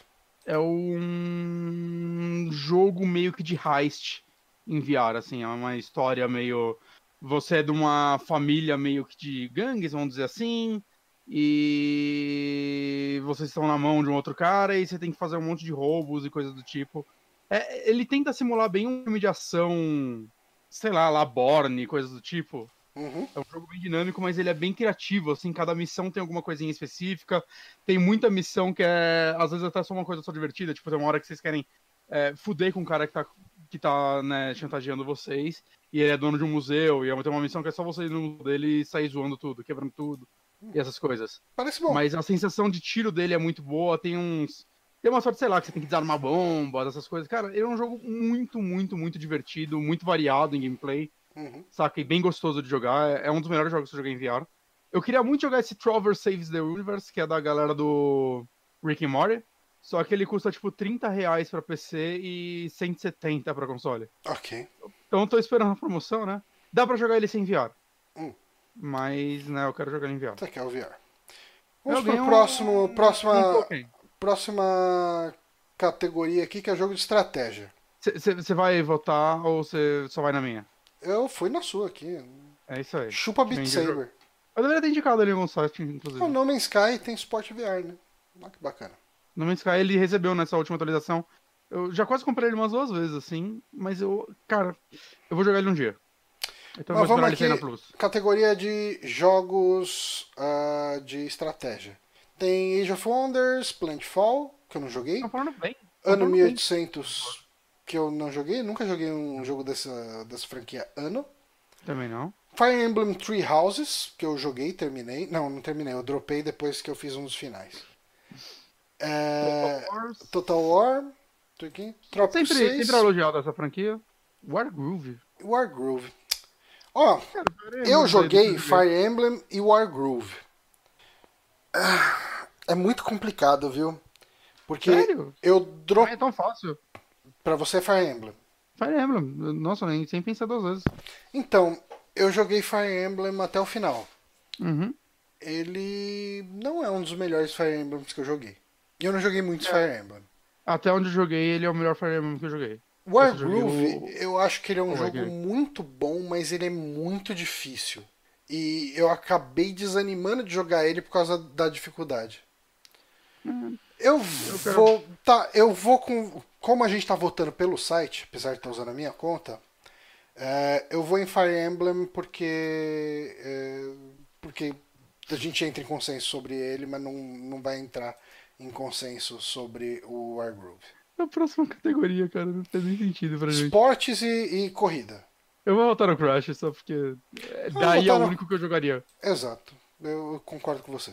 B: É um jogo meio que de heist em VR, assim. É uma história meio. Você é de uma família meio que de gangues, vamos dizer assim e vocês estão na mão de um outro cara e você tem que fazer um monte de roubos e coisas do tipo. É, ele tenta simular bem um filme de ação, sei lá, Laborne, coisas do tipo.
A: Uhum.
B: É um jogo bem dinâmico, mas ele é bem criativo, assim, cada missão tem alguma coisinha específica. Tem muita missão que é, às vezes, até só uma coisa só divertida, tipo, tem uma hora que vocês querem é, fuder com o cara que tá, que tá né, chantageando vocês, e ele é dono de um museu, e tem uma missão que é só você ir no museu dele e sair zoando tudo, quebrando tudo, e essas coisas.
A: Parece bom.
B: Mas a sensação de tiro dele é muito boa, tem uns. Tem uma sorte, sei lá, que você tem que desarmar bombas, essas coisas. Cara, ele é um jogo muito, muito, muito divertido, muito variado em gameplay,
A: Uhum.
B: saca? E bem gostoso de jogar. É é um dos melhores jogos que eu joguei em VR. Eu queria muito jogar esse Trover Saves the Universe, que é da galera do Rick and Morty. Só que ele custa tipo 30 reais pra PC e 170 pra console.
A: Ok.
B: Então eu tô esperando a promoção, né? Dá pra jogar ele sem VR.
A: Hum.
B: Mas, né, eu quero jogar ele em VR.
A: Você quer o VR. Vamos pro
B: um-
A: próximo,
B: um
A: próxima,
B: pouquinho.
A: próxima categoria aqui, que é jogo de estratégia.
B: Você vai votar ou você só vai na minha?
A: Eu fui na sua aqui.
B: É isso aí.
A: Chupa Beat. Saber.
B: Eu deveria ter indicado ali no site, inclusive.
A: O No Man's Sky tem suporte VR, né? Olha que bacana.
B: No Man's Sky ele recebeu nessa última atualização. Eu já quase comprei ele umas duas vezes, assim, mas eu. Cara, eu vou jogar ele um dia. Então eu
A: Mas
B: vou
A: vamos aqui,
B: Plus.
A: categoria de jogos ah, de estratégia. Tem Age of Wonders, Plantfall, que eu não joguei.
B: Tá falando bem.
A: Ano
B: falando bem.
A: 1800, que eu não joguei. Nunca joguei um jogo dessa, dessa franquia Ano.
B: Também não.
A: Fire Emblem Three Houses, que eu joguei, terminei. Não, não terminei. Eu dropei depois que eu fiz um dos finais. É, Total War. tô aqui. Tropico
B: Sempre,
A: 6.
B: sempre elogiado essa franquia. Wargroove.
A: Wargroove. Ó,
B: peraí,
A: eu
B: sei
A: joguei Fire Emblem e Wargroove. Ah, É muito complicado, viu? Porque
B: Sério?
A: eu dropei.
B: é tão fácil.
A: Pra você, Fire Emblem.
B: Fire Emblem. Nossa, nem sem pensar duas vezes.
A: Então, eu joguei Fire Emblem até o final.
B: Uhum.
A: Ele não é um dos melhores Fire Emblems que eu joguei. Eu não joguei muitos Fire Emblem.
B: Até onde eu joguei, ele é o melhor Fire Emblem que eu joguei.
A: Wargroove,
B: o-
A: eu acho que ele é um
B: o
A: jogo
B: Wargroove.
A: muito bom, mas ele é muito difícil. E eu acabei desanimando de jogar ele por causa da dificuldade. Eu
B: quero-
A: vou. Tá, eu vou com. Como a gente tá votando pelo site, apesar de estar usando a minha conta, é, eu vou em Fire Emblem porque. é, porque a gente entra em consenso sobre ele, mas não, não vai entrar em consenso sobre o Wargroove.
B: É a próxima categoria, cara. Não faz nem sentido pra gente.
A: Esportes e, e corrida.
B: Eu vou votar no Crash só porque. Daí é o
A: no-
B: único que eu jogaria.
A: Exato. Eu concordo com você.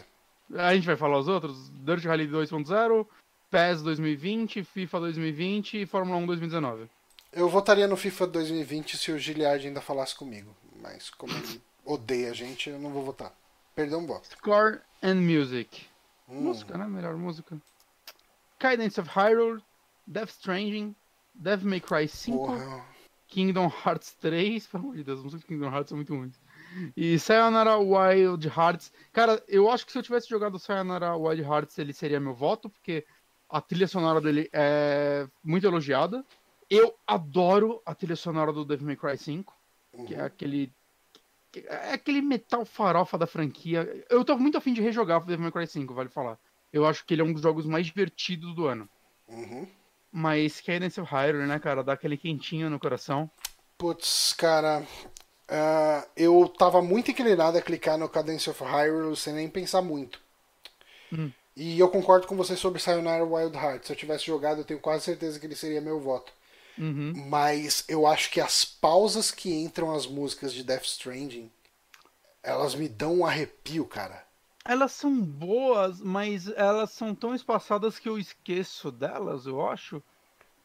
B: A gente vai falar os outros? Dirt Rally 2.0, PES 2020, FIFA 2020 e Fórmula 1 2019.
A: Eu votaria no FIFA 2020 se o Giliard ainda falasse comigo. Mas como ele odeia a gente, eu não vou votar. Perdão um voto.
B: Score and Music.
A: Hum,
B: Música, né? Melhor música. Cadence of Hyrule, Death Stranding, Devil May Cry 5,
A: porra.
B: Kingdom Hearts 3. Pelo amor de Deus, as músicas de Kingdom Hearts são muito ruins. E Sayonara Wild Hearts. Cara, eu acho que se eu tivesse jogado Sayonara Wild Hearts, ele seria meu voto, porque a trilha sonora dele é muito elogiada. Eu adoro a trilha sonora do Devil May Cry 5, que é aquele. Que É aquele metal farofa da franquia. Eu tô muito afim de rejogar o Devil May Cry 5, vale falar. Eu acho que ele é um dos jogos mais divertidos do ano.
A: Uhum.
B: Mas Cadence of Hyrule, né, cara? Dá aquele quentinho no coração.
A: Putz, cara. ah, eu tava muito inclinado a clicar no Cadence of Hyrule sem nem pensar muito.
B: Hum.
A: E eu concordo com você sobre Sayonara Wild Hearts. Se eu tivesse jogado, eu tenho quase certeza que ele seria meu voto.
B: Uhum.
A: Mas eu acho que as pausas que entram as músicas de Death Stranding, elas me dão um arrepio, cara.
B: Elas são boas, mas elas são tão espaçadas que eu esqueço delas, eu acho.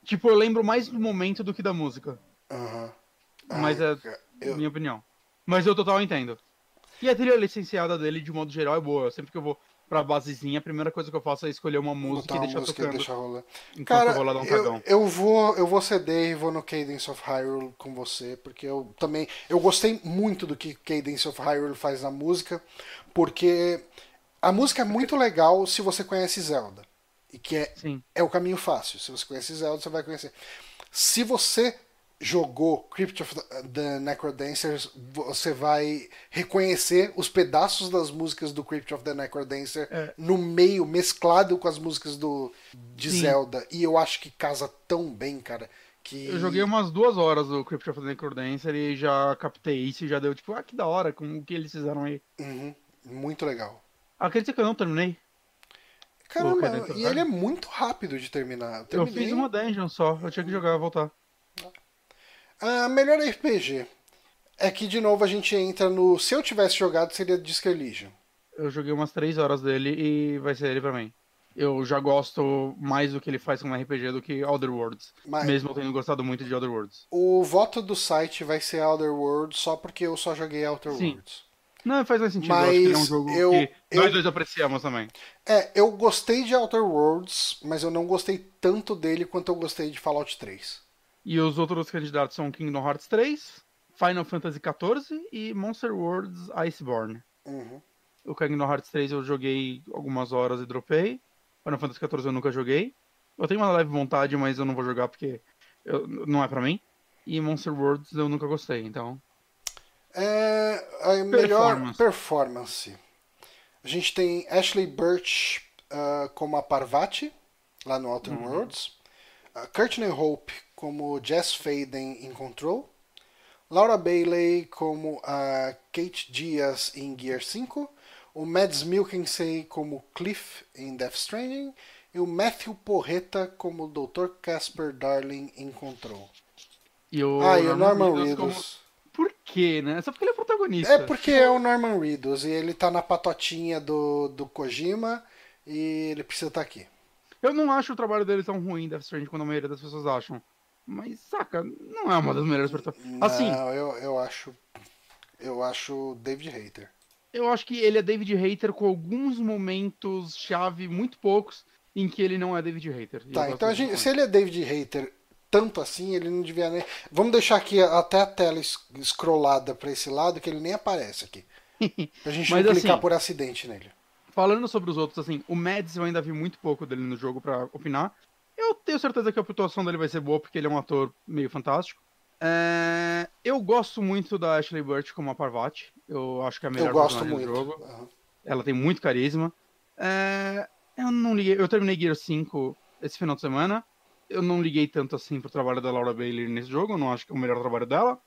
B: Tipo, eu lembro mais do momento do que da música. Mas
A: Ai,
B: é
A: cara, eu-
B: minha opinião. Mas eu total entendo. E a trilha licenciada dele, de modo geral, é boa. Sempre que eu vou pra basezinha, a primeira coisa que eu faço é escolher uma música
A: botar
B: e deixar
A: música e
B: tocando.
A: deixar rolando.
B: Enquanto
A: Cara,
B: eu vou lá dar um
A: eu,
B: cagão.
A: eu vou, eu vou ceder e vou no Cadence of Hyrule com você, porque eu também, eu gostei muito do que Cadence of Hyrule faz na música, porque a música é muito legal se você conhece Zelda, e que é,
B: Sim.
A: é o caminho fácil. Se você conhece Zelda, você vai conhecer. Se você jogou Crypt of the, Necrodancers, você vai reconhecer os pedaços das músicas do Crypt of the Necrodancer
B: É.
A: no meio, mesclado com as músicas do de
B: Sim.
A: Zelda. E eu acho que casa tão bem, cara. Que...
B: Eu joguei umas duas horas do Crypt of the Necrodancer e já captei isso e já deu tipo, ah, que da hora, com o que eles fizeram aí.
A: Uhum, muito legal.
B: Acredita que eu não terminei?
A: Caramba, e ele é muito rápido de terminar. Eu,
B: Eu fiz uma dungeon só, eu tinha que jogar e voltar.
A: Ah, melhor RPG. É que, de novo, a gente entra no. Se eu tivesse jogado, seria Disco Elysium.
B: Eu joguei umas 3 horas dele e vai ser ele pra mim. Eu já gosto mais do que ele faz como RPG do que Outer Worlds.
A: Mas-
B: Mesmo eu tendo gostado muito de Outer Worlds.
A: O voto do site vai ser Outer Worlds só porque eu só joguei Outer
B: Sim.
A: Worlds.
B: Não, faz mais sentido. eu que ele é um
A: Mas
B: jogo
A: eu-
B: que
A: eu-
B: nós dois apreciamos também.
A: É, eu gostei de Outer Worlds, mas eu não gostei tanto dele quanto eu gostei de Fallout 3.
B: E os outros candidatos são Kingdom Hearts 3, Final Fantasy XIV e Monster Worlds Iceborne.
A: Uhum.
B: O Kingdom Hearts 3 eu joguei algumas horas e dropei. Final Fantasy XIV eu nunca joguei. Eu tenho uma leve vontade, mas eu não vou jogar porque eu- não é pra mim. E Monster Worlds eu nunca gostei, então.
A: É, a melhor
B: Performance.
A: performance. A gente tem Ashley Birch ah, como a Parvati, lá no Outer
B: Uhum.
A: Worlds. A Courtney Hope como Jess Faden em Control. Laura Bailey como a Kate Diaz em Gear 5. O Mads Mikkelsen como Cliff em Death Stranding. E o Matthew Porreta como Dr. Casper Darling em Control.
B: E o
A: ah, e o Norman
B: Reedus
A: Reedus.
B: como- Por quê, né? Só porque ele é protagonista.
A: É porque é o Norman Reedus e ele tá na patotinha do, do Kojima e ele precisa estar aqui.
B: Eu não acho o trabalho dele tão ruim, Death Stranding, quando a maioria das pessoas acham. Mas, saca, não é uma das melhores personagens. Assim,
A: Não, eu, eu acho. Eu acho David Hater.
B: eu acho que ele é David Hater com alguns momentos chave, muito poucos, em que ele não é David Hater.
A: Tá, então a gente, se ele é David Hater tanto assim, ele não devia nem. Vamos deixar aqui até a tela scrollada pra esse lado, que ele nem aparece aqui. Pra gente não clicar
B: assim-
A: por acidente nele.
B: Falando sobre os outros, assim, o Mads eu ainda vi muito pouco dele no jogo pra opinar. Eu tenho certeza que a atuação dele vai ser boa, porque ele é um ator meio fantástico. É, Eu gosto muito da Ashley Burch como a Parvati. Eu acho que é a melhor
A: Eu gosto
B: personagem
A: muito.
B: do jogo.
A: Aham.
B: Ela tem muito carisma. É, Eu não liguei. Eu terminei Gear 5 esse final de semana. Eu não liguei tanto assim pro trabalho da Laura Bailey nesse jogo. Eu não acho que é o melhor trabalho dela.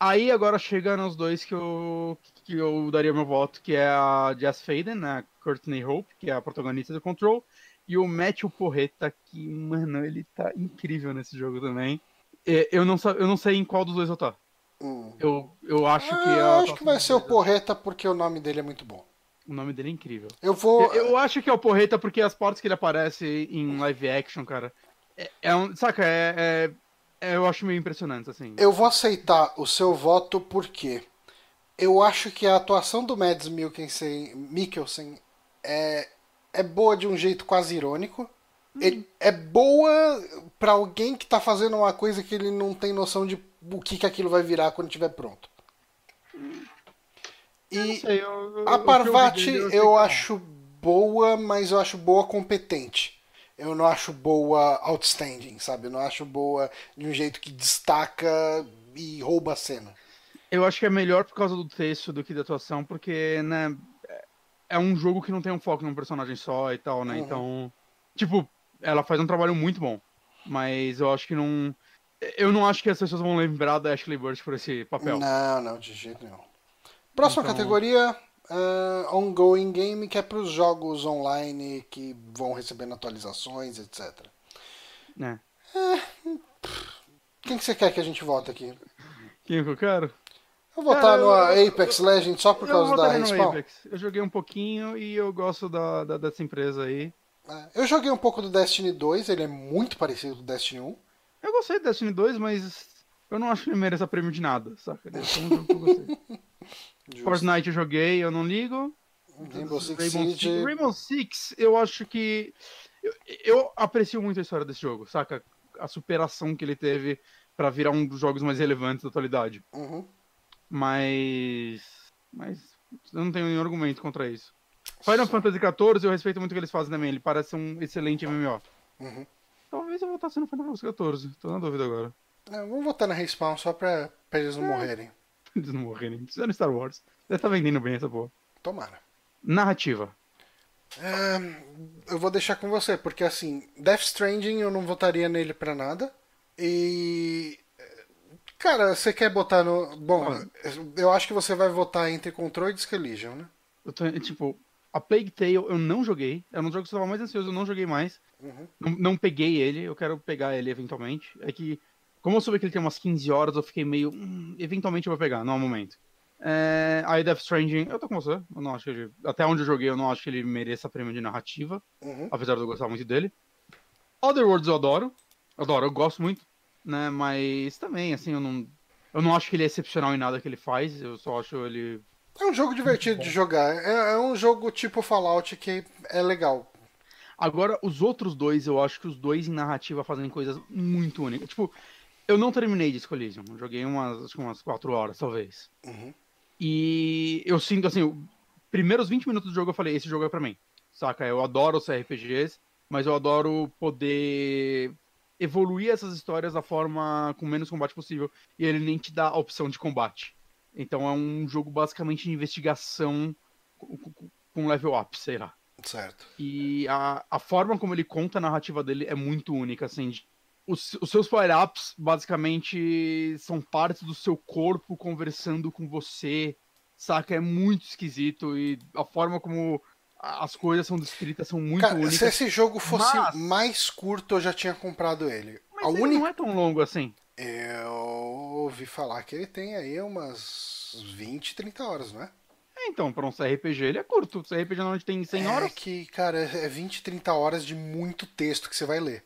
B: Aí agora chega nos dois que eu, que eu daria meu voto, que é a Jess Faden, né? Courtney Hope, que é a protagonista do Control, e o Matthew Porreta, que, mano, ele tá incrível nesse jogo também. É, Eu não, eu não sei em qual dos dois eu tá.
A: Hum.
B: Eu, eu acho que
A: Ah,
B: é
A: eu
B: a
A: acho que vai ser o Porreta porque o nome dele é muito bom.
B: O nome dele é incrível.
A: Eu vou.
B: Eu, eu acho que é o Porreta porque as partes que ele aparece em live action, cara. É, é um. Saca, é- é- Eu acho meio impressionante, assim.
A: Eu vou aceitar o seu voto porque eu acho que a atuação do Mads Mikkelsen, Mikkelsen é, é boa de um jeito quase irônico. Ele- é boa pra alguém que tá fazendo uma coisa que ele não tem noção de o que, que aquilo vai virar quando estiver pronto.
B: Eu não
A: E
B: sei, eu- eu-
A: a
B: eu
A: Parvati eu
B: que-
A: acho boa, mas eu acho boa competente. Eu não acho boa outstanding, sabe? Eu não acho boa de um jeito que destaca e rouba a cena.
B: Eu acho que é melhor por causa do texto do que da atuação, porque, né, é- um jogo que não tem um foco num personagem só e tal, né?
A: Uhum.
B: Então, tipo, ela faz um trabalho muito bom, mas eu acho que não. Eu não acho que as pessoas vão lembrar da Ashley Burch por esse papel.
A: Não, não, de jeito nenhum. Próxima
B: Então-
A: categoria, ah, ongoing game, que é para os jogos online que vão recebendo atualizações, etc.
B: Né?
A: Quem que você quer que a gente vote aqui?
B: Quem que eu quero?
A: Eu vou votar no
B: eu-
A: Apex Legends só por
B: eu
A: causa da Respawn.
B: Apex. Eu joguei um pouquinho e eu gosto da, da- dessa empresa aí.
A: É, Eu joguei um pouco do Destiny 2, ele é muito parecido com o Destiny 1.
B: Eu gostei do Destiny 2, mas eu não acho que ele mereça prêmio de nada, saca? É um jogo que eu gostei.
A: Justo.
B: Fortnite eu joguei, eu não ligo.
A: Rainbow Six
B: Rainbow. Six, Rainbow Six, eu acho que. Eu, eu aprecio muito a história desse jogo, saca? A superação que ele teve pra virar um dos jogos mais relevantes da atualidade.
A: Uhum.
B: Mas. Mas. Eu não tenho nenhum argumento contra isso. Final Fantasy XIV, eu respeito muito o que eles fazem também. Ele parece um excelente MMO.
A: Uhum.
B: Talvez eu votasse no Final Fantasy XIV. Tô na dúvida agora.
A: É, vamos votar na Respawn só pra, pra eles não morrerem.
B: Eles não morrerem. Fizeram Star Wars. Deve tá vendendo bem essa porra.
A: Tomara.
B: Narrativa.
A: Eu vou deixar com você, porque assim, Death Stranding eu não votaria nele pra nada. E. Cara, você quer botar no. Bom, eu acho que você vai votar entre Control e Disco Elysium, né?
B: Eu tô, tipo, A Plague Tale eu não joguei. Era um jogo que eu estava mais ansioso, eu não joguei mais.
A: Uhum.
B: Não, não peguei ele, eu quero pegar ele eventualmente. É que, como eu soube que ele tem umas 15 horas, eu fiquei meio. "Hum, eventualmente eu vou pegar, não é o momento. É, aí Death Stranding, eu tô com você. Eu não acho que ele, até onde eu joguei, eu não acho que ele mereça prêmio de narrativa,
A: Uhum.
B: apesar de eu gostar muito dele. Otherworlds eu adoro. Adoro, eu gosto muito, né? Mas também, assim, eu não. Eu não acho que ele é excepcional em nada que ele faz. Eu só acho ele.
A: É um jogo divertido de jogar. É, é um jogo tipo Fallout que é legal.
B: Agora, os outros dois, eu acho que os dois em narrativa fazem coisas muito únicas. Tipo, eu não terminei Elysium. Eu joguei umas, acho que umas 4 horas, talvez.
A: Uhum.
B: E eu sinto, assim, os primeiros 20 minutos do jogo eu falei, esse jogo é pra mim. Saca? Eu adoro os RPGs, mas eu adoro poder evoluir essas histórias da forma com menos combate possível. E ele nem te dá a opção de combate. Então é um jogo basicamente de investigação com level up, sei lá.
A: Certo.
B: E a, a forma como ele conta a narrativa dele é muito única, assim. de- Os, os seus power-ups, basicamente, são partes do seu corpo conversando com você, saca? É muito esquisito e a forma como as coisas são descritas são muito
A: Cara,
B: únicas.
A: se esse jogo fosse
B: Mas-
A: mais curto, eu já tinha comprado ele.
B: Mas
A: a
B: ele
A: única.
B: não é tão longo assim.
A: Eu ouvi falar que ele tem aí umas 20, 30 horas, não é?
B: É, então, pra um CRPG ele é curto. O CRPG normalmente tem 100
A: é
B: horas.
A: que, cara, é 20, 30 horas de muito texto que você vai ler.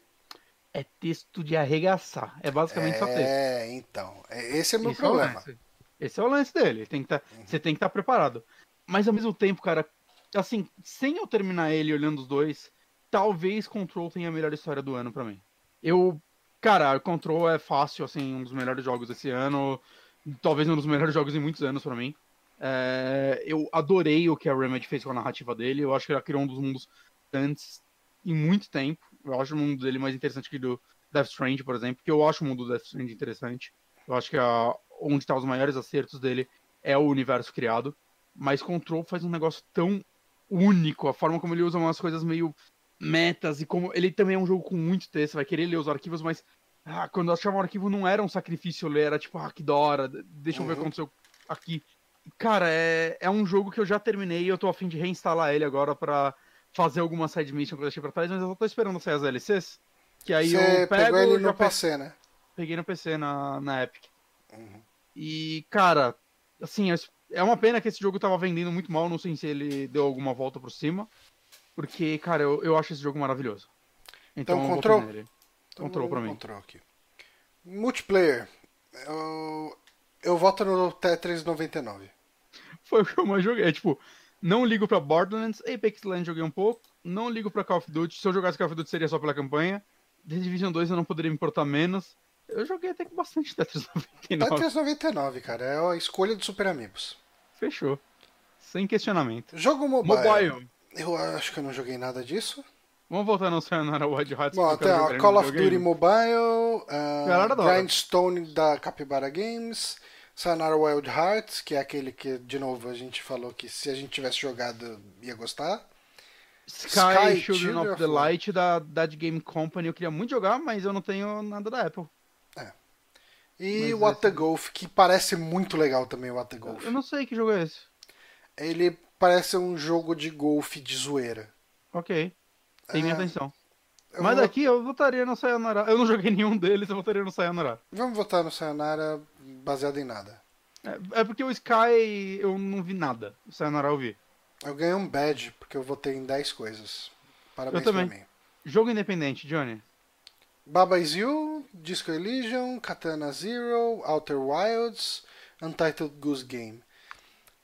B: É texto de arregaçar. É basicamente só texto.
A: É, então. é- Esse é o meu
B: Esse é o
A: problema.
B: Esse é o lance dele. Tem tá, Você tem que estar preparado. Mas ao mesmo tempo, cara, assim, sem eu terminar ele olhando os dois, talvez Control tenha a melhor história do ano pra mim. Eu. Cara, Control é fácil, assim, um dos melhores jogos desse ano. Talvez um dos melhores jogos em muitos anos pra mim. É, eu adorei o que a Remedy fez com a narrativa dele. Eu acho que ela criou um dos mundos antes em muito tempo. Eu acho o mundo dele mais interessante que do Death Strange, por exemplo, porque eu acho o mundo do Death Strange interessante. Eu acho que a, onde está os maiores acertos dele é o universo criado. Mas Control faz um negócio tão único, a forma como ele usa umas coisas meio metas e como ele também é um jogo com muito texto, você vai querer ler os arquivos, mas ah, quando eu achava um arquivo não era um sacrifício ler, era tipo, ah, que da hora, deixa eu ver o que
A: Uhum.
B: aconteceu aqui. Cara, é, é um jogo que eu já terminei e eu tô afim de reinstalar ele agora pra fazer alguma side mission que eu deixei pra trás, mas eu só tô esperando sair as DLCs. Que aí
A: Você
B: eu pego
A: pegou ele no
B: pe-
A: PC, né?
B: peguei no PC na, na Epic.
A: Uhum.
B: E, cara, assim, é- uma pena que esse jogo tava vendendo muito mal, não sei se ele deu alguma volta por cima. Porque, cara, eu, eu acho esse jogo maravilhoso. Então,
A: Então, Control? Então,
B: Control pra
A: vamos
B: mim.
A: Control aqui. Multiplayer. Eu, eu voto no Tetris 99.
B: Foi o que eu mais joguei. É, tipo, não ligo pra Borderlands, Apex Legends joguei um pouco, não ligo pra Call of Duty. Se eu jogasse Call of Duty seria só pela campanha. The Division 2 eu não poderia me importar menos. Eu joguei até com bastante Tetris 99.
A: Tetris 99, cara. É a escolha do Super Amigos.
B: Fechou. Sem questionamento.
A: Jogo mobile.
B: Mobile.
A: Eu acho que eu não joguei nada disso.
B: Vamos voltar no Sayonara Wild Hearts.
A: Bom, ó,
B: no
A: Call of. Duty Mobile,
B: adora.
A: Grindstone da Capybara Games, Sayonara Wild Hearts, que é aquele que, de novo, a gente falou que se a gente tivesse jogado ia gostar.
B: Sky,
A: Sky,
B: Children of the
A: Light.
B: Da Dead Game Company. Eu queria muito jogar, mas eu não tenho nada da Apple.
A: E
B: Mas
A: What the
B: esse-
A: Golf, que parece muito legal também, What the Golf.
B: Eu não sei que jogo é esse.
A: Ele parece um jogo de golfe de zoeira.
B: Ok. Tem minha
A: Ah,
B: atenção.
A: Eu
B: Mas
A: vou-
B: daqui eu votaria no Sayonara. Eu não joguei nenhum deles, eu votaria no Sayonara.
A: Vamos votar no Sayonara baseado em nada.
B: É, é porque o Sky eu não vi nada. O Sayonara eu vi.
A: Eu ganhei um badge porque eu votei em 10 coisas. Parabéns
B: Eu
A: pra
B: também.
A: mim.
B: Jogo independente, Johnny.
A: Baba Is You, Disco Elysium, Katana Zero, Outer Wilds, Untitled Goose Game.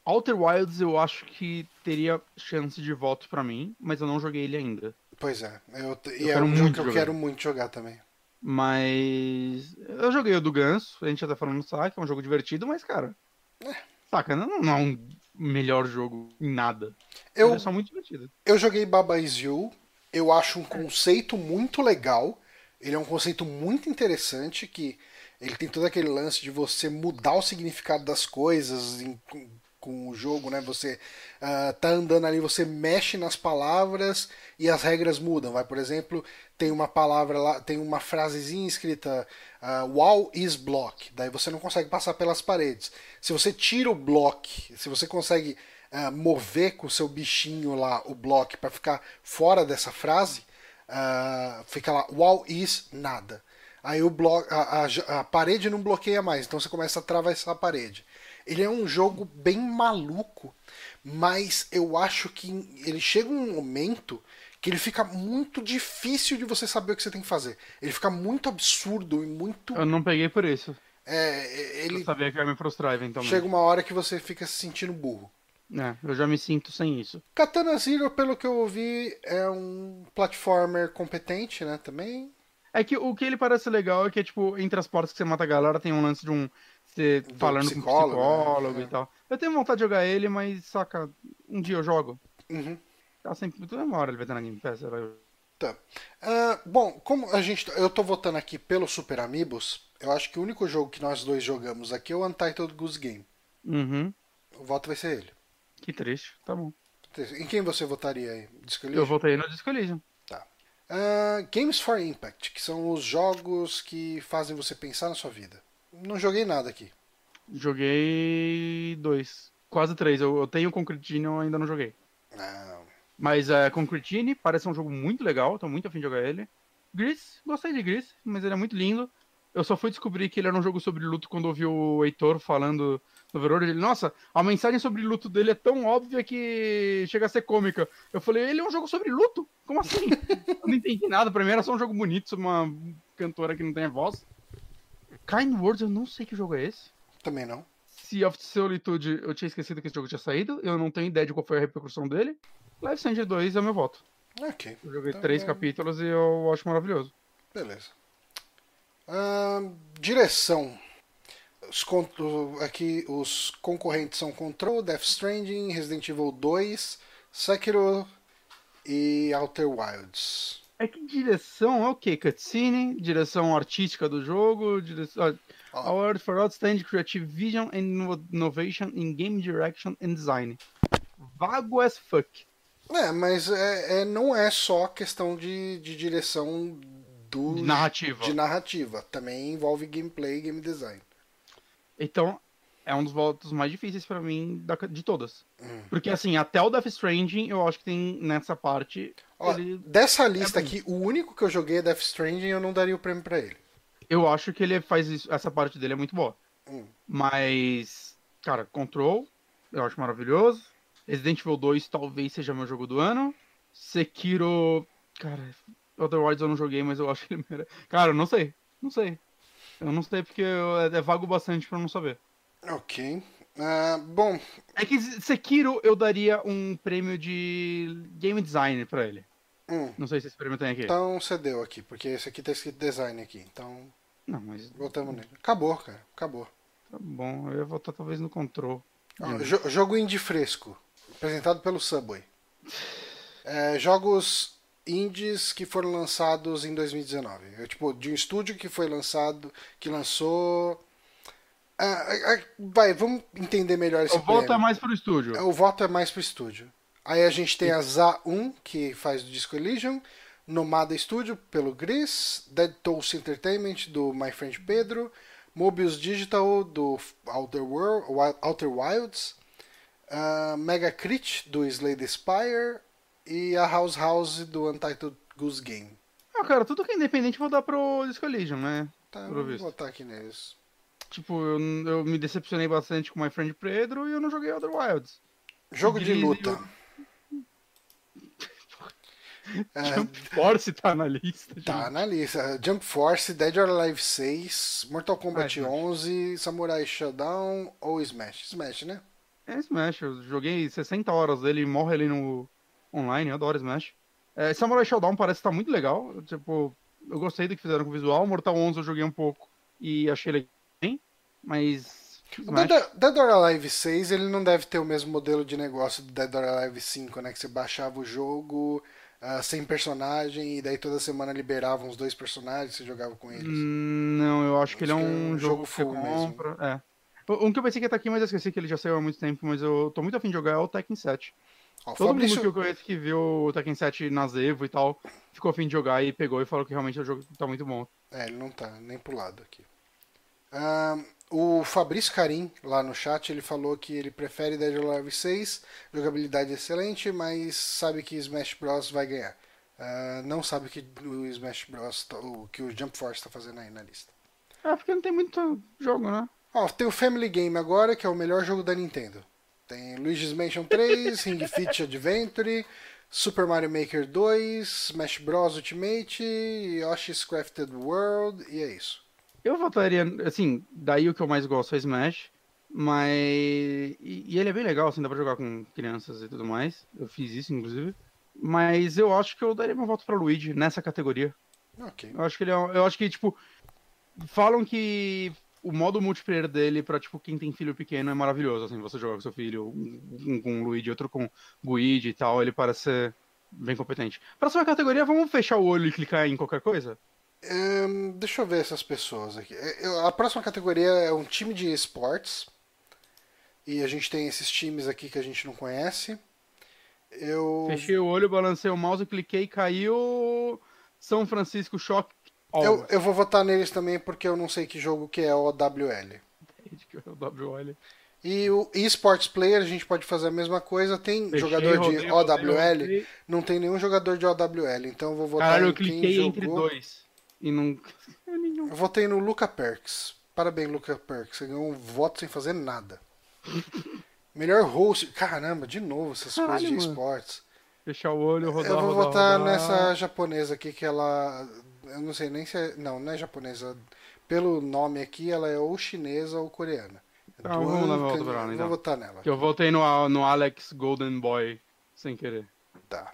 B: Outer Wilds eu acho que teria chance de voto pra mim, mas eu não joguei ele ainda.
A: Pois é, eu, e
B: Eu
A: é um jogo que eu
B: jogar.
A: quero muito jogar também.
B: Mas. Eu joguei o do Ganso, a gente já tá falando no saque, é um jogo divertido, mas, cara. Saca, não, não é um melhor jogo em nada.
A: Eu,
B: é só muito divertido.
A: eu joguei Baba Is You, eu acho um conceito muito legal. Ele é um conceito muito interessante que ele tem todo aquele lance de você mudar o significado das coisas em- com, o jogo, né? Você ah, tá andando ali, você mexe nas palavras e as regras mudam. Vai, por exemplo, tem uma palavra lá, tem uma frasezinha escrita ah, wall is block. Daí você não consegue passar pelas paredes. Se você tira o block, se você consegue ah, mover com o seu bichinho lá o bloco para ficar fora dessa frase, ah, fica lá, wall is nada. Aí o a, a- a parede não bloqueia mais, então você começa a atravessar a parede. Ele é um jogo bem maluco, mas eu acho que ele chega um momento que ele fica muito difícil de você saber o que você tem que fazer. Ele fica muito absurdo e muito.
B: Eu não peguei por isso.
A: É,
B: Eu
A: ele
B: sabia que ia me frustrar eventualmente.
A: chega uma hora que você fica se sentindo burro.
B: É, eu já me sinto sem isso.
A: Katana Zero, pelo que eu ouvi, é um platformer competente, né? Também.
B: É que o que ele parece legal é que, tipo, entre as portas que você mata a galera, tem um lance de um. Você falando com um
A: psicólogo,
B: psicólogo
A: né?
B: e tal. Eu tenho vontade de jogar ele, mas, saca, um dia eu jogo.
A: Uhum.
B: Tá sempre. Toda uma hora ele vai estar na Game Pass. era-
A: Tá. Ah, bom, como a gente. Eu tô votando aqui pelo Super Amigos, eu acho que o único jogo que nós dois jogamos aqui é o Untitled Goose Game.
B: Uhum.
A: O voto vai ser ele.
B: Que triste. Tá bom.
A: Em quem você votaria aí? Disco
B: Eu voltei no Disco Elysium.
A: Tá. Ah, Games for Impact, que são os jogos que fazem você pensar na sua vida. Não joguei nada aqui.
B: Joguei dois. Quase três. Eu, eu tenho Concrete Genie, eu ainda não joguei.
A: Não.
B: Mas é, Concrete Genie parece um jogo muito legal, tô muito afim de jogar ele. Gris, gostei de Gris, mas ele é muito lindo. Eu só fui descobrir que ele era um jogo sobre luto quando ouvi o Heitor falando no Verônica. Ele, nossa, a mensagem sobre luto dele é tão óbvia que chega a ser cômica. Eu falei, ele é um jogo sobre luto? Como assim? eu não entendi nada. Pra mim era só um jogo bonito uma cantora que não tem voz. Kind Words, eu não sei que jogo é esse.
A: Também não.
B: Sea of Solitude, eu tinha esquecido que esse jogo tinha saído. Eu não tenho ideia de qual foi a repercussão dele. Life Strange 2 é o meu voto.
A: Ok.
B: Eu joguei
A: Tá
B: três capítulos e eu acho maravilhoso.
A: Beleza. Ahn, direção. Os, aqui os concorrentes são Control, Death Stranding, Resident Evil 2, Sekiro e Outer Wilds.
B: É que direção é o quê? Cutscene, direção artística do jogo, direção...
A: Ó.
B: Award for Outstanding Creative Vision and Inno- Innovation in Game Direction and Design. Vago as fuck.
A: É, mas é, é- não é só questão de, de direção do
B: De narrativa.
A: de narrativa. Também envolve gameplay e game design.
B: Então, é um dos votos mais difíceis pra mim da- de todas.
A: Hum.
B: Porque, assim, até o Death Stranding, eu acho que tem nessa parte.
A: Ó,
B: ele-
A: Dessa lista
B: bom.
A: aqui, o único que eu joguei é Death Stranding eu não daria o prêmio pra ele.
B: Eu acho que ele faz isso, essa parte dele é muito boa.
A: Hum.
B: Mas, cara, Control, eu acho maravilhoso. Resident Evil 2 talvez seja meu jogo do ano. Sekiro, cara, Otherwise eu não joguei, mas eu acho que ele merece. Cara, eu não sei, não sei. Eu não sei porque eu- é, é vago bastante pra eu não saber.
A: Ok. Ah, bom,
B: É que Sekiro eu daria um prêmio de game design pra ele.
A: hum,
B: Não sei se esse prêmio tem aqui.
A: então cedeu aqui, porque esse aqui tá escrito design aqui. Então,
B: Não, mas
A: voltamos nele. Acabou, cara. Acabou.
B: tá bom, eu ia votar talvez no Control.
A: Ó, jo- jogo indie fresco, apresentado pelo Subway. É, jogos indies que foram lançados em 2019. É, tipo, de um estúdio que foi lançado, que lançou. Ah, ah, vai, vamos entender melhor esse
B: O voto
A: prêmio.
B: é mais pro estúdio.
A: O voto é mais pro estúdio. Aí a gente tem a ZA1, que faz do Disco Elysium, Nomada Studio, pelo Gris, Dead Toast Entertainment, do My Friend Pedro, Mobius Digital, do Outer, World, Outer Wilds, ah, Mega Crit, do Slay Spire, e a House House, do Untitled Goose Game.
B: Ah, cara, tudo que é independente eu vou dar pro Disco Elysium, né?
A: Tá, vou botar aqui neles.
B: Tipo, eu, eu me decepcionei bastante com My Friend Pedro e eu não joguei Other Wilds.
A: Jogo de luta. É,
B: Jump Force tá na lista.
A: Tá
B: gente.
A: na lista. Jump Force, Dead or Alive 6, Mortal Kombat
B: Ah, Smash.
A: 11, Samurai Showdown ou Smash? Smash, né?
B: É Smash, eu joguei 60 horas dele e morre ali no online, eu adoro Smash. É, Samurai Showdown parece estar muito legal, tipo, eu gostei do que fizeram com o visual. Mortal 11 eu joguei um pouco e achei legal, mas
A: O Dead, Dead or Alive 6, ele não deve ter o mesmo modelo de negócio do Dead or Alive 5, né? Que você baixava o jogo ah, sem personagem e daí toda semana liberavam os dois personagens e você jogava com eles.
B: Hum, Não, eu acho que ele é
A: Acho é
B: um
A: um
B: jogo
A: jogo full mesmo.
B: É. Um que eu pensei que ia estar aqui, mas eu esqueci que ele já saiu há muito tempo, mas eu tô muito afim de jogar é o Tekken 7.
A: Ó,
B: Todo
A: Fabrício,
B: mundo que eu conheço que viu o Tekken 7 na Zevo e tal, ficou afim de jogar e pegou e falou que realmente o jogo tá muito bom.
A: É, ele não tá nem pro lado aqui. Ahn, O Fabrício Carim, lá no chat, ele falou que ele prefere Dead or Alive 6, jogabilidade excelente, mas sabe que Smash Bros. vai ganhar. Uh, não sabe que o Smash Bros. Tá, o que o Jump Force está fazendo aí na lista.
B: É, porque não tem muito jogo, né?
A: Ó, tem o Family Game agora, que é o melhor jogo da Nintendo. Tem Luigi's Mansion 3, Ring Fit Adventure, Super Mario Maker 2, Smash Bros Ultimate, Yoshi's Crafted World, e é isso.
B: Eu votaria, assim, daí o que eu mais gosto é Smash, mas. E, e, ele é bem legal, assim, dá pra jogar com crianças e tudo mais. Eu fiz isso, inclusive. Mas eu acho que eu daria meu voto pra Luigi nessa categoria.
A: Ok.
B: Eu acho que ele é. Eu acho que, tipo. Falam que o modo multiplayer dele pra, tipo, quem tem filho pequeno é maravilhoso, assim, você jogar com seu filho, um com o Luigi, outro com o Luigi e tal, ele parece ser bem competente. Próxima categoria, vamos fechar o olho e clicar em qualquer coisa?
A: Um, deixa eu ver essas pessoas aqui. É, eu, a próxima categoria é um time de esportes. E a gente tem esses times aqui que a gente não conhece. Eu.
B: Fechei o olho, balancei o mouse, cliquei e caiu. São Francisco Shock.
A: Eu, eu vou votar neles também porque eu não sei que jogo que é OWL.
B: que é.
A: E o eSports Player a gente pode fazer a mesma coisa. Tem Fechei, jogador de rodei, OWL, rodei. não tem nenhum jogador de OWL. Então eu vou votar
B: Caralho,
A: em
B: eu cliquei
A: quem
B: entre
A: jogou.
B: dois. E não.
A: Eu votei no Luca Perks. Parabéns, Luca Perks. Você ganhou um voto sem fazer nada. Melhor host. Caramba, de novo essas Caralho, coisas de esportes.
B: Fechar o olho, rodar,
A: Eu vou
B: rodar,
A: votar
B: rodar.
A: nessa japonesa aqui que ela. Eu não sei nem se é. Não, não é japonesa. Pelo nome aqui, ela é ou chinesa ou coreana.
B: Ah, vamos dar volta pra ela,
A: Vou
B: então.
A: votar nela.
B: Que eu voltei no, no Alex Golden Boy sem querer.
A: Tá.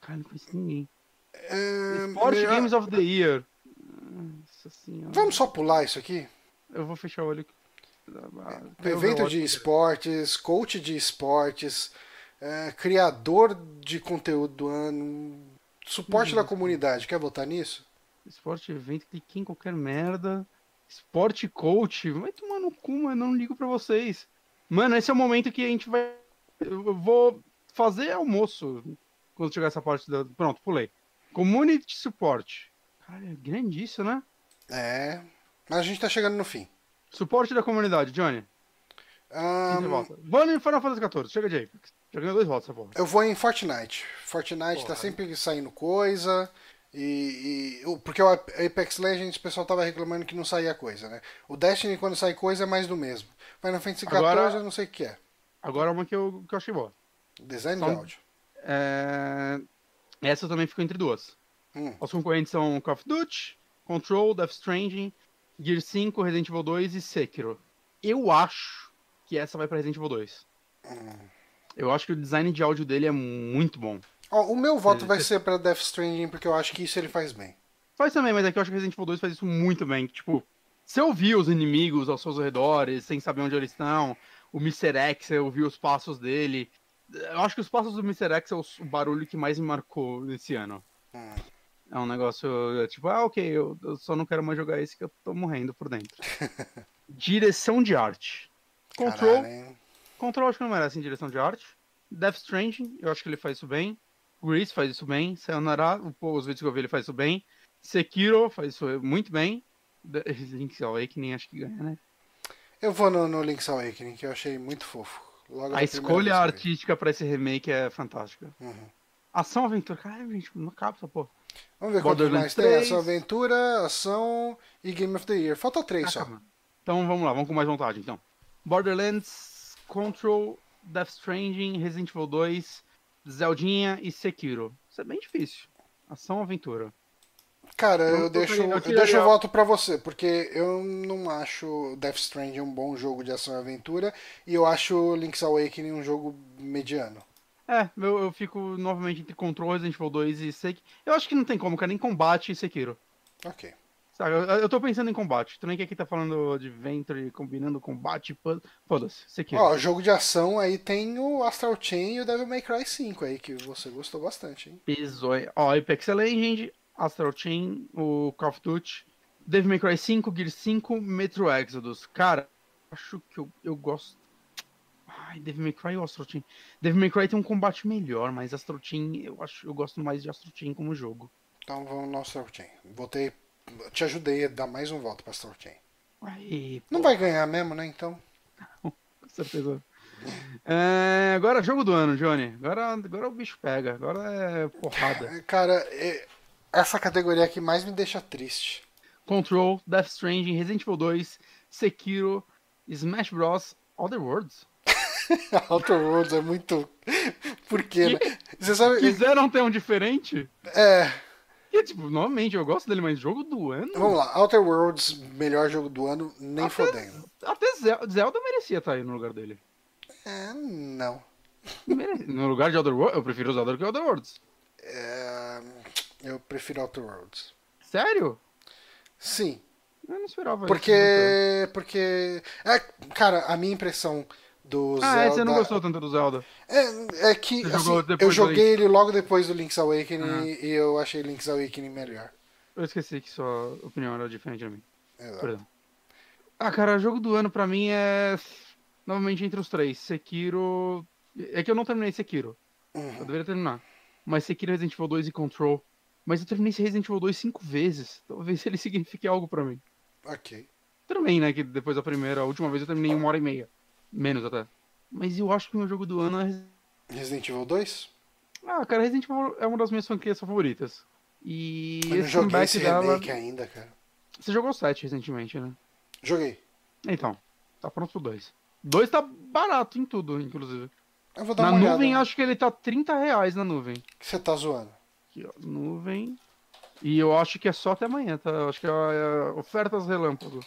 B: Cara, não conheço ninguém. Sport
A: melhor-
B: Games of the Year. Nossa senhora.
A: Vamos só pular isso aqui?
B: Eu vou fechar o olho. Ah,
A: Evento de esportes, coach de esportes, é, criador de conteúdo do ano, suporte da comunidade. Quer votar nisso?
B: Esporte evento, cliquei em qualquer merda. Esporte coach, vai tomar no cu, mas não ligo pra vocês. Mano, esse é o momento que a gente vai. Eu vou fazer almoço quando chegar essa parte da. Pronto, pulei. Community Support. Cara, é grande isso, né?
A: É. Mas a gente tá chegando no fim.
B: Suporte da comunidade, Johnny. Vota? Vamos em Final Fantasy XIV, chega de Apex. Já ganhou dois votos, essa porra.
A: eu vou em Fortnite. Fortnite tá
B: Porra.
A: sempre saindo coisa. E, e- porque o Apex Legends o pessoal tava reclamando que não saía coisa, né? O Destiny quando sai coisa é mais do mesmo. Final Fantasy XIV
B: Agora-
A: eu não sei o que é.
B: Agora uma que eu, que eu achei boa.
A: Design
B: Só-
A: de áudio.
B: É, Essa também ficou entre duas.
A: Hum.
B: Os concorrentes são Call of Duty, Control, Death Stranding, Gear 5, Resident Evil 2 e Sekiro. Eu acho que essa vai pra Resident Evil 2.
A: Hum.
B: Eu acho que o design de áudio dele é muito bom.
A: Ó, o meu voto
B: Ele-
A: vai ser pra Death Stranding porque eu acho que isso ele faz bem.
B: Faz também, mas é que eu acho que Resident Evil 2 faz isso muito bem. Tipo, você ouvir os inimigos aos seus redores, sem saber onde eles estão, o Mr. X, você ouvir os passos dele. Eu acho que os passos do Mr. X é o barulho que mais me marcou nesse ano.
A: Hum.
B: É um negócio, é, tipo, ah, ok, eu, eu só não quero mais jogar esse que eu tô morrendo por dentro. direção de arte. Control,
A: Caralho?
B: Control acho que não merece em direção de arte. Death Stranding, eu acho que ele faz isso bem. Grease faz isso bem. Sayonara, os vídeos que eu vi ele faz isso bem. Sekiro faz isso muito bem. Link's Awakening acho que ganha, né?
A: Eu vou no, no Link's Awakening, que eu achei muito fofo.
B: A escolha artística pra esse remake é fantástica.
A: Uhum.
B: Ação, aventura, cara, gente, não essa porra.
A: Vamos ver quantos mais
B: Borderlands
A: tem.
B: 3.
A: Ação, aventura, ação e Game of the Year. Falta três só.
B: Acaba. Então vamos lá, vamos com mais vontade então. Borderlands, Control, Death Stranding, Resident Evil 2, Zeldinha e Sekiro. Isso é bem difícil. Ação, aventura.
A: Cara,
B: Eu
A: eu deixo,
B: eu
A: deixo o voto pra você, porque eu não acho Death Stranding um bom jogo de ação e aventura, e eu acho Link's Awakening um jogo mediano.
B: É, eu, eu fico novamente entre Control, Resident Evil 2 e Sekiro. Eu acho que não tem como, cara, nem combate e Sekiro.
A: Ok.
B: Sabe, eu, eu tô pensando em combate. Também que aqui tá falando de Venture, combinando combate, pu- foda-se, Sekiro.
A: Ó, jogo de ação aí tem o Astral Chain e o Devil May Cry 5 aí, que você gostou bastante, hein?
B: Pesou. Ó, Apex Legend, Astral Chain, o Call of Duty, Devil May Cry 5, Gear 5, Metro Exodus. Cara, acho que eu, eu gosto. Ai, Devil May Cry ou Astral Chain? Devil May Cry tem um combate melhor, mas Astral Chain, eu acho eu gosto mais de Astral Chain como jogo.
A: Então vamos no Astral Chain. Votei, te ajudei a dar mais um voto pra Astral Chain.
B: Aí,
A: Não vai ganhar mesmo, né? Então.
B: com certeza. É, agora, jogo do ano, Johnny. Agora, agora o bicho pega. Agora é porrada.
A: Cara, é- essa categoria aqui mais me deixa triste.
B: Control, Death Stranding, Resident Evil 2, Sekiro, Smash Bros. Other Worlds.
A: Outer Worlds é muito. Por quê, né? Você sabe.
B: Quiseram ter um diferente?
A: É.
B: E, tipo, novamente, eu gosto dele, mas jogo do ano?
A: Vamos lá, Outer Worlds, melhor jogo do ano, nem fodendo.
B: Até Zel- Zelda merecia estar aí no lugar dele.
A: É, não.
B: No lugar de Other Worlds, eu prefiro Zelda do que Other Worlds.
A: É, eu prefiro Outer Worlds.
B: Sério?
A: Sim,
B: Eu não esperava isso.
A: porque. Porque. É, cara, a minha impressão do
B: Ah, é,
A: Zelda.
B: você não gostou tanto do Zelda.
A: É, é que assim, eu joguei ele logo depois do Link's Awakening
B: Ah.
A: e eu achei Link's Awakening melhor.
B: Eu esqueci que sua opinião era diferente da minha.
A: Exato.
B: Perdão. Ah, cara, jogo do ano pra mim é. Novamente entre os três. Sekiro. É que eu não terminei Sekiro. Eu
A: Uhum.
B: deveria terminar. Mas Sekiro, Resident Evil 2 e Control. Mas eu terminei esse Resident Evil 2 cinco vezes. Talvez ele signifique algo pra mim.
A: Ok.
B: Também, né? Que depois da primeira, a última vez eu terminei uma hora e meia. Menos até. Mas eu acho que o meu jogo do ano é.
A: Resident Evil 2?
B: Ah, cara, Resident Evil é uma das minhas franquias favoritas. E
A: Eu não joguei esse
B: dela.
A: remake ainda, cara.
B: Você jogou o 7 recentemente, né?
A: Joguei.
B: Então, tá pronto pro 2. 2 tá barato em tudo, inclusive.
A: Eu vou dar
B: Na
A: uma
B: nuvem,
A: olhada.
B: acho que ele tá 30 reais na nuvem.
A: Você tá zoando.
B: Aqui, ó, nuvem. E eu acho que é só até amanhã, tá? Eu acho que é, é ofertas relâmpago.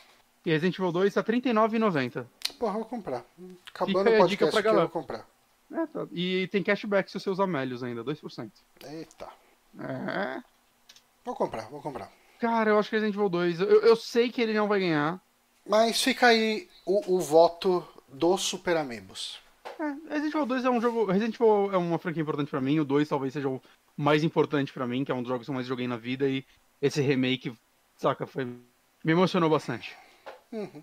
B: E Resident Evil 2 tá R$39,90.
A: Porra, eu vou comprar.
B: Fica
A: Acabando
B: aí
A: o
B: a dica
A: podcast
B: pra
A: aqui, eu
B: galera.
A: vou comprar.
B: É, tá. E tem cashback se você usar Melios ainda, 2%.
A: Eita.
B: É.
A: Vou comprar, vou comprar.
B: Cara, eu acho que Resident Evil 2. Eu, eu sei que ele não vai ganhar.
A: Mas fica aí o, o voto dos Super Amigos.
B: É, Resident Evil 2 é um jogo. Resident Evil é uma franquia importante pra mim. O 2 talvez seja o mais importante pra mim, que é um dos jogos que eu mais joguei na vida. E esse remake, saca, foi. Me emocionou bastante.
A: Uhum.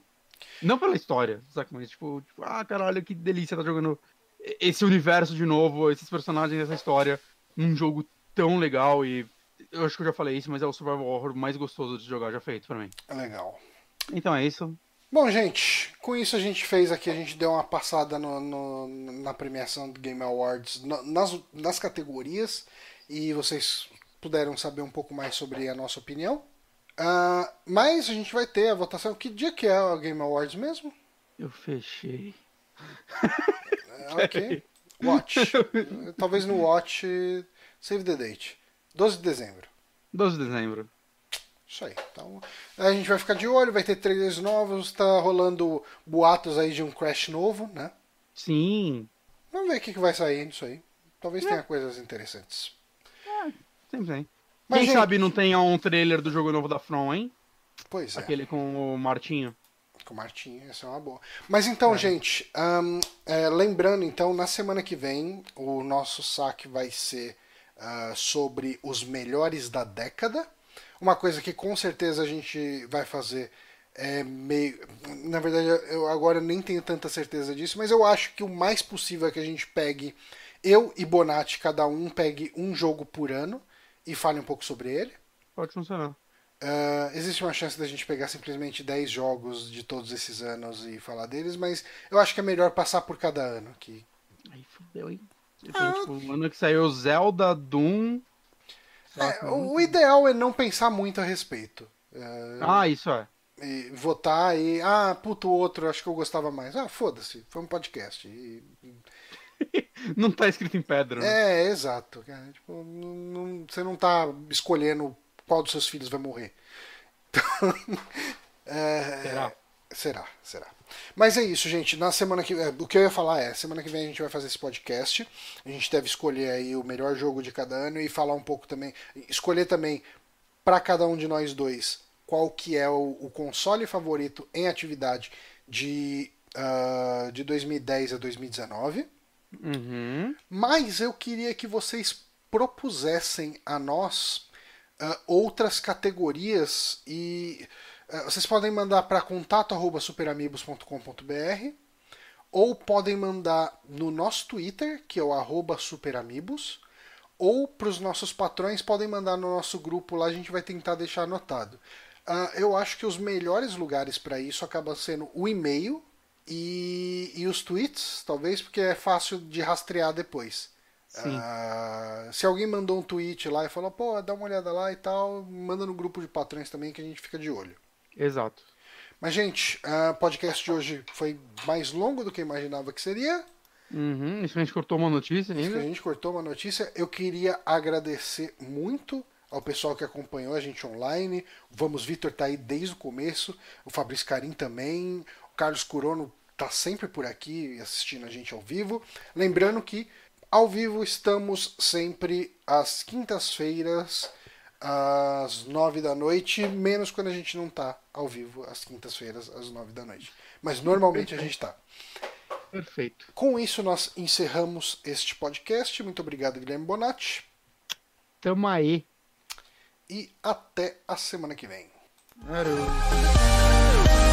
B: Não pela história, saca? Mas tipo, tipo, ah, caralho, que delícia tá jogando esse universo de novo, esses personagens, essa história, num jogo tão legal. E eu acho que eu já falei isso, mas é o survival horror mais gostoso de jogar já feito pra mim.
A: Legal.
B: Então é isso.
A: Bom, gente, com isso a gente fez aqui, a gente deu uma passada no- no- na premiação do Game Awards na- nas, nas categorias e vocês puderam saber um pouco mais sobre a nossa opinião. Ah, mas a gente vai ter a votação. Que dia que é o Game Awards mesmo?
B: Eu fechei.
A: É, ok. Watch. Talvez no Watch. Save the date. 12 de dezembro.
B: 12 de dezembro.
A: Isso aí. Então, a gente vai ficar de olho, vai ter trailers novos, tá rolando boatos aí de um Crash novo, né?
B: Sim.
A: Vamos ver o que, que vai sair disso aí. Talvez tenha coisas interessantes.
B: Sempre tem.
A: Mas,
B: Quem
A: gente-
B: sabe não tenha um trailer do jogo novo da From, hein?
A: Pois é,
B: Aquele com o Martinho.
A: com o Martinho, essa é uma boa. Mas então, gente, ahn, é, lembrando então, na semana que vem, o nosso saque vai ser ah, sobre os melhores da década. Uma coisa que com certeza a gente vai fazer é meio. Na verdade, eu agora nem tenho tanta certeza disso, mas eu acho que o mais possível é que a gente pegue, eu e Bonatti, cada um pegue um jogo por ano e fale um pouco sobre ele.
B: Pode funcionar.
A: Ah, existe uma chance da gente pegar simplesmente 10 jogos de todos esses anos e falar deles, mas eu acho que é melhor passar por cada ano aqui.
B: Aí fudeu, hein? Tem,
A: Ah.
B: tipo, o ano que saiu Zelda, Doom.
A: É, o ideal é não pensar muito a respeito. É,
B: Ah, isso é.
A: e votar e. Ah, puto, o outro, acho que eu gostava mais. Ah, foda-se, foi um podcast. E-
B: Não tá escrito em pedra. né?
A: é, exato. tipo, não- você não tá escolhendo qual dos seus filhos vai morrer. Então, é,
B: Será?
A: Será, será. Mas é isso, gente. Na semana que é, o que eu ia falar é, semana que vem a gente vai fazer esse podcast. A gente deve escolher aí o melhor jogo de cada ano e falar um pouco também, escolher também para cada um de nós dois qual que é o, o console favorito em atividade de ah, de 2010 a 2019.
B: Uhum.
A: Mas eu queria que vocês propusessem a nós ah, outras categorias e ah, vocês podem mandar para contato@superamigos.com.br ou podem mandar no nosso Twitter, que é o superamigos, ou para os nossos patrões podem mandar no nosso grupo lá, a gente vai tentar deixar anotado. Ah, eu acho que os melhores lugares para isso acabam sendo o e-mail e, e os tweets, talvez, porque é fácil de rastrear depois.
B: Sim.
A: Ah, se alguém mandou um tweet lá e falou, pô, dá uma olhada lá e tal, manda no grupo de patrões também que a gente fica de olho.
B: Exato.
A: Mas, gente, o podcast de hoje foi mais longo do que eu imaginava que seria.
B: Uhum, isso a gente cortou uma notícia
A: que
B: ainda.
A: a gente cortou uma notícia. Eu queria agradecer muito ao pessoal que acompanhou a gente online. O Vamos Vitor tá aí desde o começo. O Fabrício Carim também. O Carlos Curono tá sempre por aqui assistindo a gente ao vivo. Lembrando que ao vivo estamos sempre às quintas-feiras, às nove da noite, menos quando a gente não tá ao vivo às quintas-feiras, às nove da noite. Mas normalmente a gente tá.
B: Perfeito.
A: Com isso, nós encerramos este podcast. Muito obrigado, Guilherme Bonatti.
B: Tamo aí.
A: E até a semana que vem.
B: Arô.